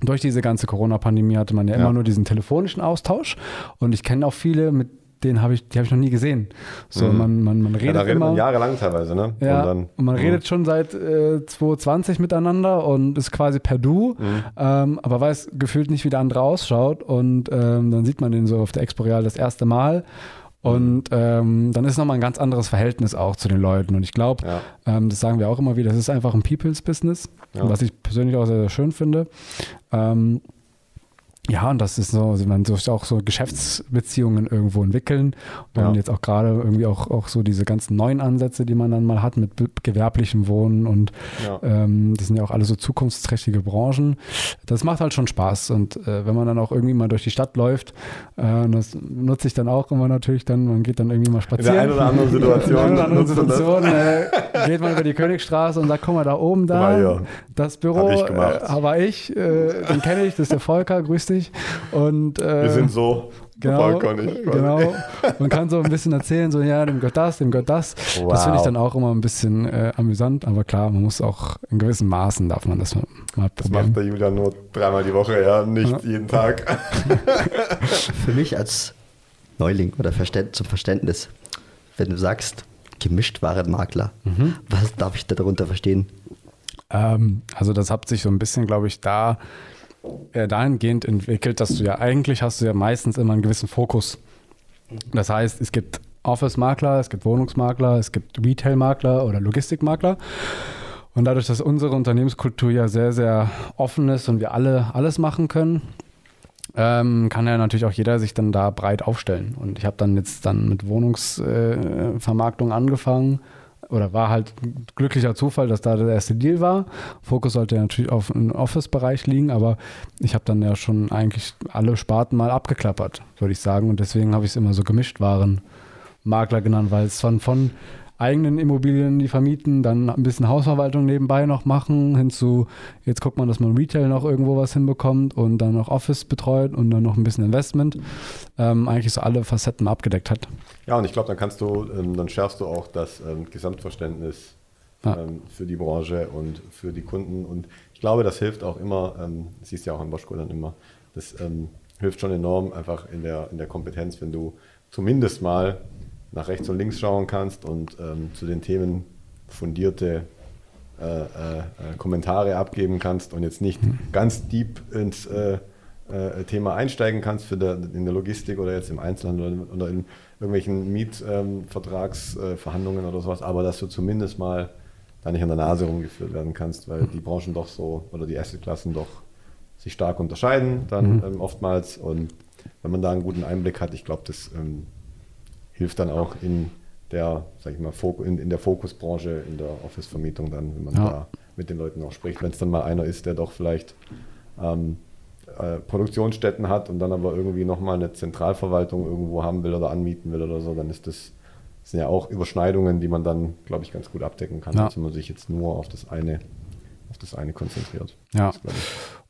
Durch diese ganze Corona-Pandemie hatte man ja, ja, immer nur diesen telefonischen Austausch. Und ich kenne auch viele, mit den habe ich, die habe ich noch nie gesehen. So, mhm. man, man, man redet ja, da redet immer. Man jahrelang teilweise, ne? Ja, und, dann, und man mh. redet schon seit äh, 2020 miteinander und ist quasi per Du, mhm. ähm, aber weiß gefühlt nicht, wie der andere ausschaut. Und ähm, dann sieht man den so auf der Expo Real das erste Mal Und ähm, dann ist nochmal ein ganz anderes Verhältnis auch zu den Leuten. Und ich glaube, Ja. ähm, das sagen wir auch immer wieder, das ist einfach ein People's Business, Ja. was ich persönlich auch sehr, sehr schön finde. Ähm, ja, und das ist so, also man durfte auch so Geschäftsbeziehungen irgendwo entwickeln. Und Ja. jetzt auch gerade irgendwie auch, auch so diese ganzen neuen Ansätze, die man dann mal hat mit gewerblichem Wohnen und Ja. ähm, das sind ja auch alle so zukunftsträchtige Branchen. Das macht halt schon Spaß. Und äh, wenn man dann auch irgendwie mal durch die Stadt läuft, äh, das nutze ich dann auch immer natürlich dann, man geht dann irgendwie mal In spazieren. [laughs] der einen oder anderen In der einen Situation. oder anderen. Situation äh, geht man über die Königstraße und sagt, guck mal, da oben da, das Büro, Hab ich gemacht. äh, war ich, äh, den kenne ich, das ist der Volker, grüß dich. Und, äh, Wir sind so. Genau, ich genau. Man kann so ein bisschen erzählen, so ja, dem gehört das, dem gehört das. Das Wow. finde ich dann auch immer ein bisschen äh, amüsant, aber klar, man muss auch in gewissen Maßen darf man das mal mal Das macht der Julian nur dreimal die Woche, ja, nicht Ja. jeden Tag. [laughs] Für mich als Neuling oder Verständ, zum Verständnis, wenn du sagst, Gemischtwarenmakler, was darf ich da darunter verstehen? Ähm, also das hat sich so ein bisschen, glaube ich, da äh, dahingehend entwickelt, dass du ja eigentlich hast du ja meistens immer einen gewissen Fokus. Das heißt, es gibt Office-Makler, es gibt Wohnungsmakler, es gibt Retail-Makler oder Logistikmakler. Und dadurch, dass unsere Unternehmenskultur ja sehr, sehr offen ist und wir alle alles machen können, ähm, kann ja natürlich auch jeder sich dann da breit aufstellen. Und ich habe dann jetzt dann mit Wohnungsvermarktung äh, angefangen oder war halt glücklicher Zufall, dass da der erste Deal war. Fokus sollte ja natürlich auf den Office-Bereich liegen, aber ich habe dann ja schon eigentlich alle Sparten mal abgeklappert, würde ich sagen. Und deswegen habe ich es immer so gemischt waren Makler genannt, weil es von, von eigenen Immobilien, die vermieten, dann ein bisschen Hausverwaltung nebenbei noch machen, hinzu, jetzt guckt man, dass man Retail noch irgendwo was hinbekommt und dann noch Office betreut und dann noch ein bisschen Investment, ähm, eigentlich so alle Facetten abgedeckt hat. Ja, und ich glaube, dann kannst du, ähm, dann schärfst du auch das ähm, Gesamtverständnis Ja. ähm, für die Branche und für die Kunden. Und ich glaube, das hilft auch immer, ähm, das siehst du ja auch in Boschko dann immer, das ähm, hilft schon enorm einfach in der, in der Kompetenz, wenn du zumindest mal nach rechts und links schauen kannst und ähm, zu den Themen fundierte äh, äh, äh, Kommentare abgeben kannst und jetzt nicht ganz deep ins äh, äh, Thema einsteigen kannst für der, in der Logistik oder jetzt im Einzelhandel oder, oder in irgendwelchen Mietvertragsverhandlungen oder sowas, aber dass du zumindest mal da nicht an der Nase rumgeführt werden kannst, weil die Branchen doch so oder die Assetklassen doch sich stark unterscheiden dann ähm, oftmals und wenn man da einen guten Einblick hat, ich glaube, das ähm, hilft dann auch in der, sag ich mal, in, in der Fokusbranche, in der Office-Vermietung dann, wenn man Ja. da mit den Leuten auch spricht. Wenn es dann mal einer ist, der doch vielleicht ähm, äh, Produktionsstätten hat und dann aber irgendwie nochmal eine Zentralverwaltung irgendwo haben will oder anmieten will oder so, dann ist das, das sind ja auch Überschneidungen, die man dann, glaube ich, ganz gut abdecken kann, Ja. wenn man sich jetzt nur auf das eine, auf das eine konzentriert. Ja. Das.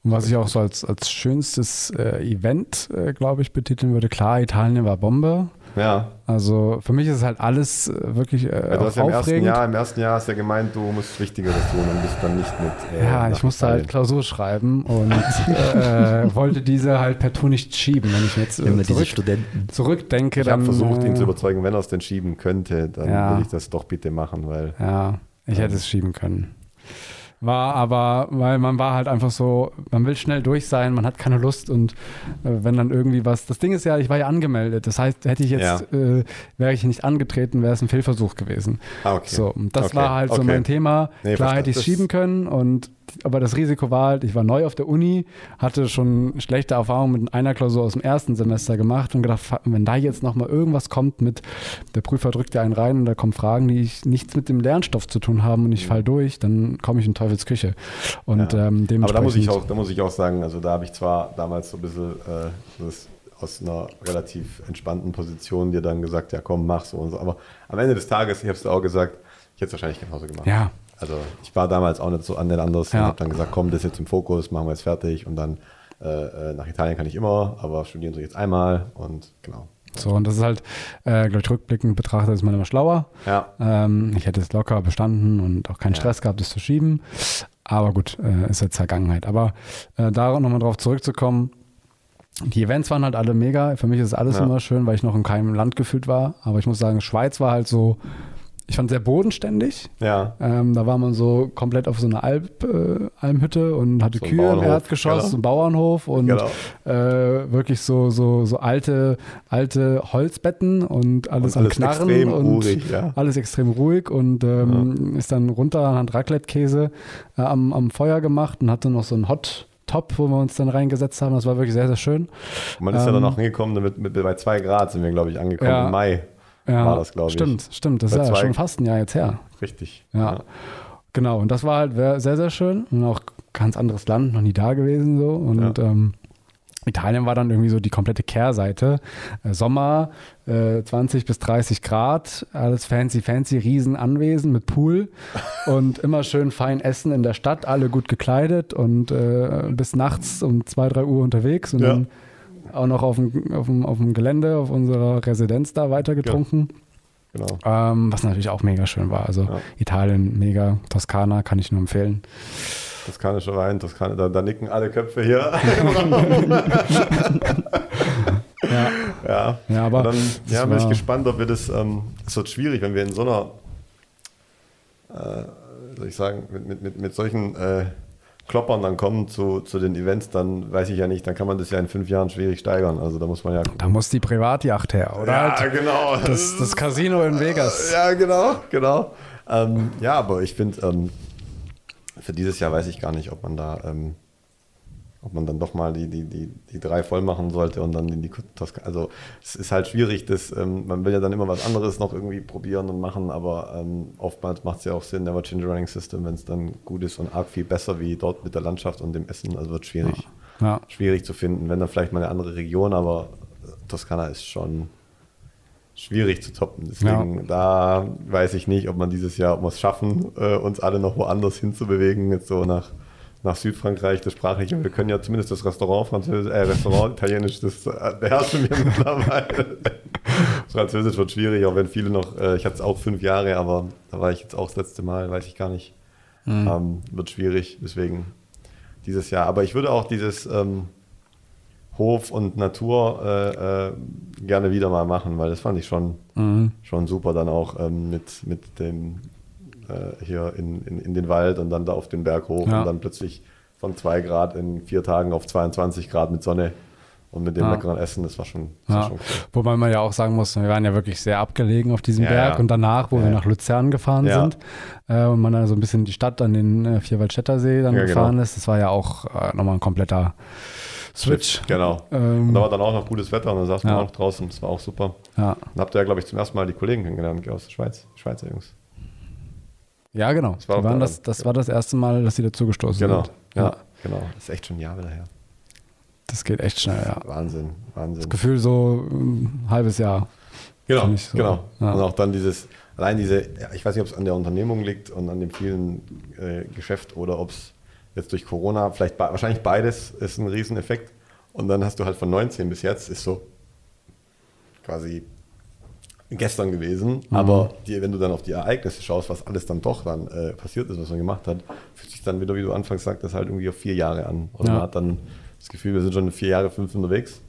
Und was ich auch so als, als schönstes äh, Event, äh, glaube ich, betiteln würde, klar, Italien war Bombe. Ja, Also für mich ist es halt alles äh, wirklich äh, Ja, du hast ja im ersten aufregend. Jahr, im ersten Jahr hast du ja gemeint, du musst Wichtigeres tun und bist dann nicht mit. äh, Ja, ich musste halt Klausur schreiben und äh, wollte diese halt per Tour nicht schieben. Wenn ich jetzt äh, zurück, Studenten. zurückdenke, Ich dann. habe versucht, ihn äh, zu überzeugen, wenn er es denn schieben könnte, dann Ja. will ich das doch bitte machen, weil. Ja, ich hätte es schieben können. War aber, weil man war halt einfach so, man will schnell durch sein, man hat keine Lust und äh, wenn dann irgendwie was, das Ding ist ja, ich war ja angemeldet, das heißt, hätte ich jetzt, äh, wäre ich nicht angetreten, wäre es ein Fehlversuch gewesen. Ah, okay. So, und das Okay, war halt so okay. mein Thema. Nee, Klar verstehe. hätte ich es schieben können und aber das Risiko war halt, ich war neu auf der Uni, hatte schon schlechte Erfahrungen mit einer Klausur aus dem ersten Semester gemacht und gedacht, wenn da jetzt nochmal irgendwas kommt mit, der Prüfer drückt ja einen rein und da kommen Fragen, die ich nichts mit dem Lernstoff zu tun haben und ich fall durch, dann komme ich in Teufels Küche. Und Ja. ähm, dementsprechend. Aber da muss, ich auch, da muss ich auch sagen, also da habe ich zwar damals so ein bisschen äh, das aus einer relativ entspannten Position dir dann gesagt, ja komm, mach so und so. Aber am Ende des Tages, ich habe es dir auch gesagt, ich hätte es wahrscheinlich genauso gemacht. Ja, Also ich war damals auch nicht so an den anders Ja. und habe dann gesagt, komm, das ist jetzt im Fokus, machen wir jetzt fertig und dann äh, äh, nach Italien kann ich immer, aber studieren soll ich jetzt einmal und genau. so und das ist halt, äh, glaube ich, rückblickend betrachtet ist man immer schlauer. Ja, Ähm, ich hätte es locker bestanden und auch keinen Ja. Stress gehabt, es zu schieben. Aber gut, äh, ist jetzt Vergangenheit. Aber äh, da nochmal drauf zurückzukommen, die Events waren halt alle mega. Für mich ist alles Ja. immer schön, weil ich noch in keinem Land gefühlt war. Aber ich muss sagen, Schweiz war halt so ich fand sehr bodenständig. Ja. Ähm, da war man so komplett auf so einer Alp, äh, Almhütte und hatte So Kühe im Erdgeschoss, genau. so ein Bauernhof und Genau. äh, wirklich so, so, so alte, alte Holzbetten und alles, Und alles am Knarren extrem und ruhig, ja. alles extrem ruhig und ähm, ist dann runter, hat Raclette-Käse äh, am, am Feuer gemacht und hatte noch so einen Hot Top, wo wir uns dann reingesetzt haben. Das war wirklich sehr, sehr schön. Man ist ja dann Ähm, auch hingekommen, damit, mit, bei zwei Grad sind wir, glaube ich, angekommen Ja. im Mai. Ja, War das, glaub ich. Stimmt, stimmt. Das Bei ist ja schon fast ein Jahr jetzt her. Richtig. Ja. Genau, und das war halt sehr, sehr schön und auch ganz anderes Land, noch nie da gewesen so. Und Ja. ähm, Italien war dann irgendwie so die komplette Kehrseite. Äh, Sommer, äh, 20 bis 30 Grad, alles fancy, fancy, Riesenanwesen mit Pool [laughs] und immer schön fein essen in der Stadt, alle gut gekleidet und äh, bis nachts um 2, 3 Uhr unterwegs und Ja. dann auch noch auf dem, auf, dem, auf dem Gelände, auf unserer Residenz da weiter getrunken. Genau. Ähm, was natürlich auch mega schön war. Also Ja. Italien mega, Toskana kann ich nur empfehlen. Toskanische Wein, Toskana, da, da nicken alle Köpfe hier. [laughs] Ja, ja. ja aber Und dann ja, bin ich gespannt, ob wir das. Ähm, es wird schwierig, wenn wir in so einer, äh, soll ich sagen, mit, mit, mit, mit solchen äh, Kloppern dann kommen zu, zu den Events, dann weiß ich ja nicht, dann kann man das ja in fünf Jahren schwierig steigern. Also da muss man ja. da muss die Privatjacht her, oder? ja, halt genau. das, das Casino in Vegas. Ja, genau, genau. Ähm, ja, aber ich finde, ähm, für dieses Jahr weiß ich gar nicht, ob man da, ähm, ob man dann doch mal die, die, die, die drei voll machen sollte und dann in die Toskana. Also es ist halt schwierig, das, ähm, man will ja dann immer was anderes noch irgendwie probieren und machen, aber ähm, oftmals macht es ja auch Sinn, Never Change Running System, wenn es dann gut ist und arg viel besser wie dort mit der Landschaft und dem Essen. Also wird schwierig, Ja. schwierig zu finden. Wenn dann vielleicht mal eine andere Region, aber Toskana ist schon schwierig zu toppen. Deswegen, da weiß ich nicht, ob man dieses Jahr, ob wir es schaffen, äh, uns alle noch woanders hinzubewegen, jetzt so nach, nach Südfrankreich, das sprachliche. Wir können ja zumindest das Restaurant Französisch, äh, Restaurant Italienisch, das äh, beherrschen wir mittlerweile. [laughs] Französisch wird schwierig, auch wenn viele noch, äh, ich hatte es auch fünf Jahre, aber da war ich jetzt auch das letzte Mal, weiß ich gar nicht. Ähm, wird schwierig, deswegen dieses Jahr. Aber ich würde auch dieses ähm, Hof und Natur äh, äh, gerne wieder mal machen, weil das fand ich schon, Mhm. schon super dann auch ähm, mit, mit dem äh, hier in, in, in den Wald und dann da auf den Berg hoch Ja. und dann plötzlich von 2 Grad in vier Tagen auf 22 Grad mit Sonne und mit dem Ja. leckeren Essen, das war schon, das war Ja. schon cool. Wobei man ja auch sagen muss, wir waren ja wirklich sehr abgelegen auf diesem Ja, Berg und danach, wo wir nach Luzern gefahren sind äh, und man dann so ein bisschen die Stadt an den äh, Vierwaldstätter See dann gefahren genau. ist, das war ja auch äh, nochmal ein kompletter Switch. Genau. Ähm, Und da war dann auch noch gutes Wetter und dann saß man auch noch draußen, das war auch super. ja. Dann habt ihr ja, glaube ich, zum ersten Mal die Kollegen kennengelernt aus der Schweiz, Schweizer Jungs. Ja, genau. war Die auch waren da das, das war das erste Mal, dass sie dazugestoßen Genau, sind. ja, genau. Das ist echt schon ein Jahr wieder her. Das geht echt schnell, ja. Wahnsinn, Wahnsinn. Gefühl so ein halbes Jahr. Genau, so. genau. Ja. Und auch dann dieses, allein diese, ja, ich weiß nicht, ob es an der Unternehmung liegt und an dem vielen äh, Geschäft oder ob es jetzt durch Corona, vielleicht wahrscheinlich beides ist ein Rieseneffekt. Und dann hast du halt von 19 bis jetzt, ist so quasi gestern gewesen. Mhm. Aber die, wenn du dann auf die Ereignisse schaust, was alles dann doch dann äh, passiert ist, was man gemacht hat, fühlt sich dann wieder, wie du anfangs sagtest, halt irgendwie auf vier Jahre an. Und Ja. man hat dann das Gefühl, wir sind schon vier Jahre, fünf unterwegs.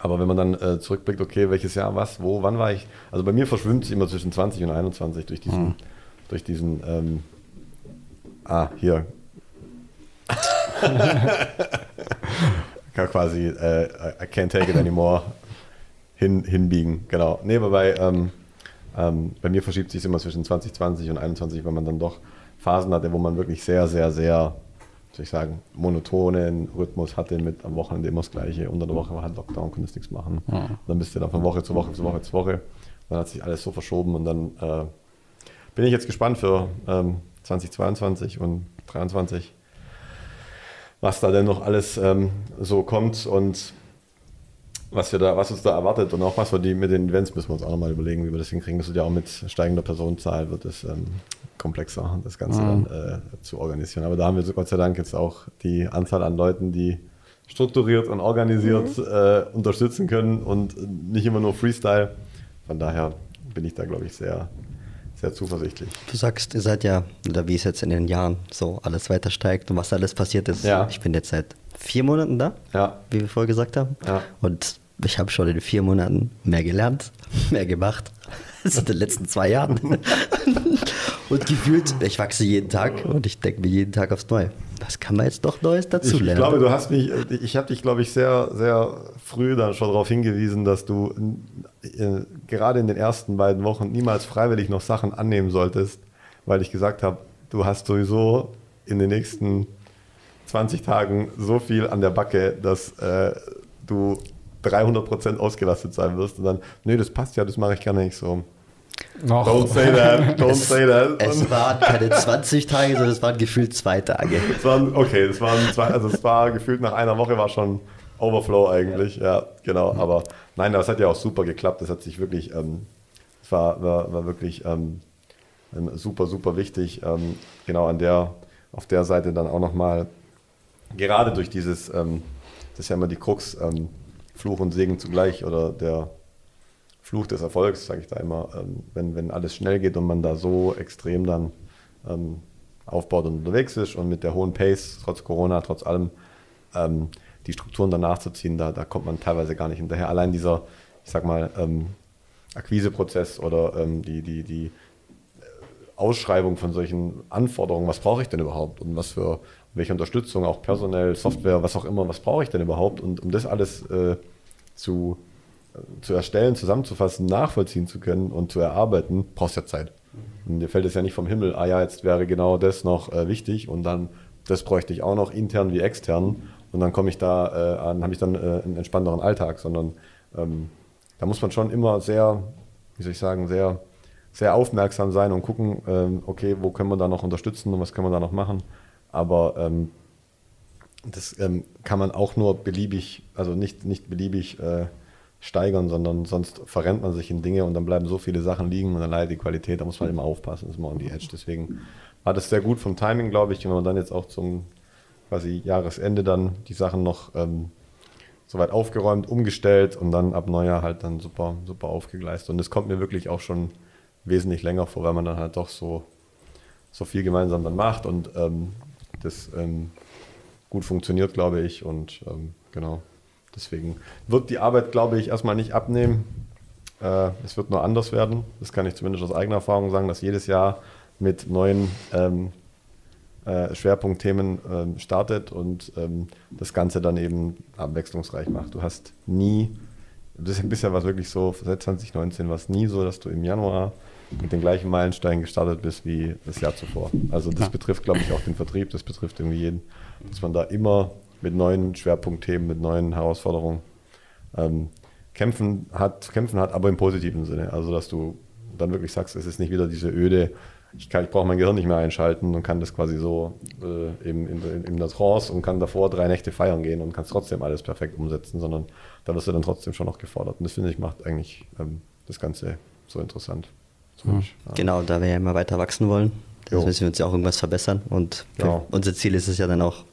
Aber wenn man dann äh, zurückblickt, okay, welches Jahr, was, wo, wann war ich? Also bei mir verschwimmt es immer zwischen 20 und 21 durch diesen, Mhm. durch diesen, ähm, ah, hier. [laughs] [laughs] Quasi, äh, I can't take it anymore, hin, hinbiegen, genau. Nee, aber bei, ähm, ähm, bei mir verschiebt sich immer zwischen 2020 und 21, weil man dann doch Phasen hatte, wo man wirklich sehr, sehr, sehr, soll ich sagen, monotonen Rhythmus hatte mit am Wochenende immer das Gleiche. Unter der Woche war halt Lockdown, konntest nichts machen. Dann bist du dann von Woche zu Woche zu Woche zu Woche. Dann hat sich alles so verschoben und dann äh, bin ich jetzt gespannt für ähm, 2022 und 2023, was da denn noch alles ähm, so kommt und was wir da, was uns da erwartet und auch was wir die mit den Events müssen wir uns auch nochmal überlegen, wie wir das hinkriegen. Das wird ja auch mit steigender Personenzahl wird es ähm, komplexer, das Ganze dann äh, zu organisieren. Aber da haben wir so Gott sei Dank jetzt auch die Anzahl an Leuten, die strukturiert und organisiert äh, unterstützen können und nicht immer nur Freestyle. Von daher bin ich da, glaube ich, sehr, sehr zuversichtlich. Du sagst, ihr seid ja, oder wie es jetzt in den Jahren so alles weiter steigt und was alles passiert ist. Ja. Ich bin jetzt seit vier Monaten da, Ja, wie wir vorher gesagt haben. Ja. Und ich habe schon in vier Monaten mehr gelernt, [laughs] mehr gemacht [laughs] als in den letzten zwei Jahren. [laughs] und gefühlt, ich wachse jeden Tag und ich denke mir jeden Tag aufs Neue. Was kann man jetzt doch Neues dazu lernen? Ich glaube, du hast mich, ich habe dich, glaube ich, sehr, sehr früh dann schon darauf hingewiesen, dass du äh, gerade in den ersten beiden Wochen niemals freiwillig noch Sachen annehmen solltest, weil ich gesagt habe, du hast sowieso in den nächsten 20 Tagen so viel an der Backe, dass äh, du 300% ausgelastet sein wirst und dann, nee, das passt ja, das mache ich gerne nicht so. Noch. Don't say that, [laughs] don't Es- say that. Es waren keine 20 Tage, sondern es waren gefühlt zwei Tage. Es waren, okay, es waren zwei, also es war gefühlt nach einer Woche war schon Overflow eigentlich, ja, genau. Aber nein, das hat ja auch super geklappt. Das hat sich wirklich, ähm, es war, war, war wirklich ähm, ähm, super, super wichtig. Ähm, genau an der, auf der Seite dann auch nochmal, gerade durch dieses, ähm, das ist ja immer die Krux, ähm, Fluch und Segen zugleich oder der Fluch des Erfolgs, sage ich da immer, ähm, wenn, wenn alles schnell geht und man da so extrem dann ähm, aufbaut und unterwegs ist und mit der hohen Pace, trotz Corona, trotz allem, ähm, die Strukturen danach zu ziehen, da, da kommt man teilweise gar nicht hinterher. Allein dieser, ich sag mal, ähm, Akquiseprozess oder ähm, die, die, die äh, Ausschreibung von solchen Anforderungen, was brauche ich denn überhaupt und was für welche Unterstützung, auch personell, Software, was auch immer, was brauche ich denn überhaupt und um das alles äh, zu, zu erstellen, zusammenzufassen, nachvollziehen zu können und zu erarbeiten, brauchst ja Zeit. Und dir fällt es ja nicht vom Himmel, ah ja, jetzt wäre genau das noch äh, wichtig und dann das bräuchte ich auch noch intern wie extern und dann komme ich da äh, an, habe ich dann äh, einen entspannteren Alltag, sondern ähm, da muss man schon immer sehr, wie soll ich sagen, sehr, sehr aufmerksam sein und gucken, ähm, okay, wo können wir da noch unterstützen und was können wir da noch machen. Aber ähm, das ähm, kann man auch nur beliebig, also nicht, nicht beliebig äh, steigern, sondern sonst verrennt man sich in Dinge und dann bleiben so viele Sachen liegen und dann leidet die Qualität, da muss man immer aufpassen, ist immer on die Edge. Deswegen war das sehr gut vom Timing, glaube ich, wenn man dann jetzt auch zum quasi Jahresende dann die Sachen noch ähm, soweit aufgeräumt, umgestellt und dann ab Neujahr halt dann super, super aufgegleist. Und das kommt mir wirklich auch schon wesentlich länger vor, weil man dann halt doch so, so viel gemeinsam dann macht und ähm, das ähm, gut funktioniert, glaube ich. Und ähm, genau, deswegen wird die Arbeit, glaube ich, erstmal nicht abnehmen. Äh, es wird nur anders werden. Das kann ich zumindest aus eigener Erfahrung sagen, dass jedes Jahr mit neuen ähm, äh, Schwerpunktthemen ähm, startet und ähm, das Ganze dann eben abwechslungsreich macht. Du hast nie, das ist bisher was wirklich so, seit 2019 war es nie so, dass du im Januar mit den gleichen Meilensteinen gestartet bist wie das Jahr zuvor. Also das Ja. betrifft, glaube ich, auch den Vertrieb, das betrifft irgendwie jeden, dass man da immer mit neuen Schwerpunktthemen, mit neuen Herausforderungen ähm, kämpfen hat, kämpfen hat, aber im positiven Sinne. Also dass du dann wirklich sagst, es ist nicht wieder diese öde, ich, kann- ich brauche mein Gehirn nicht mehr einschalten und kann das quasi so äh, eben in, in, in der Trance und kann davor drei Nächte feiern gehen und kannst trotzdem alles perfekt umsetzen, sondern da wirst du dann trotzdem schon noch gefordert. Und das finde ich macht eigentlich ähm, das Ganze so interessant. Mhm. ja. Genau, da wir ja immer weiter wachsen wollen, müssen wir uns ja auch irgendwas verbessern. Und Genau. unser Ziel ist es ja dann auch,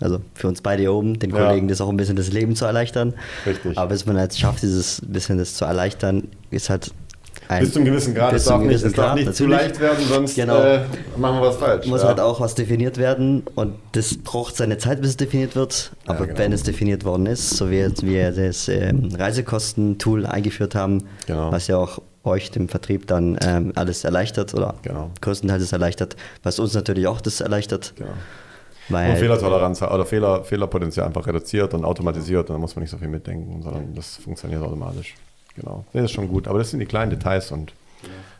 also für uns beide hier oben, den Ja. Kollegen das auch ein bisschen das Leben zu erleichtern. Richtig. Aber bis man jetzt schafft, dieses bisschen das zu erleichtern, ist halt ein, Bis zum gewissen Grad. bis Es darf nicht, es darf Grad, nicht zu leicht werden, sonst Genau. äh, machen wir was falsch. muss ja. halt auch was definiert werden und das braucht seine Zeit, bis es definiert wird. Ja, Aber genau. wenn es definiert worden ist, so wie jetzt wir das ähm, Reisekosten-Tool eingeführt haben, Genau. was ja auch euch dem Vertrieb dann ähm, alles erleichtert oder Genau. größtenteils es erleichtert, was uns natürlich auch das erleichtert. Genau. Weil Und Fehlertoleranz oder Fehler, Fehlerpotenzial einfach reduziert und automatisiert und dann muss man nicht so viel mitdenken, sondern das funktioniert automatisch. Genau. Das ist schon gut. Aber das sind die kleinen Details und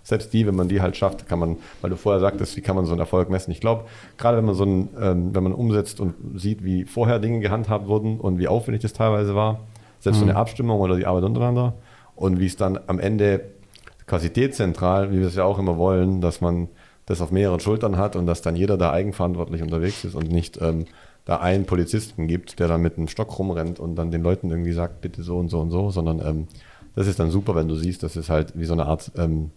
selbst die, wenn man die halt schafft, kann man, weil du vorher sagtest, wie kann man so einen Erfolg messen? Ich glaube, gerade wenn man so einen, ähm, wenn man umsetzt und sieht, wie vorher Dinge gehandhabt wurden und wie aufwendig das teilweise war, selbst so eine Abstimmung oder die Arbeit untereinander und wie es dann am Ende quasi dezentral, wie wir es ja auch immer wollen, dass man das auf mehreren Schultern hat und dass dann jeder da eigenverantwortlich unterwegs ist und nicht ähm, da einen Polizisten gibt, der dann mit einem Stock rumrennt und dann den Leuten irgendwie sagt, bitte so und so und so, sondern ähm, das ist dann super, wenn du siehst, das ist halt wie so eine Art ähm,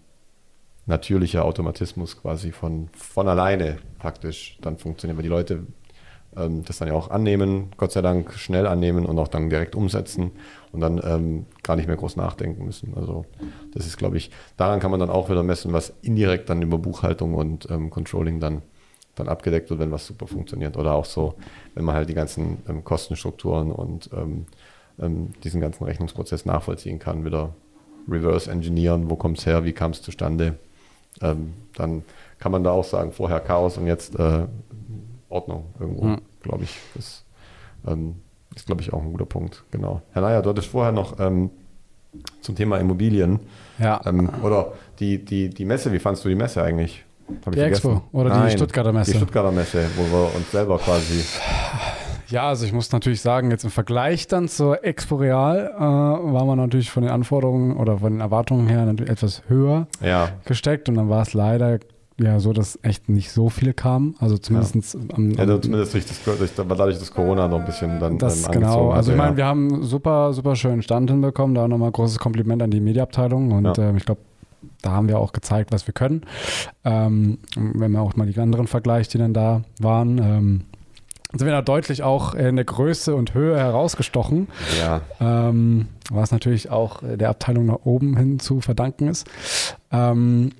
natürlicher Automatismus quasi von, von alleine praktisch dann funktioniert, weil die Leute das dann ja auch annehmen, Gott sei Dank schnell annehmen und auch dann direkt umsetzen und dann ähm, gar nicht mehr groß nachdenken müssen. Also das ist, glaube ich, daran kann man dann auch wieder messen, was indirekt dann über Buchhaltung und ähm, Controlling dann, dann abgedeckt wird, wenn was super funktioniert. Oder auch so, wenn man halt die ganzen ähm, Kostenstrukturen und ähm, ähm, diesen ganzen Rechnungsprozess nachvollziehen kann, wieder reverse engineeren, wo kommt es her, wie kam es zustande. Ähm, dann kann man da auch sagen, vorher Chaos und jetzt äh, Ordnung irgendwo, mhm. glaube ich. Das ähm, ist, glaube ich, auch ein guter Punkt. Genau. Herr Neier, du hattest vorher noch ähm, zum Thema Immobilien. Ja. Ähm, oder die, die, die Messe, wie fandest du die Messe eigentlich? Hab die Expo oder Nein, die Stuttgarter Messe? Die Stuttgarter Messe, wo wir uns selber quasi. Ja, also ich muss natürlich sagen, jetzt im Vergleich dann zur Expo Real äh, war man natürlich von den Anforderungen oder von den Erwartungen her natürlich etwas höher ja. gesteckt und dann war es leider ja so, dass echt nicht so viele kamen. Also zumindest ja. am, am ja, zumindest durch das, durch, dadurch, dass Corona noch ein bisschen dann das genau. Also ich meine, wir haben super, super schönen Stand hinbekommen. Da nochmal großes Kompliment an die Mediaabteilung und ja. äh, ich glaube, da haben wir auch gezeigt, was wir können. Ähm, wenn man auch mal die anderen vergleicht, die dann da waren. Ähm, sind wir da deutlich auch in der Größe und Höhe herausgestochen. Ja. Ähm, was natürlich auch der Abteilung nach oben hin zu verdanken ist. Ähm,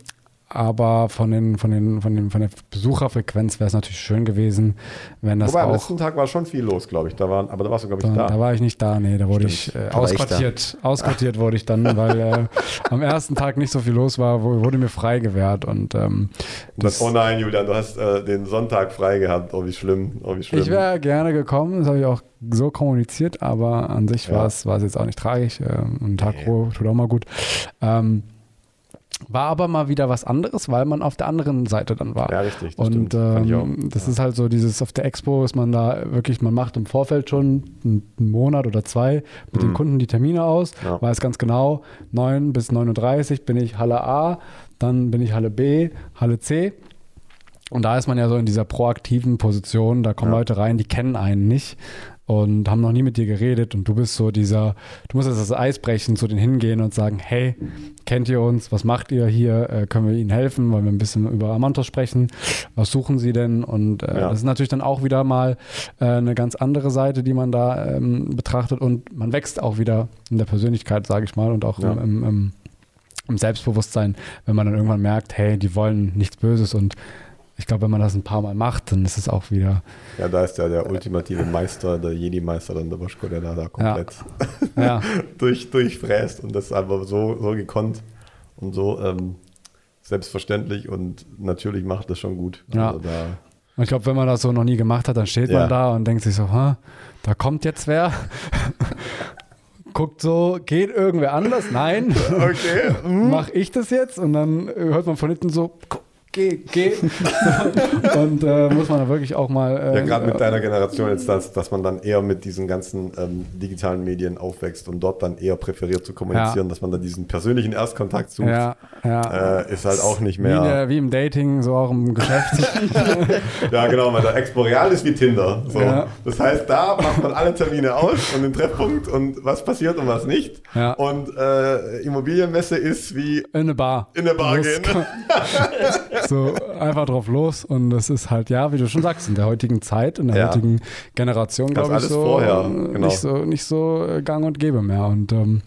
aber von, den, von, den, von, den, von der Besucherfrequenz wäre es natürlich schön gewesen, wenn das Wobei, auch... am letzten Tag war schon viel los, glaube ich. Da waren, aber da warst du, glaube ich, da, da. Da war ich nicht da, nee, da wurde Stimmt. ich äh, ausquartiert. Ich ausquartiert wurde ich dann, weil äh, am ersten Tag nicht so viel los war, wurde mir frei gewährt. Und, ähm, das, oh nein, Julian, du hast äh, den Sonntag frei gehabt. Oh, wie schlimm. Oh, wie schlimm. Ich wäre gerne gekommen, das habe ich auch so kommuniziert, aber an sich ja. war es jetzt auch nicht tragisch. Ähm, ein Tag nee. Ruhe tut auch mal gut. Ähm, war aber mal wieder was anderes, weil man auf der anderen Seite dann war. Ja, richtig. Das und ähm, das ja. ist halt so dieses, auf der Expo ist man da wirklich, man macht im Vorfeld schon einen Monat oder zwei mit mhm. den Kunden die Termine aus, ja. weiß ganz genau, 9 bis 39 bin ich Halle A, dann bin ich Halle B, Halle C. Und da ist man ja so in dieser proaktiven Position, da kommen ja. Leute rein, die kennen einen nicht und haben noch nie mit dir geredet. Und du bist so dieser, du musst jetzt das Eis brechen, zu denen hingehen und sagen, hey, kennt ihr uns, was macht ihr hier, äh, können wir ihnen helfen, wollen wir ein bisschen über Amantos sprechen, was suchen sie denn? Und äh, ja. das ist natürlich dann auch wieder mal äh, eine ganz andere Seite, die man da ähm, betrachtet. Und man wächst auch wieder in der Persönlichkeit, sage ich mal, und auch ja. im, im, im im Selbstbewusstsein, wenn man dann irgendwann merkt, hey, die wollen nichts Böses. Und ich glaube, wenn man das ein paar Mal macht, dann ist es auch wieder. Ja, da ist ja der ultimative Meister, der Jedi-Meister, dann der Boschko, der da, da komplett ja. Ja. [laughs] durch, durchfräst und das einfach so, so gekonnt und so ähm, selbstverständlich und natürlich macht das schon gut. Ja. Also da und ich glaube, wenn man das so noch nie gemacht hat, dann steht ja. man da und denkt sich so, da kommt jetzt wer. [laughs] Guckt so, geht irgendwer anders? Nein. [laughs] Okay. Mach ich das jetzt? Und dann hört man von hinten so, guck geh, geh. [laughs] und äh, muss man da wirklich auch mal. Äh, ja, gerade mit deiner Generation jetzt, dass, dass man dann eher mit diesen ganzen ähm, digitalen Medien aufwächst und dort dann eher präferiert zu kommunizieren, ja. dass man da diesen persönlichen Erstkontakt sucht, ja, ja. Äh, ist halt auch nicht mehr. Wie, der, wie, im Dating, so auch im Geschäft. [laughs] ja, genau, weil der Exporeal ist wie Tinder. So. Ja. Das heißt, da macht man alle Termine aus und den Treffpunkt und was passiert und was nicht. Ja. Und äh, Immobilienmesse ist wie in eine Bar. In eine Bar gehen. [laughs] so einfach drauf los. Und das ist halt, ja, wie du schon sagst, in der heutigen Zeit, in der ja. heutigen Generation, glaube ich, so, vorher. Genau. nicht so nicht so äh, gang und gäbe mehr. Und ähm,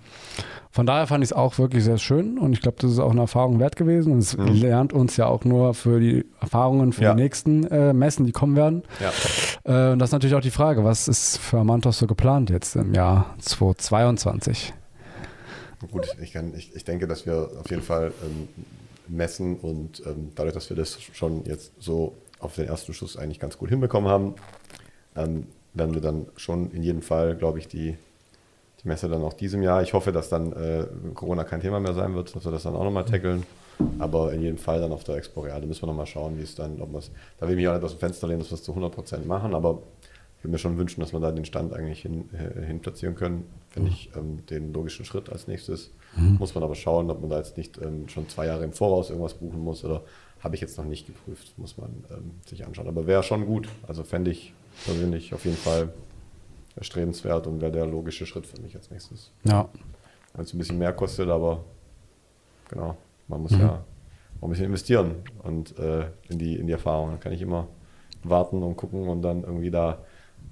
von daher fand ich es auch wirklich sehr schön und ich glaube, das ist auch eine Erfahrung wert gewesen. Und es mhm. lernt uns ja auch nur für die Erfahrungen für ja. die nächsten äh, Messen, die kommen werden. Ja. Äh, und das ist natürlich auch die Frage, was ist für Amantos so geplant jetzt im Jahr 2022? Gut, ich, kann, ich, ich denke, dass wir auf jeden Fall ähm, messen und ähm, dadurch, dass wir das schon jetzt so auf den ersten Schuss eigentlich ganz gut hinbekommen haben, ähm, werden wir dann schon in jedem Fall, glaube ich, die, die Messe dann auch diesem Jahr. Ich hoffe, dass dann äh, Corona kein Thema mehr sein wird, dass wir das dann auch nochmal tackeln. Aber in jedem Fall dann auf der Expo Real. Da müssen wir nochmal schauen, wie es dann, ob da will ich mich auch nicht aus dem Fenster lehnen, dass wir es zu 100% machen, aber ich würde mir schon wünschen, dass wir da den Stand eigentlich hin, äh, hin platzieren können. Finde ich ähm, den logischen Schritt als nächstes. Mhm. Muss man aber schauen, ob man da jetzt nicht ähm, schon zwei Jahre im Voraus irgendwas buchen muss oder habe ich jetzt noch nicht geprüft, muss man ähm, sich anschauen. Aber wäre schon gut. Also fände ich persönlich auf jeden Fall erstrebenswert und wäre der logische Schritt für mich als nächstes. Ja. Wenn es ein bisschen mehr kostet, aber genau, man muss mhm. ja auch ein bisschen investieren und äh, in, die, in die Erfahrung. Dann kann ich immer warten und gucken und dann irgendwie da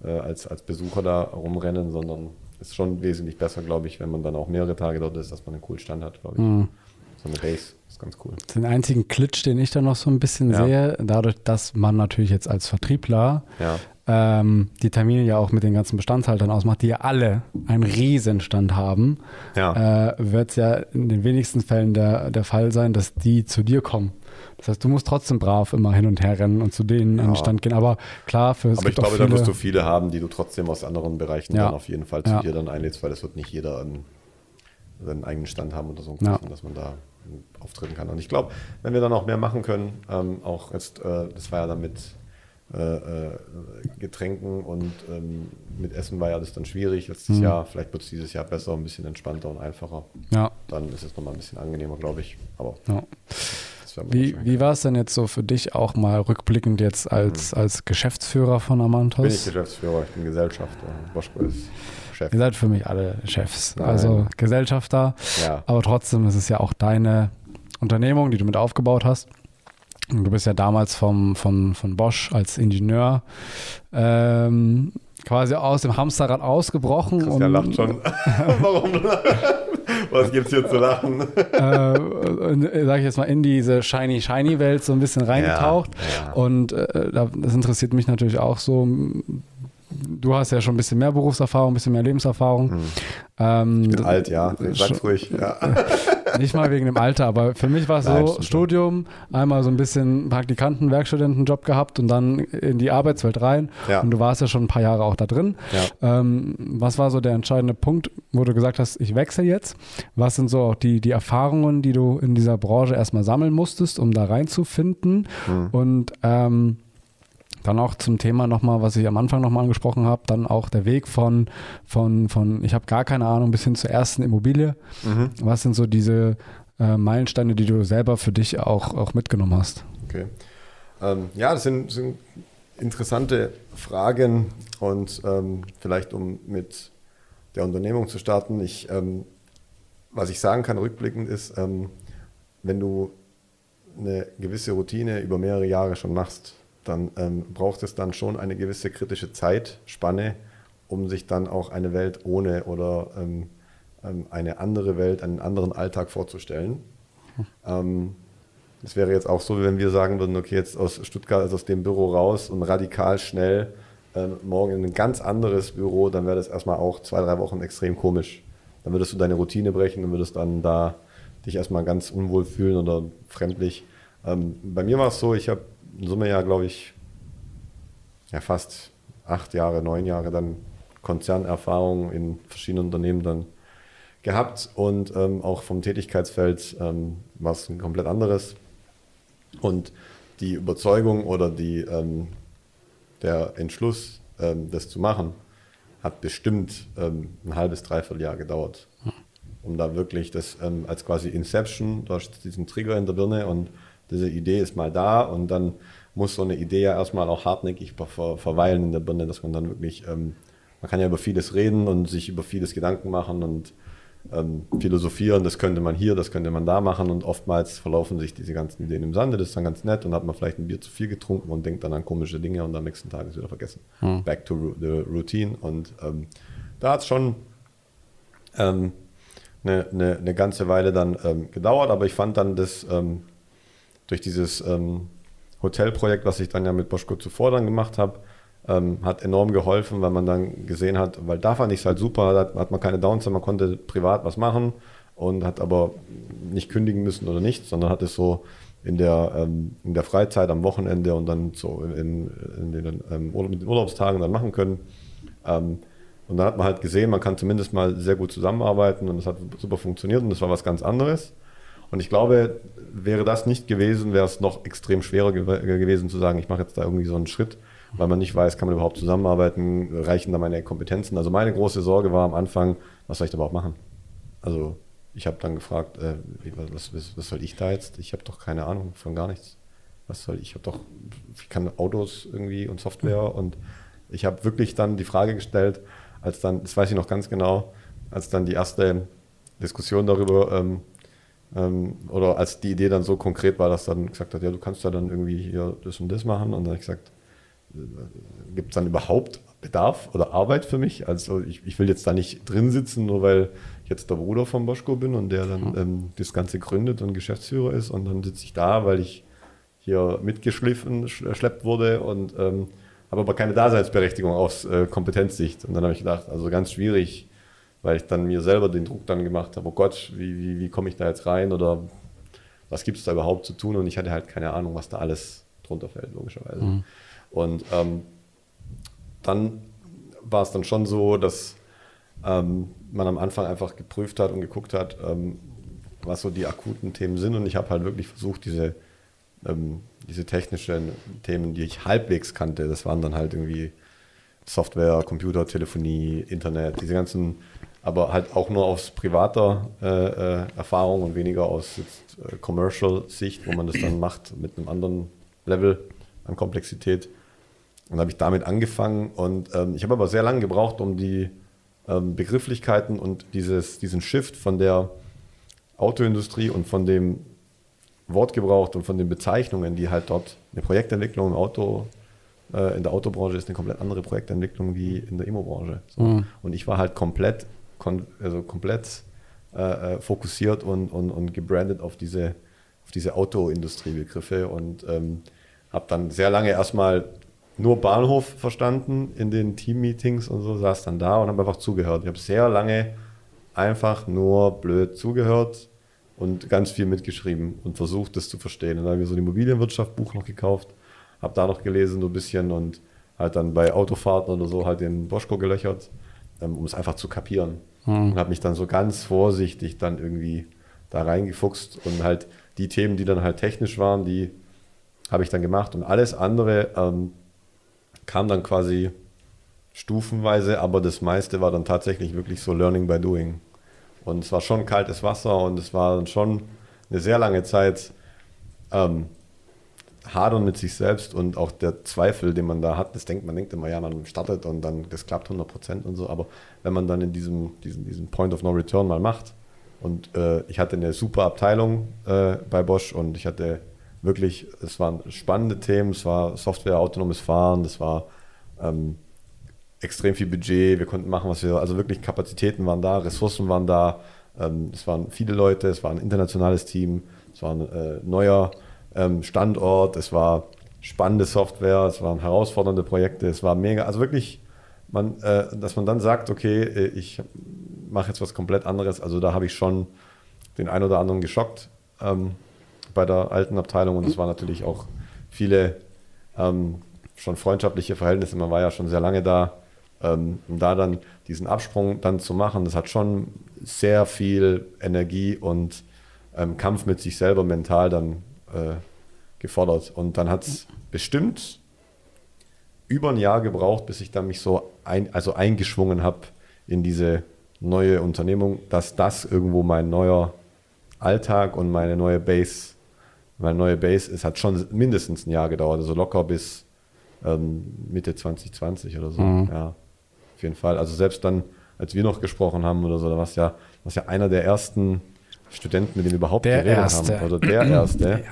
äh, als, als Besucher da rumrennen, sondern ist schon wesentlich besser, glaube ich, wenn man dann auch mehrere Tage dort ist, dass man einen coolen Stand hat, glaube ich. Mhm. So eine Base ist ganz cool. Den einzigen Klitsch, den ich da noch so ein bisschen ja. sehe, dadurch, dass man natürlich jetzt als Vertriebler ja. ähm, die Termine ja auch mit den ganzen Bestandshaltern ausmacht, die ja alle einen Riesenstand haben, Ja. äh, wird es ja in den wenigsten Fällen der, der Fall sein, dass die zu dir kommen. Das heißt, du musst trotzdem brav immer hin und her rennen und zu denen an den Ja. Stand gehen. Aber klar, für es Aber ich glaube, da wirst du viele haben, die du trotzdem aus anderen Bereichen Ja. dann auf jeden Fall zu Ja. dir dann einlädst, weil es wird nicht jeder einen, seinen eigenen Stand haben oder so, Ja. dass man da auftreten kann. Und ich glaube, wenn wir dann auch mehr machen können, ähm, auch jetzt, äh, das war ja dann mit äh, äh, Getränken und ähm, mit Essen war ja das dann schwierig letztes Mhm. Jahr. Vielleicht wird es dieses Jahr besser, ein bisschen entspannter und einfacher. ja, Dann ist es nochmal ein bisschen angenehmer, glaube ich. Aber ja. Das Wie, wie war es denn jetzt so für dich auch mal rückblickend jetzt als, als Geschäftsführer von bin ich Amantos? Geschäftsführer, ich bin Gesellschafter. Boschko ist Chef. Ihr seid für mich alle Chefs, Nein. also Gesellschafter. Ja. Aber trotzdem ist es ja auch deine Unternehmung, die du mit aufgebaut hast. Und du bist ja damals vom, von, von Bosch als Ingenieur ähm, quasi aus dem Hamsterrad ausgebrochen Christian lacht schon. [laughs] Warum? Was gibt's hier zu lachen? äh, äh, sag ich jetzt mal, in diese shiny, shiny Welt so ein bisschen reingetaucht. Ja, ja. Und äh, da- das interessiert mich natürlich auch so. Du hast ja schon ein bisschen mehr Berufserfahrung, ein bisschen mehr Lebenserfahrung. Ähm, Ich bin alt, ja. Sag's ruhig. Ja. [laughs] Nicht mal wegen dem Alter, aber für mich war es so. Studium, einmal so ein bisschen Praktikanten, Werkstudentenjob gehabt und dann in die Arbeitswelt rein. Ja. Und du warst ja schon ein paar Jahre auch da drin. Ja. Ähm, was war so der entscheidende Punkt, wo du gesagt hast, ich wechsle jetzt? Was sind so auch die, die Erfahrungen, die du in dieser Branche erstmal sammeln musstest, um da reinzufinden? Hm. Und ähm, dann auch zum Thema nochmal, was ich am Anfang nochmal angesprochen habe, dann auch der Weg von, von, von ich habe gar keine Ahnung, bis hin zur ersten Immobilie. Mhm. Was sind so diese äh, Meilensteine, die du selber für dich auch, auch mitgenommen hast? Okay. Ähm, ja, das sind, sind interessante Fragen und ähm, vielleicht um mit der Unternehmung zu starten. Ich, ähm, was ich sagen kann rückblickend ist, ähm, wenn du eine gewisse Routine über mehrere Jahre schon machst, dann ähm, braucht es dann schon eine gewisse kritische Zeitspanne, um sich dann auch eine Welt ohne oder ähm, ähm, eine andere Welt, einen anderen Alltag vorzustellen. Ähm, es wäre jetzt auch so, wie wenn wir sagen würden, okay, jetzt aus Stuttgart, also aus dem Büro raus und radikal schnell ähm, morgen in ein ganz anderes Büro, dann wäre das erstmal auch zwei, drei Wochen extrem komisch. Dann würdest du deine Routine brechen und würdest dann da dich erstmal ganz unwohl fühlen oder fremdlich. Ähm, bei mir war es so, ich habe in Summe ja, glaube ich, ja fast acht Jahre, neun Jahre dann Konzernerfahrung in verschiedenen Unternehmen dann gehabt und ähm, auch vom Tätigkeitsfeld ähm, war es ein komplett anderes. Und die Überzeugung oder die, ähm, der Entschluss, ähm, das zu machen, hat bestimmt ähm, ein halbes, dreiviertel Jahr gedauert. Um da wirklich das ähm, als quasi Inception, du hast diesen Trigger in der Birne und diese Idee ist mal da und dann muss so eine Idee ja erstmal auch hartnäckig ver verweilen in der Birne, dass man dann wirklich, ähm, man kann ja über vieles reden und sich über vieles Gedanken machen und ähm, philosophieren, das könnte man hier, das könnte man da machen und oftmals verlaufen sich diese ganzen Ideen im Sande, das ist dann ganz nett und hat man vielleicht ein Bier zu viel getrunken und denkt dann an komische Dinge und am nächsten Tag ist wieder vergessen. Back to ru the routine und ähm, da hat es schon ähm, eine, eine, eine ganze Weile dann ähm, gedauert, aber ich fand dann das ähm, durch dieses ähm, Hotelprojekt, was ich dann ja mit Boschko zuvor dann gemacht habe, ähm, hat enorm geholfen, weil man dann gesehen hat, weil da fand ich es halt super, da hat man keine Downside, man konnte privat was machen und hat aber nicht kündigen müssen oder nicht, sondern hat es so in der, ähm, in der Freizeit am Wochenende und dann so in, in den, ähm, mit den Urlaubstagen dann machen können. Ähm, und dann hat man halt gesehen, man kann zumindest mal sehr gut zusammenarbeiten und das hat super funktioniert und das war was ganz anderes. Und ich glaube, wäre das nicht gewesen, wäre es noch extrem schwerer gew gewesen zu sagen, ich mache jetzt da irgendwie so einen Schritt, weil man nicht weiß, kann man überhaupt zusammenarbeiten, reichen da meine Kompetenzen. Also meine große Sorge war am Anfang, was soll ich da überhaupt machen? Also ich habe dann gefragt, äh, was, was, was soll ich da jetzt? Ich habe doch keine Ahnung von gar nichts. Was soll ich? Ich habe doch, ich kann Autos irgendwie und Software und ich habe wirklich dann die Frage gestellt, als dann, das weiß ich noch ganz genau, als dann die erste Diskussion darüber ähm, oder als die Idee dann so konkret war, dass dann gesagt hat, ja, du kannst ja dann irgendwie hier das und das machen. Und dann habe ich gesagt, gibt es dann überhaupt Bedarf oder Arbeit für mich? Also ich, ich will jetzt da nicht drin sitzen, nur weil ich jetzt der Bruder von Boschko bin und der dann ähm, das Ganze gründet und Geschäftsführer ist. Und dann sitze ich da, weil ich hier mitgeschliffen, schleppt wurde und ähm, habe habe aber keine Daseinsberechtigung aus äh, Kompetenzsicht. Und dann habe ich gedacht, also ganz schwierig, weil ich dann mir selber den Druck dann gemacht habe, oh Gott, wie, wie, wie komme ich da jetzt rein oder was gibt es da überhaupt zu tun? Und ich hatte halt keine Ahnung, was da alles drunter fällt, logischerweise. Mhm. Und ähm, dann war es dann schon so, dass ähm, man am Anfang einfach geprüft hat und geguckt hat, ähm, was so die akuten Themen sind. Und ich habe halt wirklich versucht, diese, ähm, diese technischen Themen, die ich halbwegs kannte, das waren dann halt irgendwie Software, Computer, Telefonie, Internet, diese ganzen, aber halt auch nur aus privater äh, äh, Erfahrung und weniger aus jetzt, äh, Commercial-Sicht, wo man das dann macht mit einem anderen Level an Komplexität. Und habe ich damit angefangen und ähm, ich habe aber sehr lange gebraucht, um die ähm, Begrifflichkeiten und dieses, diesen Shift von der Autoindustrie und von dem Wortgebrauch und von den Bezeichnungen, die halt dort eine Projektentwicklung im Auto, äh, in der Autobranche ist eine komplett andere Projektentwicklung wie in der Immo-Branche. So. Mhm. Und ich war halt komplett, also komplett äh, äh, fokussiert und, und, und gebrandet auf diese, auf diese Autoindustriebegriffe und ähm, habe dann sehr lange erstmal nur Bahnhof verstanden in den Team-Meetings und so, saß dann da und habe einfach zugehört. Ich habe sehr lange einfach nur blöd zugehört und ganz viel mitgeschrieben und versucht, das zu verstehen. Und dann habe ich so ein Immobilienwirtschaft-Buch noch gekauft, habe da noch gelesen so ein bisschen und halt dann bei Autofahrten oder so halt den Boschko gelöchert, ähm, um es einfach zu kapieren. Mhm. Und habe mich dann so ganz vorsichtig dann irgendwie da reingefuchst und halt die Themen, die dann halt technisch waren, die habe ich dann gemacht und alles andere ähm, kam dann quasi stufenweise, aber das meiste war dann tatsächlich wirklich so Learning by Doing. Und es war schon kaltes Wasser und es war dann schon eine sehr lange Zeit ähm, hadern mit sich selbst und auch der Zweifel, den man da hat, das denkt man denkt immer, ja, man startet und dann das klappt 100 Prozent und so, aber wenn man dann in diesem, diesem, diesem Point of No Return mal macht und äh, ich hatte eine super Abteilung äh, bei Bosch und ich hatte wirklich, es waren spannende Themen, es war Software, autonomes Fahren, es war ähm, extrem viel Budget, wir konnten machen, was wir, also wirklich Kapazitäten waren da, Ressourcen waren da, ähm, es waren viele Leute, es war ein internationales Team, es war ein äh, neuer ähm, Standort, es war spannende Software, es waren herausfordernde Projekte, es war mega, also wirklich, man, äh, dass man dann sagt, okay, äh, ich mache jetzt was komplett anderes, also da habe ich schon den einen oder anderen geschockt. Ähm, bei der alten Abteilung und es waren natürlich auch viele ähm, schon freundschaftliche Verhältnisse. Man war ja schon sehr lange da. Ähm, um da dann diesen Absprung dann zu machen, das hat schon sehr viel Energie und ähm, Kampf mit sich selber mental dann äh, gefordert. Und dann hat es bestimmt über ein Jahr gebraucht, bis ich dann mich so ein, also eingeschwungen habe in diese neue Unternehmung, dass das irgendwo mein neuer Alltag und meine neue Base meine neue Base, es hat schon mindestens ein Jahr gedauert, also locker bis ähm, Mitte 2020 oder so. Mhm. Ja, auf jeden Fall. Also selbst dann, als wir noch gesprochen haben oder so, da war es ja, war's ja einer der ersten Studenten, mit denen wir überhaupt der geredet erste. haben. Oder der [clears throat] erste.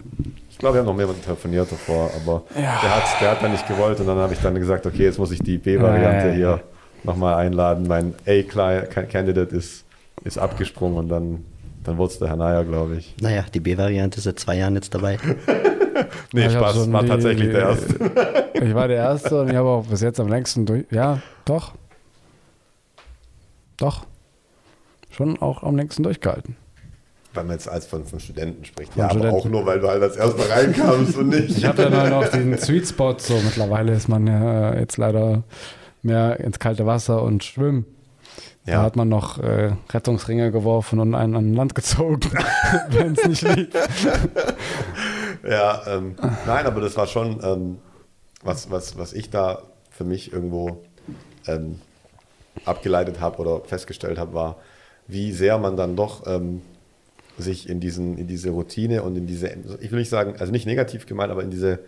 Ich glaube, wir haben noch mehr telefoniert davor, aber ja. der, hat, der hat dann nicht gewollt und dann habe ich dann gesagt, okay, jetzt muss ich die B-Variante ja, hier nochmal einladen. Mein A-Candidate ist, ist abgesprungen und dann dann wurde es der Herr Naja, glaube ich. Naja, die B-Variante ist seit zwei Jahren jetzt dabei. [laughs] nee, ich Spaß, war die, tatsächlich der Erste. [laughs] ich war der Erste und ich habe auch bis jetzt am längsten durch. Ja, doch. Doch. Schon auch am längsten durchgehalten. Wenn man jetzt als von, von Studenten spricht. Von ja, Studenten. aber auch nur, weil du halt als Erster reinkamst und nicht. Ich habe ja noch den [laughs] Sweet Spot. So, mittlerweile ist man ja jetzt leider mehr ins kalte Wasser und schwimmen. Ja. Da hat man noch äh, Rettungsringe geworfen und einen an Land gezogen, [laughs] wenn es nicht lief. [laughs] ja, ähm, nein, aber das war schon, ähm, was, was, was ich da für mich irgendwo ähm, abgeleitet habe oder festgestellt habe, war, wie sehr man dann doch ähm, sich in, diesen, in diese Routine und in diese, ich will nicht sagen, also nicht negativ gemeint, aber in diese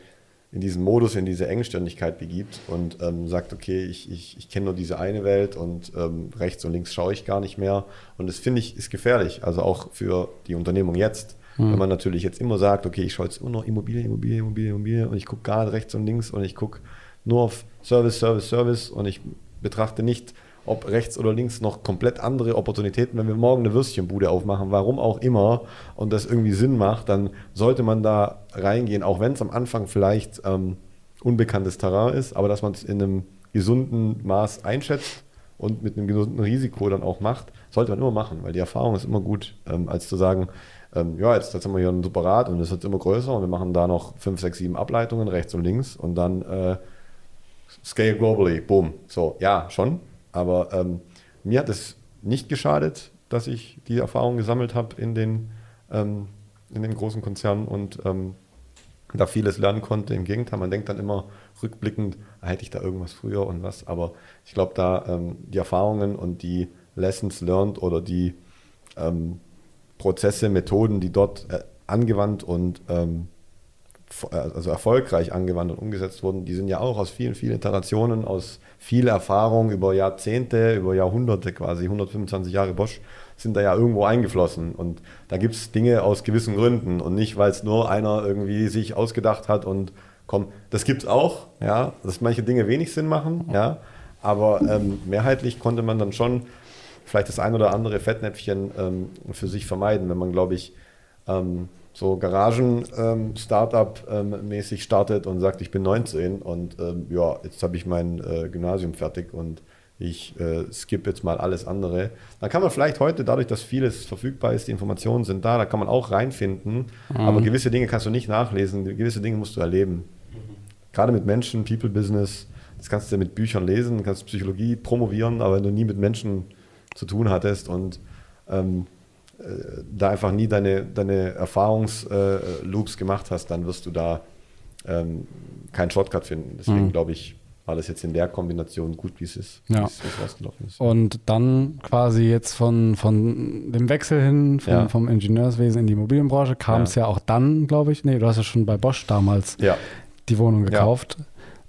in diesen Modus, in diese Engstirnigkeit begibt und ähm, sagt, okay, ich, ich, ich kenne nur diese eine Welt und ähm, rechts und links schaue ich gar nicht mehr. Und das finde ich ist gefährlich, also auch für die Unternehmung jetzt. Mhm. Wenn man natürlich jetzt immer sagt, okay, ich schaue jetzt immer noch Immobilie, Immobilie, Immobilie, Immobilie und ich gucke gerade rechts und links und ich gucke nur auf Service, Service, Service und ich betrachte nicht ob rechts oder links noch komplett andere Opportunitäten. Wenn wir morgen eine Würstchenbude aufmachen, warum auch immer, und das irgendwie Sinn macht, dann sollte man da reingehen, auch wenn es am Anfang vielleicht ähm, unbekanntes Terrain ist, aber dass man es in einem gesunden Maß einschätzt und mit einem gesunden Risiko dann auch macht, sollte man immer machen, weil die Erfahrung ist immer gut, ähm, als zu sagen, ähm, ja, jetzt, jetzt haben wir hier ein super Rad und es wird immer größer und wir machen da noch 5, 6, 7 Ableitungen rechts und links und dann äh, Scale globally, boom. So, ja, schon, aber ähm, mir hat es nicht geschadet, dass ich die Erfahrung gesammelt habe in den, ähm, in den großen Konzernen und ähm, da vieles lernen konnte. Im Gegenteil, man denkt dann immer rückblickend, ah, hätte ich da irgendwas früher und was. Aber ich glaube, da ähm, die Erfahrungen und die Lessons learned oder die ähm, Prozesse, Methoden, die dort äh, angewandt und ähm, äh, also erfolgreich angewandt und umgesetzt wurden, die sind ja auch aus vielen, vielen Iterationen, aus viel Erfahrung über Jahrzehnte, über Jahrhunderte quasi, 125 Jahre Bosch, sind da ja irgendwo eingeflossen. Und da gibt es Dinge aus gewissen Gründen und nicht, weil es nur einer irgendwie sich ausgedacht hat und komm, das gibt es auch, ja, dass manche Dinge wenig Sinn machen, ja, aber ähm, mehrheitlich konnte man dann schon vielleicht das ein oder andere Fettnäpfchen ähm, für sich vermeiden, wenn man, glaube ich, ähm, so Garagen-Startup-mäßig ähm, startet und sagt, ich bin 19 und ähm, ja, jetzt habe ich mein äh, Gymnasium fertig und ich äh, skippe jetzt mal alles andere. Da kann man vielleicht heute, dadurch, dass vieles verfügbar ist, die Informationen sind da, da kann man auch reinfinden, mhm. aber gewisse Dinge kannst du nicht nachlesen, gewisse Dinge musst du erleben. Gerade mit Menschen, People Business, das kannst du ja mit Büchern lesen, kannst Psychologie promovieren, aber wenn du nie mit Menschen zu tun hattest und ähm, äh, da einfach nie deine, deine Erfahrungsloops äh, gemacht hast, dann wirst du da ähm, keinen Shortcut finden. Deswegen mhm. glaube ich, war das jetzt in der Kombination gut, wie es ist, ja. rausgelaufen ist. Und dann quasi jetzt von, von dem Wechsel hin vom, ja. vom Ingenieurswesen in die Immobilienbranche kam es ja. auch dann, glaube ich, nee, du hast ja schon bei Bosch damals die Wohnung gekauft.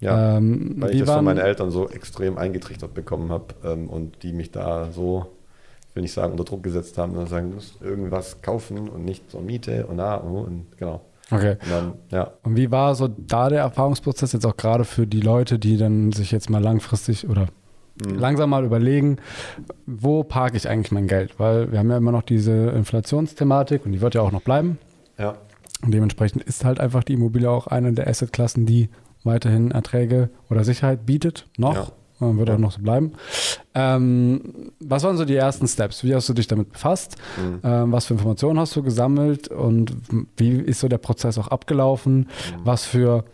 Ja, ähm, weil ich das von meinen Eltern so extrem eingetrichtert bekommen habe ähm, und die mich da so will nicht sagen, unter Druck gesetzt haben, sondern sagen, du musst irgendwas kaufen und nicht zur Miete und da und, und genau. Okay. Und, dann, ja. und wie war so da der Erfahrungsprozess jetzt auch gerade für die Leute, die dann sich jetzt mal langfristig oder mhm. langsam mal überlegen, wo parke ich eigentlich mein Geld? Weil wir haben ja immer noch diese Inflationsthematik und die wird ja auch noch bleiben. Ja. Und dementsprechend ist halt einfach die Immobilie auch eine der Assetklassen, die weiterhin Erträge oder Sicherheit bietet, noch. Ja. Wird auch noch so bleiben. Ähm, was waren so die ersten Steps? Wie hast du dich damit befasst? Mhm. Ähm, was für Informationen hast du gesammelt und wie ist so der Prozess auch abgelaufen? Mhm. Was für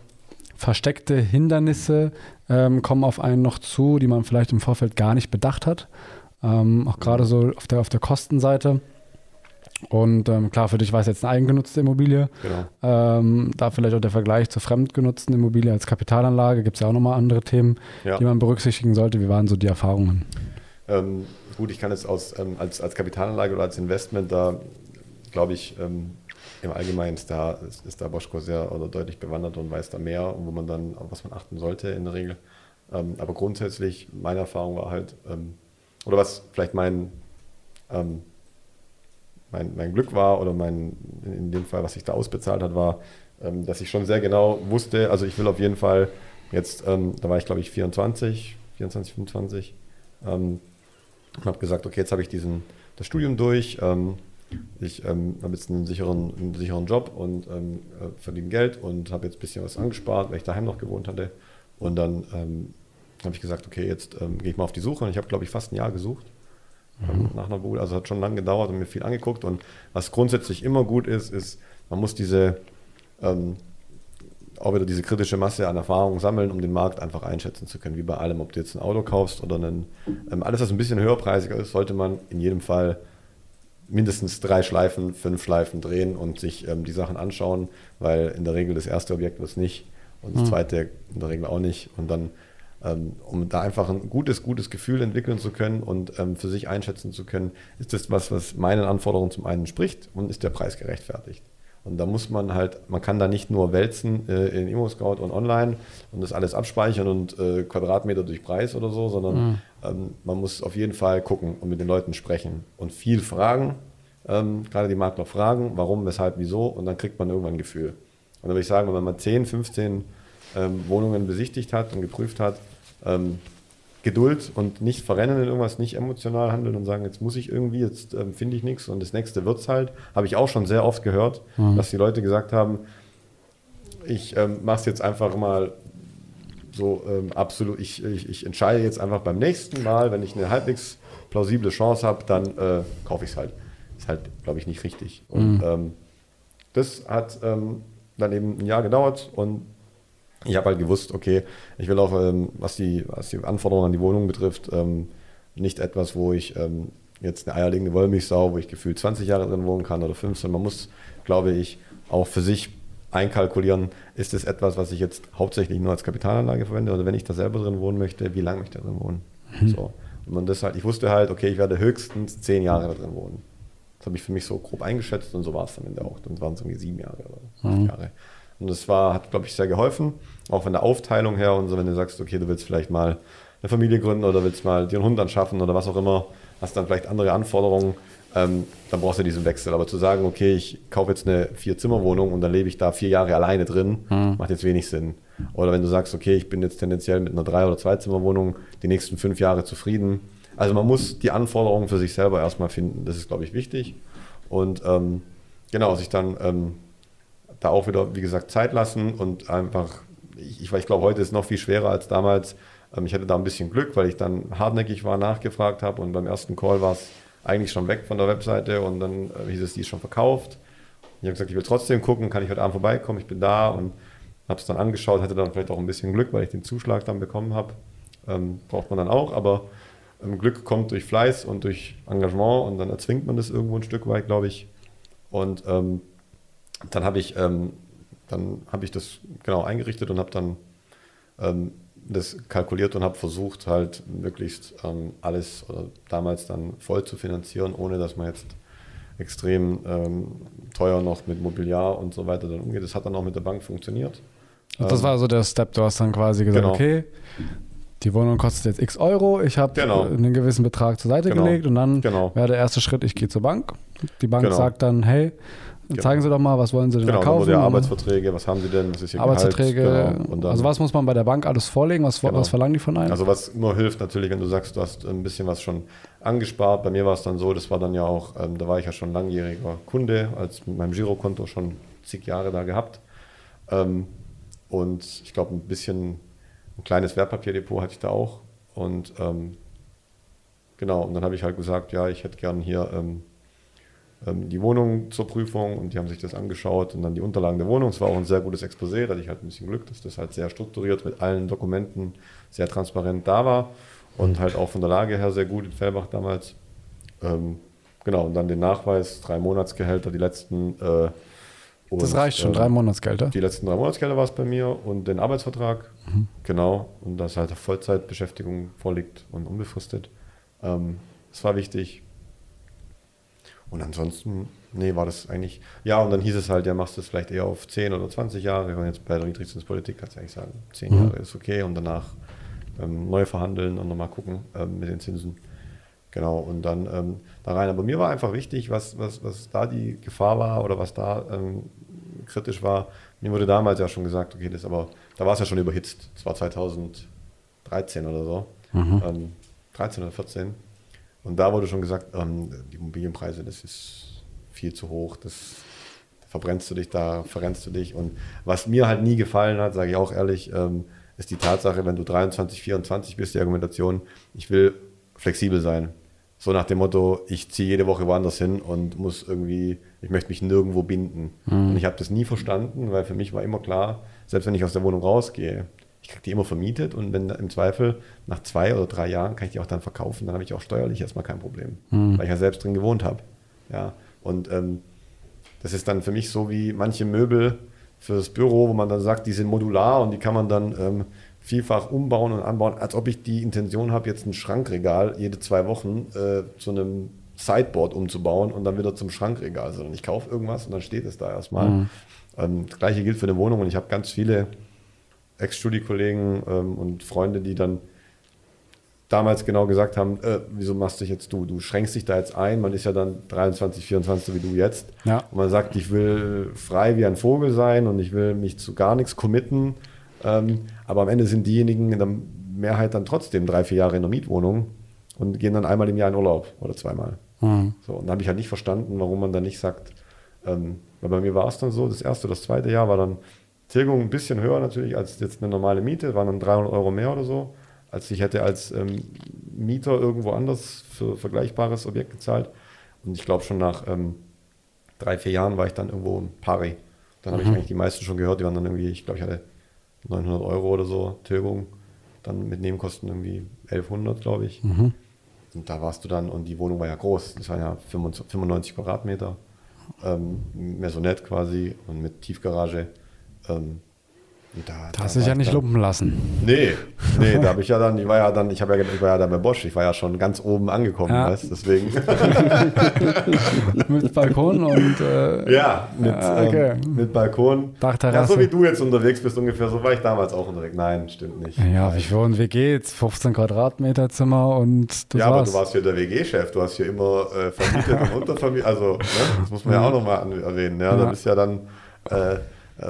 versteckte Hindernisse ähm, kommen auf einen noch zu, die man vielleicht im Vorfeld gar nicht bedacht hat? Ähm, auch gerade mhm. so auf der, auf der Kostenseite. Und ähm, klar, für dich war es jetzt eine eigengenutzte Immobilie. Genau. Ähm, da vielleicht auch der Vergleich zur fremdgenutzten Immobilie als Kapitalanlage. Gibt es ja auch nochmal andere Themen, ja. die man berücksichtigen sollte. Wie waren so die Erfahrungen? Ähm, gut, ich kann jetzt aus, ähm, als, als Kapitalanlage oder als Investment da, glaube ich, ähm, im Allgemeinen ist da, ist, ist da Boschko sehr oder deutlich bewandert und weiß da mehr, wo man dann, auf was man achten sollte in der Regel. Ähm, aber grundsätzlich, meine Erfahrung war halt, oder was vielleicht mein mein, mein Glück war oder mein, in dem Fall, was sich da ausbezahlt hat, war, ähm, dass ich schon sehr genau wusste, also ich will auf jeden Fall jetzt, ähm, da war ich glaube ich 24, 24, 25, ähm, und habe gesagt, okay, jetzt habe ich diesen, das Studium durch, ähm, ich ähm, habe jetzt einen sicheren, einen sicheren Job und ähm, äh, verdiene Geld und habe jetzt ein bisschen was angespart, weil ich daheim noch gewohnt hatte. Und dann ähm, habe ich gesagt, okay, jetzt ähm, gehe ich mal auf die Suche und ich habe, glaube ich, fast ein Jahr gesucht mhm. nach einer Bude. Also hat schon lange gedauert und mir viel angeguckt. Und was grundsätzlich immer gut ist, ist, man muss diese ähm, auch wieder diese kritische Masse an Erfahrung sammeln, um den Markt einfach einschätzen zu können. Wie bei allem, ob du jetzt ein Auto kaufst oder einen, ähm, alles, was ein bisschen höherpreisiger ist, sollte man in jedem Fall mindestens drei Schleifen, fünf Schleifen drehen und sich ähm, die Sachen anschauen, weil in der Regel das erste Objekt wird es nicht und das mhm. zweite in der Regel auch nicht. Und dann um da einfach ein gutes, gutes Gefühl entwickeln zu können und ähm, für sich einschätzen zu können, ist das was, was meinen Anforderungen zum einen spricht und ist der Preis gerechtfertigt. Und da muss man halt, man kann da nicht nur wälzen äh, in ImmoScout und online und das alles abspeichern und äh, Quadratmeter durch Preis oder so, sondern mhm. ähm, man muss auf jeden Fall gucken und mit den Leuten sprechen und viel fragen, ähm, gerade die Makler fragen, warum, weshalb, wieso und dann kriegt man irgendwann ein Gefühl. Und dann würde ich sagen, wenn man mal 10, 15 ähm, Wohnungen besichtigt hat und geprüft hat, ähm, Geduld und nicht verrennen in irgendwas, nicht emotional handeln und sagen, jetzt muss ich irgendwie, jetzt ähm, finde ich nichts und das nächste wird es halt. Habe ich auch schon sehr oft gehört, mhm. dass die Leute gesagt haben, ich ähm, mache es jetzt einfach mal so ähm, absolut, ich, ich, ich entscheide jetzt einfach beim nächsten Mal, wenn ich eine halbwegs plausible Chance habe, dann äh, kaufe ich es halt. Ist halt, glaube ich, nicht richtig. Und mhm. ähm, das hat ähm, dann eben ein Jahr gedauert und ich habe halt gewusst, okay, ich will auch, ähm, was, die, was die Anforderungen an die Wohnung betrifft, ähm, nicht etwas, wo ich ähm, jetzt eine eierlegende Wollmilchsau, wo ich gefühlt 20 Jahre drin wohnen kann oder 15. Man muss, glaube ich, auch für sich einkalkulieren, ist es etwas, was ich jetzt hauptsächlich nur als Kapitalanlage verwende oder wenn ich da selber drin wohnen möchte, wie lange möchte ich da drin wohnen? Mhm. So. Und man das halt, ich wusste halt, okay, ich werde höchstens zehn Jahre da drin wohnen. Das habe ich für mich so grob eingeschätzt und so war es dann in der auch. Dann waren es irgendwie sieben Jahre oder acht mhm. Jahre. Und das war, hat, glaube ich, sehr geholfen, auch von der Aufteilung her und so, wenn du sagst, okay, du willst vielleicht mal eine Familie gründen oder willst mal dir einen Hund anschaffen oder was auch immer, hast dann vielleicht andere Anforderungen, ähm, dann brauchst du diesen Wechsel. Aber zu sagen, okay, ich kaufe jetzt eine Vier-Zimmer-Wohnung und dann lebe ich da vier Jahre alleine drin, mhm. macht jetzt wenig Sinn. Oder wenn du sagst, okay, ich bin jetzt tendenziell mit einer Drei- oder Zwei-Zimmer-Wohnung die nächsten fünf Jahre zufrieden. Also man muss die Anforderungen für sich selber erstmal finden. Das ist, glaube ich, wichtig. Und ähm, genau, sich dann ähm, da auch wieder, wie gesagt, Zeit lassen und einfach, ich, ich, ich glaube, heute ist noch viel schwerer als damals. Ähm, ich hatte da ein bisschen Glück, weil ich dann hartnäckig war, nachgefragt habe und beim ersten Call war es eigentlich schon weg von der Webseite und dann äh, hieß es, die ist schon verkauft. Ich habe gesagt, ich will trotzdem gucken, kann ich heute Abend vorbeikommen, ich bin da und habe es dann angeschaut, hatte dann vielleicht auch ein bisschen Glück, weil ich den Zuschlag dann bekommen habe. Ähm, braucht man dann auch, aber ähm, Glück kommt durch Fleiß und durch Engagement und dann erzwingt man das irgendwo ein Stück weit, glaube ich. Und ähm, dann habe ich, ähm, dann habe ich das genau eingerichtet und habe dann ähm, das kalkuliert und habe versucht, halt möglichst ähm, alles oder damals dann voll zu finanzieren, ohne dass man jetzt extrem ähm, teuer noch mit Mobiliar und so weiter dann umgeht. Das hat dann auch mit der Bank funktioniert. Und das ähm, war so der Step, du hast dann quasi gesagt, genau. okay, die Wohnung kostet jetzt x Euro, ich habe genau. einen gewissen Betrag zur Seite genau. gelegt und dann genau. wäre der erste Schritt, ich gehe zur Bank. Die Bank genau. sagt dann, hey, Genau. Zeigen Sie doch mal, was wollen Sie denn genau, kaufen? Genau, Arbeitsverträge, was haben Sie denn, was ist Ihr Arbeitsverträge, genau. also was muss man bei der Bank alles vorlegen, was, genau. was verlangen die von einem? Also was immer hilft natürlich, wenn du sagst, du hast ein bisschen was schon angespart. Bei mir war es dann so, das war dann ja auch, ähm, da war ich ja schon langjähriger Kunde, als mit meinem Girokonto schon zig Jahre da gehabt. Ähm, und ich glaube, ein bisschen, ein kleines Wertpapierdepot hatte ich da auch. Und ähm, genau, und dann habe ich halt gesagt, ja, ich hätte gern hier ähm, ähm, die Wohnung zur Prüfung und die haben sich das angeschaut und dann die Unterlagen der Wohnung. Es war auch ein sehr gutes Exposé, da hatte ich halt ein bisschen Glück, dass das halt sehr strukturiert mit allen Dokumenten sehr transparent da war und halt auch von der Lage her sehr gut in Fellbach damals. Ähm, genau, und dann den Nachweis, drei Monatsgehälter, die letzten. Äh, und, das reicht schon, äh, drei Monatsgelder? Die letzten drei Monatsgelder war es bei mir und den Arbeitsvertrag, mhm. genau, und dass halt Vollzeitbeschäftigung vorliegt und unbefristet. Ähm, das war wichtig. Und ansonsten, nee, war das eigentlich, ja, und dann hieß es halt, ja, machst du es vielleicht eher auf 10 oder 20 Jahre. Und jetzt bei der Niedrigzinspolitik kannst du eigentlich sagen, 10 mhm. Jahre ist okay und danach ähm, neu verhandeln und nochmal gucken ähm, mit den Zinsen. Genau, und dann ähm, da rein. Aber mir war einfach wichtig, was, was, was da die Gefahr war oder was da ähm, kritisch war. Mir wurde damals ja schon gesagt, okay, das aber, da war es ja schon überhitzt. Das war 2013 oder so. Mhm. 13 ähm, oder 14. Und da wurde schon gesagt, ähm, die Immobilienpreise, das ist viel zu hoch, das verbrennst du dich, da verrennst du dich. Und was mir halt nie gefallen hat, sage ich auch ehrlich, ähm, ist die Tatsache, wenn du 23, 24 bist, die Argumentation, ich will flexibel sein. So nach dem Motto, ich ziehe jede Woche woanders hin und muss irgendwie, ich möchte mich nirgendwo binden. Mhm. Und ich habe das nie verstanden, weil für mich war immer klar, selbst wenn ich aus der Wohnung rausgehe, ich kriege die immer vermietet und wenn im Zweifel nach zwei oder drei Jahren kann ich die auch dann verkaufen, dann habe ich auch steuerlich erstmal kein Problem, mhm. weil ich ja selbst drin gewohnt habe. Ja, und ähm, das ist dann für mich so wie manche Möbel für das Büro, wo man dann sagt, die sind modular und die kann man dann ähm, vielfach umbauen und anbauen, als ob ich die Intention habe, jetzt ein Schrankregal jede zwei Wochen äh, zu einem Sideboard umzubauen und dann wieder zum Schrankregal, sondern ich kaufe irgendwas und dann steht es da erstmal. Mhm. Ähm, das gleiche gilt für eine Wohnung und ich habe ganz viele Ex-Studi-Kollegen ähm, und Freunde, die dann damals genau gesagt haben, äh, wieso machst du dich jetzt du? Du schränkst dich da jetzt ein, man ist ja dann 23, 24 so wie du jetzt. Ja. Und man sagt, ich will frei wie ein Vogel sein und ich will mich zu gar nichts committen. Ähm, aber am Ende sind diejenigen in der Mehrheit dann trotzdem drei, vier Jahre in der Mietwohnung und gehen dann einmal im Jahr in Urlaub oder zweimal. Mhm. So, und da habe ich halt nicht verstanden, warum man dann nicht sagt, ähm, weil bei mir war es dann so, das erste oder das zweite Jahr war dann Tilgung ein bisschen höher natürlich als jetzt eine normale Miete, waren dann 300 Euro mehr oder so, als ich hätte als ähm, Mieter irgendwo anders für vergleichbares Objekt gezahlt. Und ich glaube schon nach ähm, drei, vier Jahren war ich dann irgendwo ein Pari. Dann habe ich eigentlich die meisten schon gehört, die waren dann irgendwie, ich glaube, ich hatte 900 Euro oder so Tilgung, dann mit Nebenkosten irgendwie 1100, glaube ich. Mhm. Und da warst du dann, und die Wohnung war ja groß, das waren ja 25 95 Quadratmeter, ähm, Maisonette quasi und mit Tiefgarage. Ähm, da, Da hast du dich ja nicht dann- lumpen lassen. Nee, nee, da habe ich ja dann, ich war ja dann, ich habe ja, ich war ja da bei Bosch, ich war ja schon ganz oben angekommen, Ja. weißt deswegen. [laughs] Mit Balkon und äh, ja, mit, Ah, okay. ähm, mit Balkon. Ja, Dachterrasse. so wie du jetzt unterwegs bist ungefähr, so war ich damals auch unterwegs. Nein, stimmt nicht. Ja, wie wohnen WG jetzt? 15 Quadratmeter Zimmer und das ja, aber war's. du warst hier der WG-Chef, du hast hier immer äh, vermietet und [laughs] untervermietet, also ne, das muss man ja auch nochmal erwähnen. Ja, Ja. Da bist ja dann äh,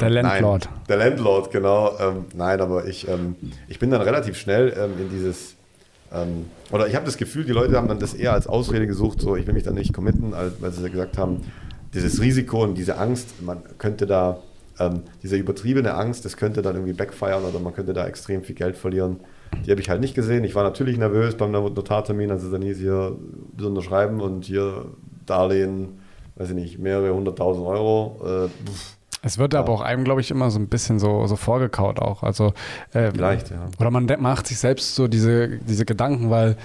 Der Landlord. Nein, der Landlord, genau. Ähm, nein, aber ich, ähm, ich bin dann relativ schnell ähm, in dieses, ähm, oder ich habe das Gefühl, die Leute haben dann das eher als Ausrede gesucht, so ich will mich da nicht committen, weil sie gesagt haben, dieses Risiko und diese Angst, man könnte da, ähm, diese übertriebene Angst, das könnte dann irgendwie backfeiern oder man könnte da extrem viel Geld verlieren. Die habe ich halt nicht gesehen. Ich war natürlich nervös beim Notartermin, als es dann hieß, hier bitte unterschreiben und hier Darlehen, weiß ich nicht, mehrere hunderttausend Euro. Äh, pff, Es wird aber auch einem, glaube ich, immer so ein bisschen so, so vorgekaut auch. Also, äh, Vielleicht, ja. Oder man macht sich selbst so diese, diese Gedanken, weil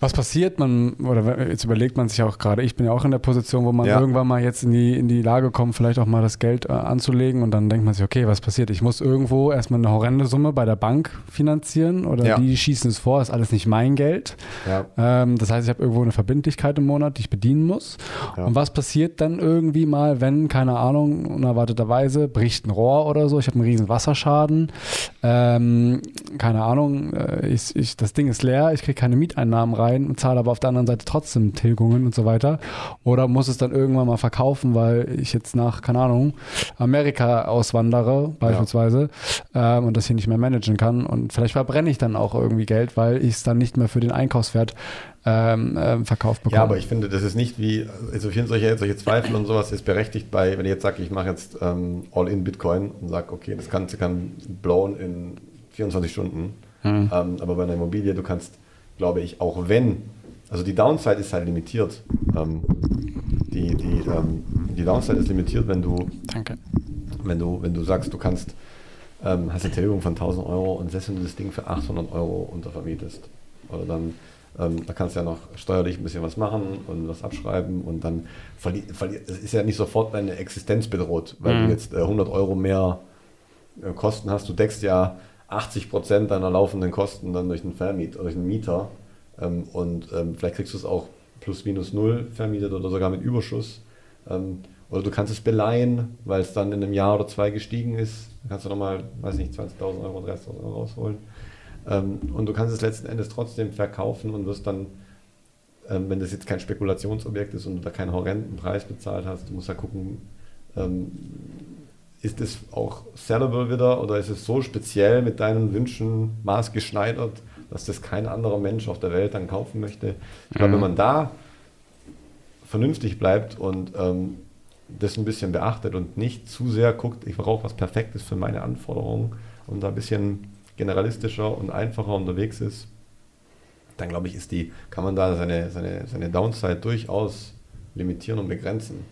was passiert, man, oder jetzt überlegt man sich auch gerade, ich bin ja auch in der Position, wo man Ja. irgendwann mal jetzt in die, in die Lage kommt, vielleicht auch mal das Geld äh, anzulegen und dann denkt man sich, okay, was passiert? Ich muss irgendwo erstmal eine horrende Summe bei der Bank finanzieren oder Ja. die schießen es vor, ist alles nicht mein Geld. Ja. Ähm, das heißt, ich habe irgendwo eine Verbindlichkeit im Monat, die ich bedienen muss. Und was passiert dann irgendwie mal, wenn, keine Ahnung, unerwarteterweise bricht ein Rohr oder so, ich habe einen riesen Wasserschaden, ähm, keine Ahnung, äh, ich, ich, das Ding ist leer, ich kriege keine Mieteinnahmen rein und zahle aber auf der anderen Seite trotzdem Tilgungen und so weiter. Oder muss es dann irgendwann mal verkaufen, weil ich jetzt nach, keine Ahnung, Amerika auswandere beispielsweise ähm, und das hier nicht mehr managen kann. Und vielleicht verbrenne ich dann auch irgendwie Geld, weil ich es dann nicht mehr für den Einkaufswert ähm, ähm, verkauft bekomme. Ja, aber ich finde, das ist nicht wie, also finde solche, solche Zweifel und sowas ist berechtigt bei, wenn ich jetzt sage, ich mache jetzt ähm, All-in Bitcoin und sage, okay, das Ganze kann blown in 24 Stunden. Mhm. Ähm, aber bei einer Immobilie, du kannst, glaube ich, auch wenn, also die Downside ist halt limitiert. Ähm, die, die, ähm, die Downside ist limitiert, wenn du, Danke. wenn du, wenn du sagst, du kannst, ähm, hast eine Tilgung von 1000 Euro und selbst wenn du das Ding für 800 Euro untervermietest, oder dann, ähm, da kannst du ja noch steuerlich ein bisschen was machen und was abschreiben und dann verliert, verliert, es ist ja nicht sofort deine Existenz bedroht, weil Mhm. du jetzt äh, 100 Euro mehr äh, Kosten hast. Du deckst ja 80 Prozent deiner laufenden Kosten dann durch einen Vermiet, durch einen Mieter ähm, und ähm, vielleicht kriegst du es auch plus minus null vermietet oder sogar mit Überschuss. Ähm, oder du kannst es beleihen, weil es dann in einem Jahr oder zwei gestiegen ist. Dann kannst du nochmal, weiß nicht, 20.000 Euro, 30.000 Euro rausholen. Ähm, und du kannst es letzten Endes trotzdem verkaufen und wirst dann, ähm, wenn das jetzt kein Spekulationsobjekt ist und du da keinen horrenden Preis bezahlt hast, du musst ja gucken, ähm, ist es auch sellable wieder oder ist es so speziell mit deinen Wünschen maßgeschneidert, dass das kein anderer Mensch auf der Welt dann kaufen möchte? Ich glaube, Mhm. wenn man da vernünftig bleibt und ähm, das ein bisschen beachtet und nicht zu sehr guckt, ich brauche was Perfektes für meine Anforderungen und da ein bisschen generalistischer und einfacher unterwegs ist, dann glaube ich, ist die, kann man da seine, seine, seine Downside durchaus limitieren und begrenzen.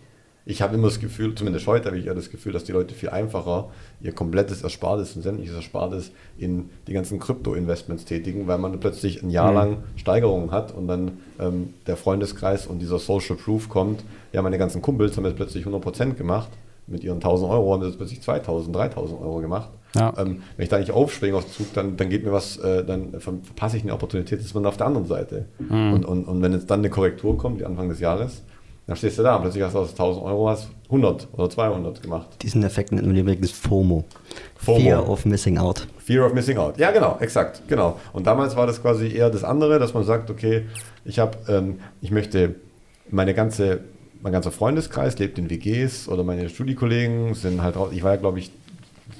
Ich habe immer das Gefühl, zumindest heute habe ich ja das Gefühl, dass die Leute viel einfacher ihr komplettes Erspartes und sämtliches Erspartes in die ganzen Krypto-Investments tätigen, weil man plötzlich ein Jahr Mhm. lang Steigerungen hat und dann ähm, der Freundeskreis und dieser Social Proof kommt. Ja, meine ganzen Kumpels haben jetzt plötzlich 100% gemacht. Mit ihren 1000 Euro haben sie jetzt plötzlich 2000, 3000 Euro gemacht. Ja. Ähm, wenn ich da nicht aufspringe aufs Zug, dann, dann geht mir was, äh, dann ver- verpasse ich eine Opportunität, das ist man auf der anderen Seite. Mhm. Und, und, und wenn jetzt dann eine Korrektur kommt, wie Anfang des Jahres, dann stehst du da und plötzlich hast du aus 1000 Euro hast 100 oder 200 gemacht. Diesen Effekt nennt man übrigens FOMO. FOMO. Fear of Missing Out. Fear of Missing Out. Ja, genau, exakt, genau. Und damals war das quasi eher das andere, dass man sagt, okay, ich habe, ähm, ich möchte meine ganze, mein ganzer Freundeskreis lebt in WGs oder meine Studiekollegen sind halt, raus- ich war ja, glaube ich,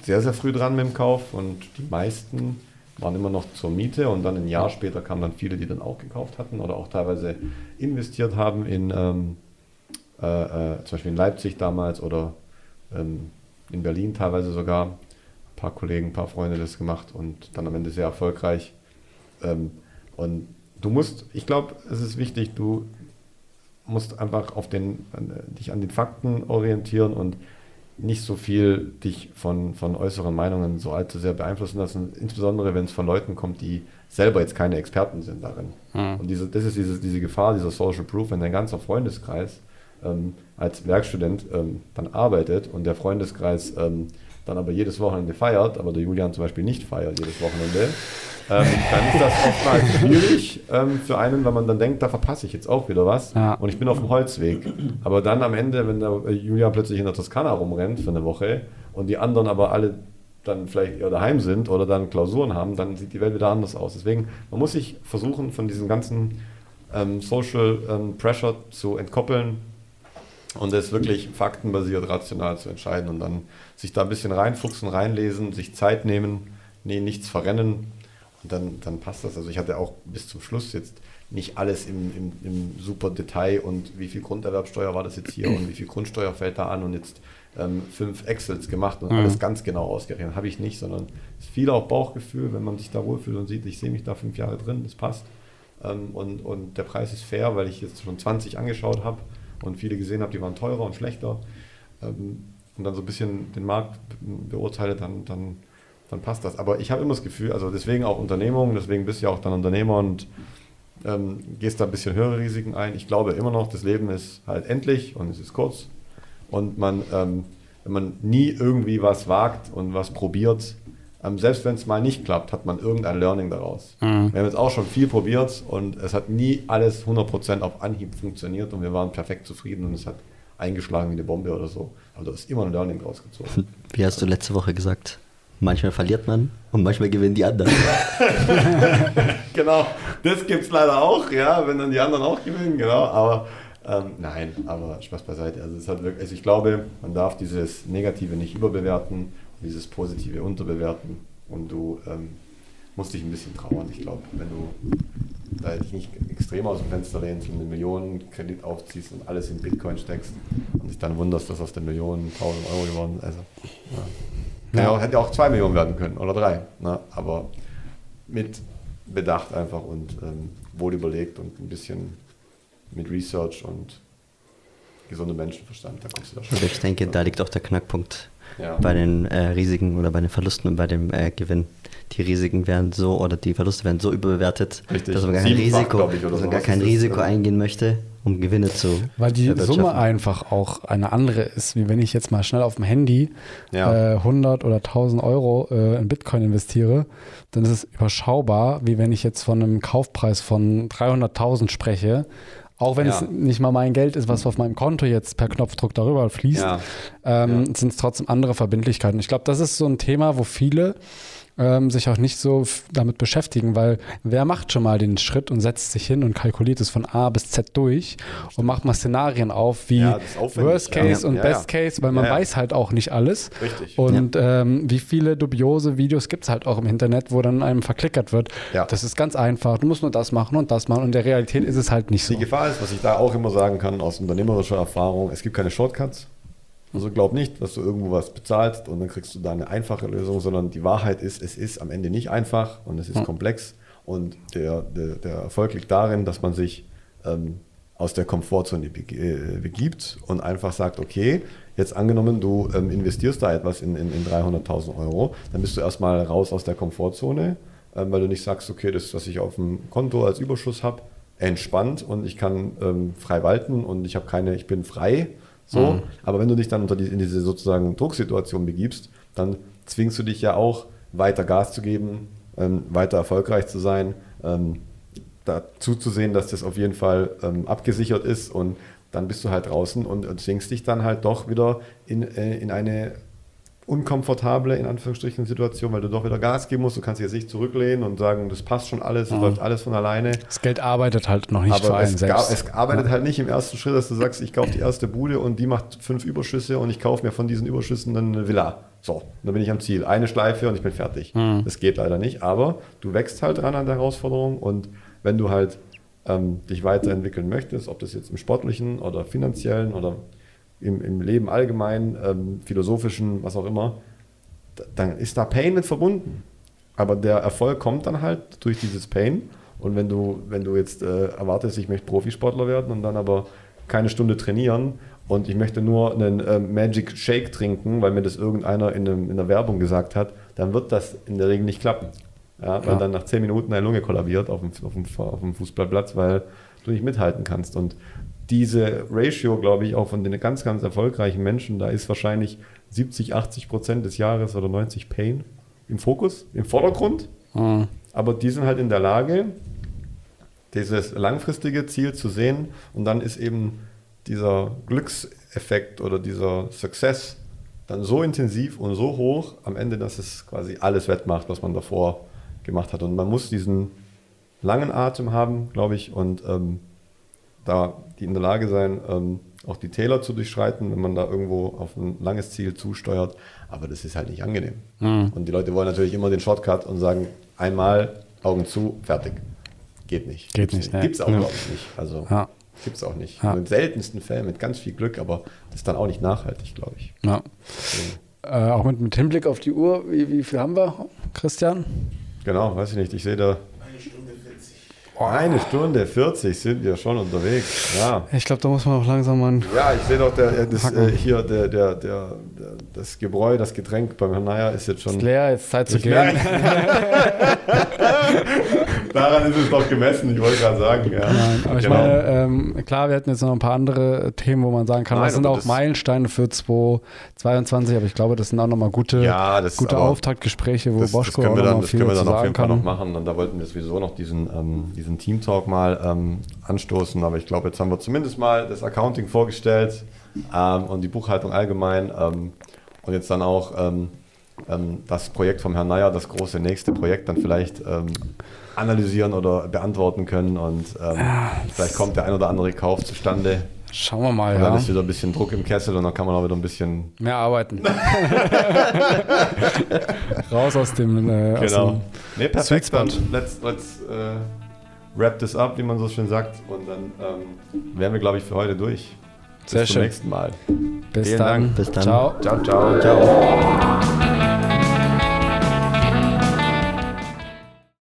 sehr, sehr früh dran mit dem Kauf und die meisten waren immer noch zur Miete und dann ein Jahr später kamen dann viele, die dann auch gekauft hatten oder auch teilweise investiert haben in, ähm, äh, äh, zum Beispiel in Leipzig damals oder ähm, in Berlin teilweise sogar. Ein paar Kollegen, ein paar Freunde das gemacht und dann am Ende sehr erfolgreich. Ähm, und du musst, ich glaube, es ist wichtig, du musst einfach auf den, dich an den Fakten orientieren und nicht so viel dich von, von äußeren Meinungen so allzu sehr beeinflussen lassen, insbesondere wenn es von Leuten kommt, die selber jetzt keine Experten sind darin. Mhm. Und diese, das ist diese, diese Gefahr, dieser Social Proof, wenn dein ganzer Freundeskreis ähm, als Werkstudent ähm, dann arbeitet und der Freundeskreis ähm, dann aber jedes Wochenende feiert, aber der Julian zum Beispiel nicht feiert jedes Wochenende, ähm, dann ist das oftmals [laughs] schwierig ähm, für einen, weil man dann denkt, da verpasse ich jetzt auch wieder was ja. und ich bin auf dem Holzweg. Aber dann am Ende, wenn der äh, Julian plötzlich in der Toskana rumrennt für eine Woche und die anderen aber alle dann vielleicht eher daheim sind oder dann Klausuren haben, dann sieht die Welt wieder anders aus. Deswegen, man muss sich versuchen, von diesem ganzen ähm, Social ähm, Pressure zu entkoppeln und es wirklich faktenbasiert, rational zu entscheiden und dann sich da ein bisschen reinfuchsen, reinlesen, sich Zeit nehmen, nee, nichts verrennen und dann, dann passt das. Also ich hatte auch bis zum Schluss jetzt nicht alles im, im, im super Detail und wie viel Grunderwerbsteuer war das jetzt hier und wie viel Grundsteuer fällt da an und jetzt ähm, fünf Excels gemacht und mhm. alles ganz genau ausgerechnet. Habe ich nicht, sondern es ist viel auch Bauchgefühl, wenn man sich da wohlfühlt und sieht, ich sehe mich da fünf Jahre drin, das passt. Ähm, und, und der Preis ist fair, weil ich jetzt schon 20 angeschaut habe und viele gesehen habe, die waren teurer und schlechter. Ähm, und dann so ein bisschen den Markt beurteile, dann, dann, dann passt das. Aber ich habe immer das Gefühl, also deswegen auch Unternehmung, deswegen bist du ja auch dann Unternehmer und ähm, gehst da ein bisschen höhere Risiken ein. Ich glaube immer noch, das Leben ist halt endlich und es ist kurz. Und man, ähm, wenn man nie irgendwie was wagt und was probiert, ähm, selbst wenn es mal nicht klappt, hat man irgendein Learning daraus. Mhm. Wir haben jetzt auch schon viel probiert und es hat nie alles 100% auf Anhieb funktioniert und wir waren perfekt zufrieden und es hat eingeschlagen wie eine Bombe oder so. Aber da ist immer ein Learning rausgezogen. Wie hast du letzte Woche gesagt? Manchmal verliert man und manchmal gewinnen die anderen. [laughs] genau, das gibt es leider auch, ja, wenn dann die anderen auch gewinnen, genau. Aber ähm, nein, aber Spaß beiseite. Also, es hat wirklich, also ich glaube, man darf dieses Negative nicht überbewerten, dieses Positive unterbewerten und du ähm, musst dich ein bisschen trauern. Ich glaube, wenn du da dich nicht extrem aus dem Fenster lehnst und eine Million Kredit aufziehst und alles in Bitcoin steckst und dich dann wunderst, dass aus der Million 1000 Euro geworden ist. Also, ja. Ja. hätte auch zwei Millionen werden können oder drei. Ne? Aber mit Bedacht einfach und ähm, wohl überlegt und ein bisschen mit Research und gesundem Menschenverstand, da kommst du da schon. Ich denke, ja. da liegt auch der Knackpunkt ja. bei den äh, Risiken oder bei den Verlusten und bei dem äh, Gewinn die Risiken werden so oder die Verluste werden so überbewertet, Richtig. dass man gar kein Risiko, ich, dass man gar kein Risiko eingehen möchte, um Gewinne zu Weil die Summe einfach auch eine andere ist, wie wenn ich jetzt mal schnell auf dem Handy ja. äh, 100 oder 1000 Euro äh, in Bitcoin investiere, dann ist es überschaubar, wie wenn ich jetzt von einem Kaufpreis von 300.000 spreche auch wenn ja. es nicht mal mein Geld ist, was auf meinem Konto jetzt per Knopfdruck darüber fließt, ja. ähm, sind es trotzdem andere Verbindlichkeiten. Ich glaube, das ist so ein Thema, wo viele ähm, sich auch nicht so damit beschäftigen, weil wer macht schon mal den Schritt und setzt sich hin und kalkuliert es von A bis Z durch und macht mal Szenarien auf wie ja, Worst Case ja. und ja, Best Case, weil man weiß halt auch nicht alles. Richtig. Und ähm, wie viele dubiose Videos gibt es halt auch im Internet, wo dann einem verklickert wird. Das ist ganz einfach. Du musst nur das machen und das machen. Und in der Realität ist es halt nicht so. Die Gefahr ist, was ich da auch immer sagen kann aus unternehmerischer Erfahrung, es gibt keine Shortcuts. Also glaub nicht, dass du irgendwo was bezahlst und dann kriegst du da eine einfache Lösung, sondern die Wahrheit ist, es ist am Ende nicht einfach und es ist hm. komplex. Und der, der, der, Erfolg liegt darin, dass man sich ähm, aus der Komfortzone äh, begibt und einfach sagt, okay, jetzt angenommen, du ähm, investierst da etwas in, in, in 300.000 Euro, dann bist du erstmal raus aus der Komfortzone, ähm, weil du nicht sagst, okay, das, was ich auf dem Konto als Überschuss habe, entspannt und ich kann ähm, frei walten und ich habe keine, ich bin frei, so, mhm. aber wenn du dich dann unter die, in diese sozusagen Drucksituation begibst, dann zwingst du dich ja auch weiter Gas zu geben, ähm, weiter erfolgreich zu sein, ähm, dazu zu sehen, dass das auf jeden Fall ähm, abgesichert ist und dann bist du halt draußen und, zwingst dich dann halt doch wieder in, äh, in eine unkomfortable, in Anführungsstrichen, Situation, weil du doch wieder Gas geben musst. Du kannst jetzt nicht zurücklehnen und sagen, das passt schon alles, es mhm. läuft alles von alleine. Das Geld arbeitet halt noch nicht Aber für einen es selbst. es arbeitet ja. halt nicht im ersten Schritt, dass du sagst, ich kaufe die erste Bude und die macht fünf Überschüsse und ich kaufe mir von diesen Überschüssen dann eine Villa. So, dann bin ich am Ziel. Eine Schleife und ich bin fertig. Mhm. Das geht leider nicht, aber du wächst halt dran an der Herausforderung und wenn du halt ähm, dich weiterentwickeln möchtest, ob das jetzt im sportlichen oder finanziellen oder im, im Leben allgemein, ähm, philosophischen, was auch immer, da, dann ist da Pain mit verbunden. Aber der Erfolg kommt dann halt durch dieses Pain. Und wenn du, wenn du jetzt äh, erwartest, ich möchte Profisportler werden und dann aber keine Stunde trainieren und ich möchte nur einen äh, Magic Shake trinken, weil mir das irgendeiner in, einem, in der Werbung gesagt hat, dann wird das in der Regel nicht klappen. Ja, weil Ja. dann nach 10 Minuten deine Lunge kollabiert auf dem, auf, dem, auf dem Fußballplatz, weil du nicht mithalten kannst. Und diese Ratio, glaube ich, auch von den ganz, ganz erfolgreichen Menschen, da ist wahrscheinlich 70, 80 Prozent des Jahres oder 90 Pain im Fokus, im Vordergrund. Mhm. Aber die sind halt in der Lage, dieses langfristige Ziel zu sehen. Und dann ist eben dieser Glückseffekt oder dieser Success dann so intensiv und so hoch am Ende, dass es quasi alles wettmacht, was man davor gemacht hat. Und man muss diesen langen Atem haben, glaube ich, und ähm, da die in der Lage sein, ähm, auch die Täler zu durchschreiten, wenn man da irgendwo auf ein langes Ziel zusteuert. Aber das ist halt nicht angenehm. Mhm. Und die Leute wollen natürlich immer den Shortcut und sagen, einmal Augen zu, fertig. Geht nicht. Geht nicht, ne. Gibt's auch, Ja. glaube ich, nicht. Also Ja. gibt's auch nicht. Ja. Nur in seltensten Fällen mit ganz viel Glück, aber das ist dann auch nicht nachhaltig, glaube ich. Ja. Äh, auch mit, mit Hinblick auf die Uhr, wie, wie viel haben wir, Christian? Genau, weiß ich nicht. Ich sehe da. Eine Stunde 40 sind wir schon unterwegs. Ja. Ich glaube, da muss man auch langsam mal. Ja, ich sehe doch, der, das, äh, hier der, der, der, das Gebräu, das Getränk beim Herrn Neier ist jetzt schon. Ist leer, jetzt Zeit zu gehen. [laughs] [laughs] Daran ist es doch gemessen, ich wollte gerade sagen. Ja. Nein, aber ich Genau. meine, ähm, klar, wir hätten jetzt noch ein paar andere Themen, wo man sagen kann, Nein, das sind auch das- Meilensteine für 2022, aber ich glaube, das sind auch nochmal gute, Ja, das- gute Auftaktgespräche, wo das, das Boschko können auch wir noch dann, mal das viel können wir dann auf jeden Fall noch machen. Und da wollten wir sowieso noch diesen, ähm, diesen Team Talk mal ähm, anstoßen. Aber ich glaube, jetzt haben wir zumindest mal das Accounting vorgestellt ähm, und die Buchhaltung allgemein. Ähm, und jetzt dann auch ähm, das Projekt vom Herrn Neier, das große nächste Projekt, dann vielleicht analysieren oder beantworten können. Und ähm, vielleicht kommt der ein oder andere Kauf zustande. Schauen wir mal, Und dann ja. ist wieder ein bisschen Druck im Kessel und dann kann man auch wieder ein bisschen Mehr arbeiten. [laughs] Raus aus dem, äh, aus Genau. dem Nee, perfekt. Dann let's, let's äh, wrap this up, wie man so schön sagt. Und dann ähm, wären wir, glaube ich, für heute durch. Bis Sehr zum schön. nächsten Mal. Bis Vielen dann. Dank. Bis dann. Ciao. Ciao, ciao. Ciao.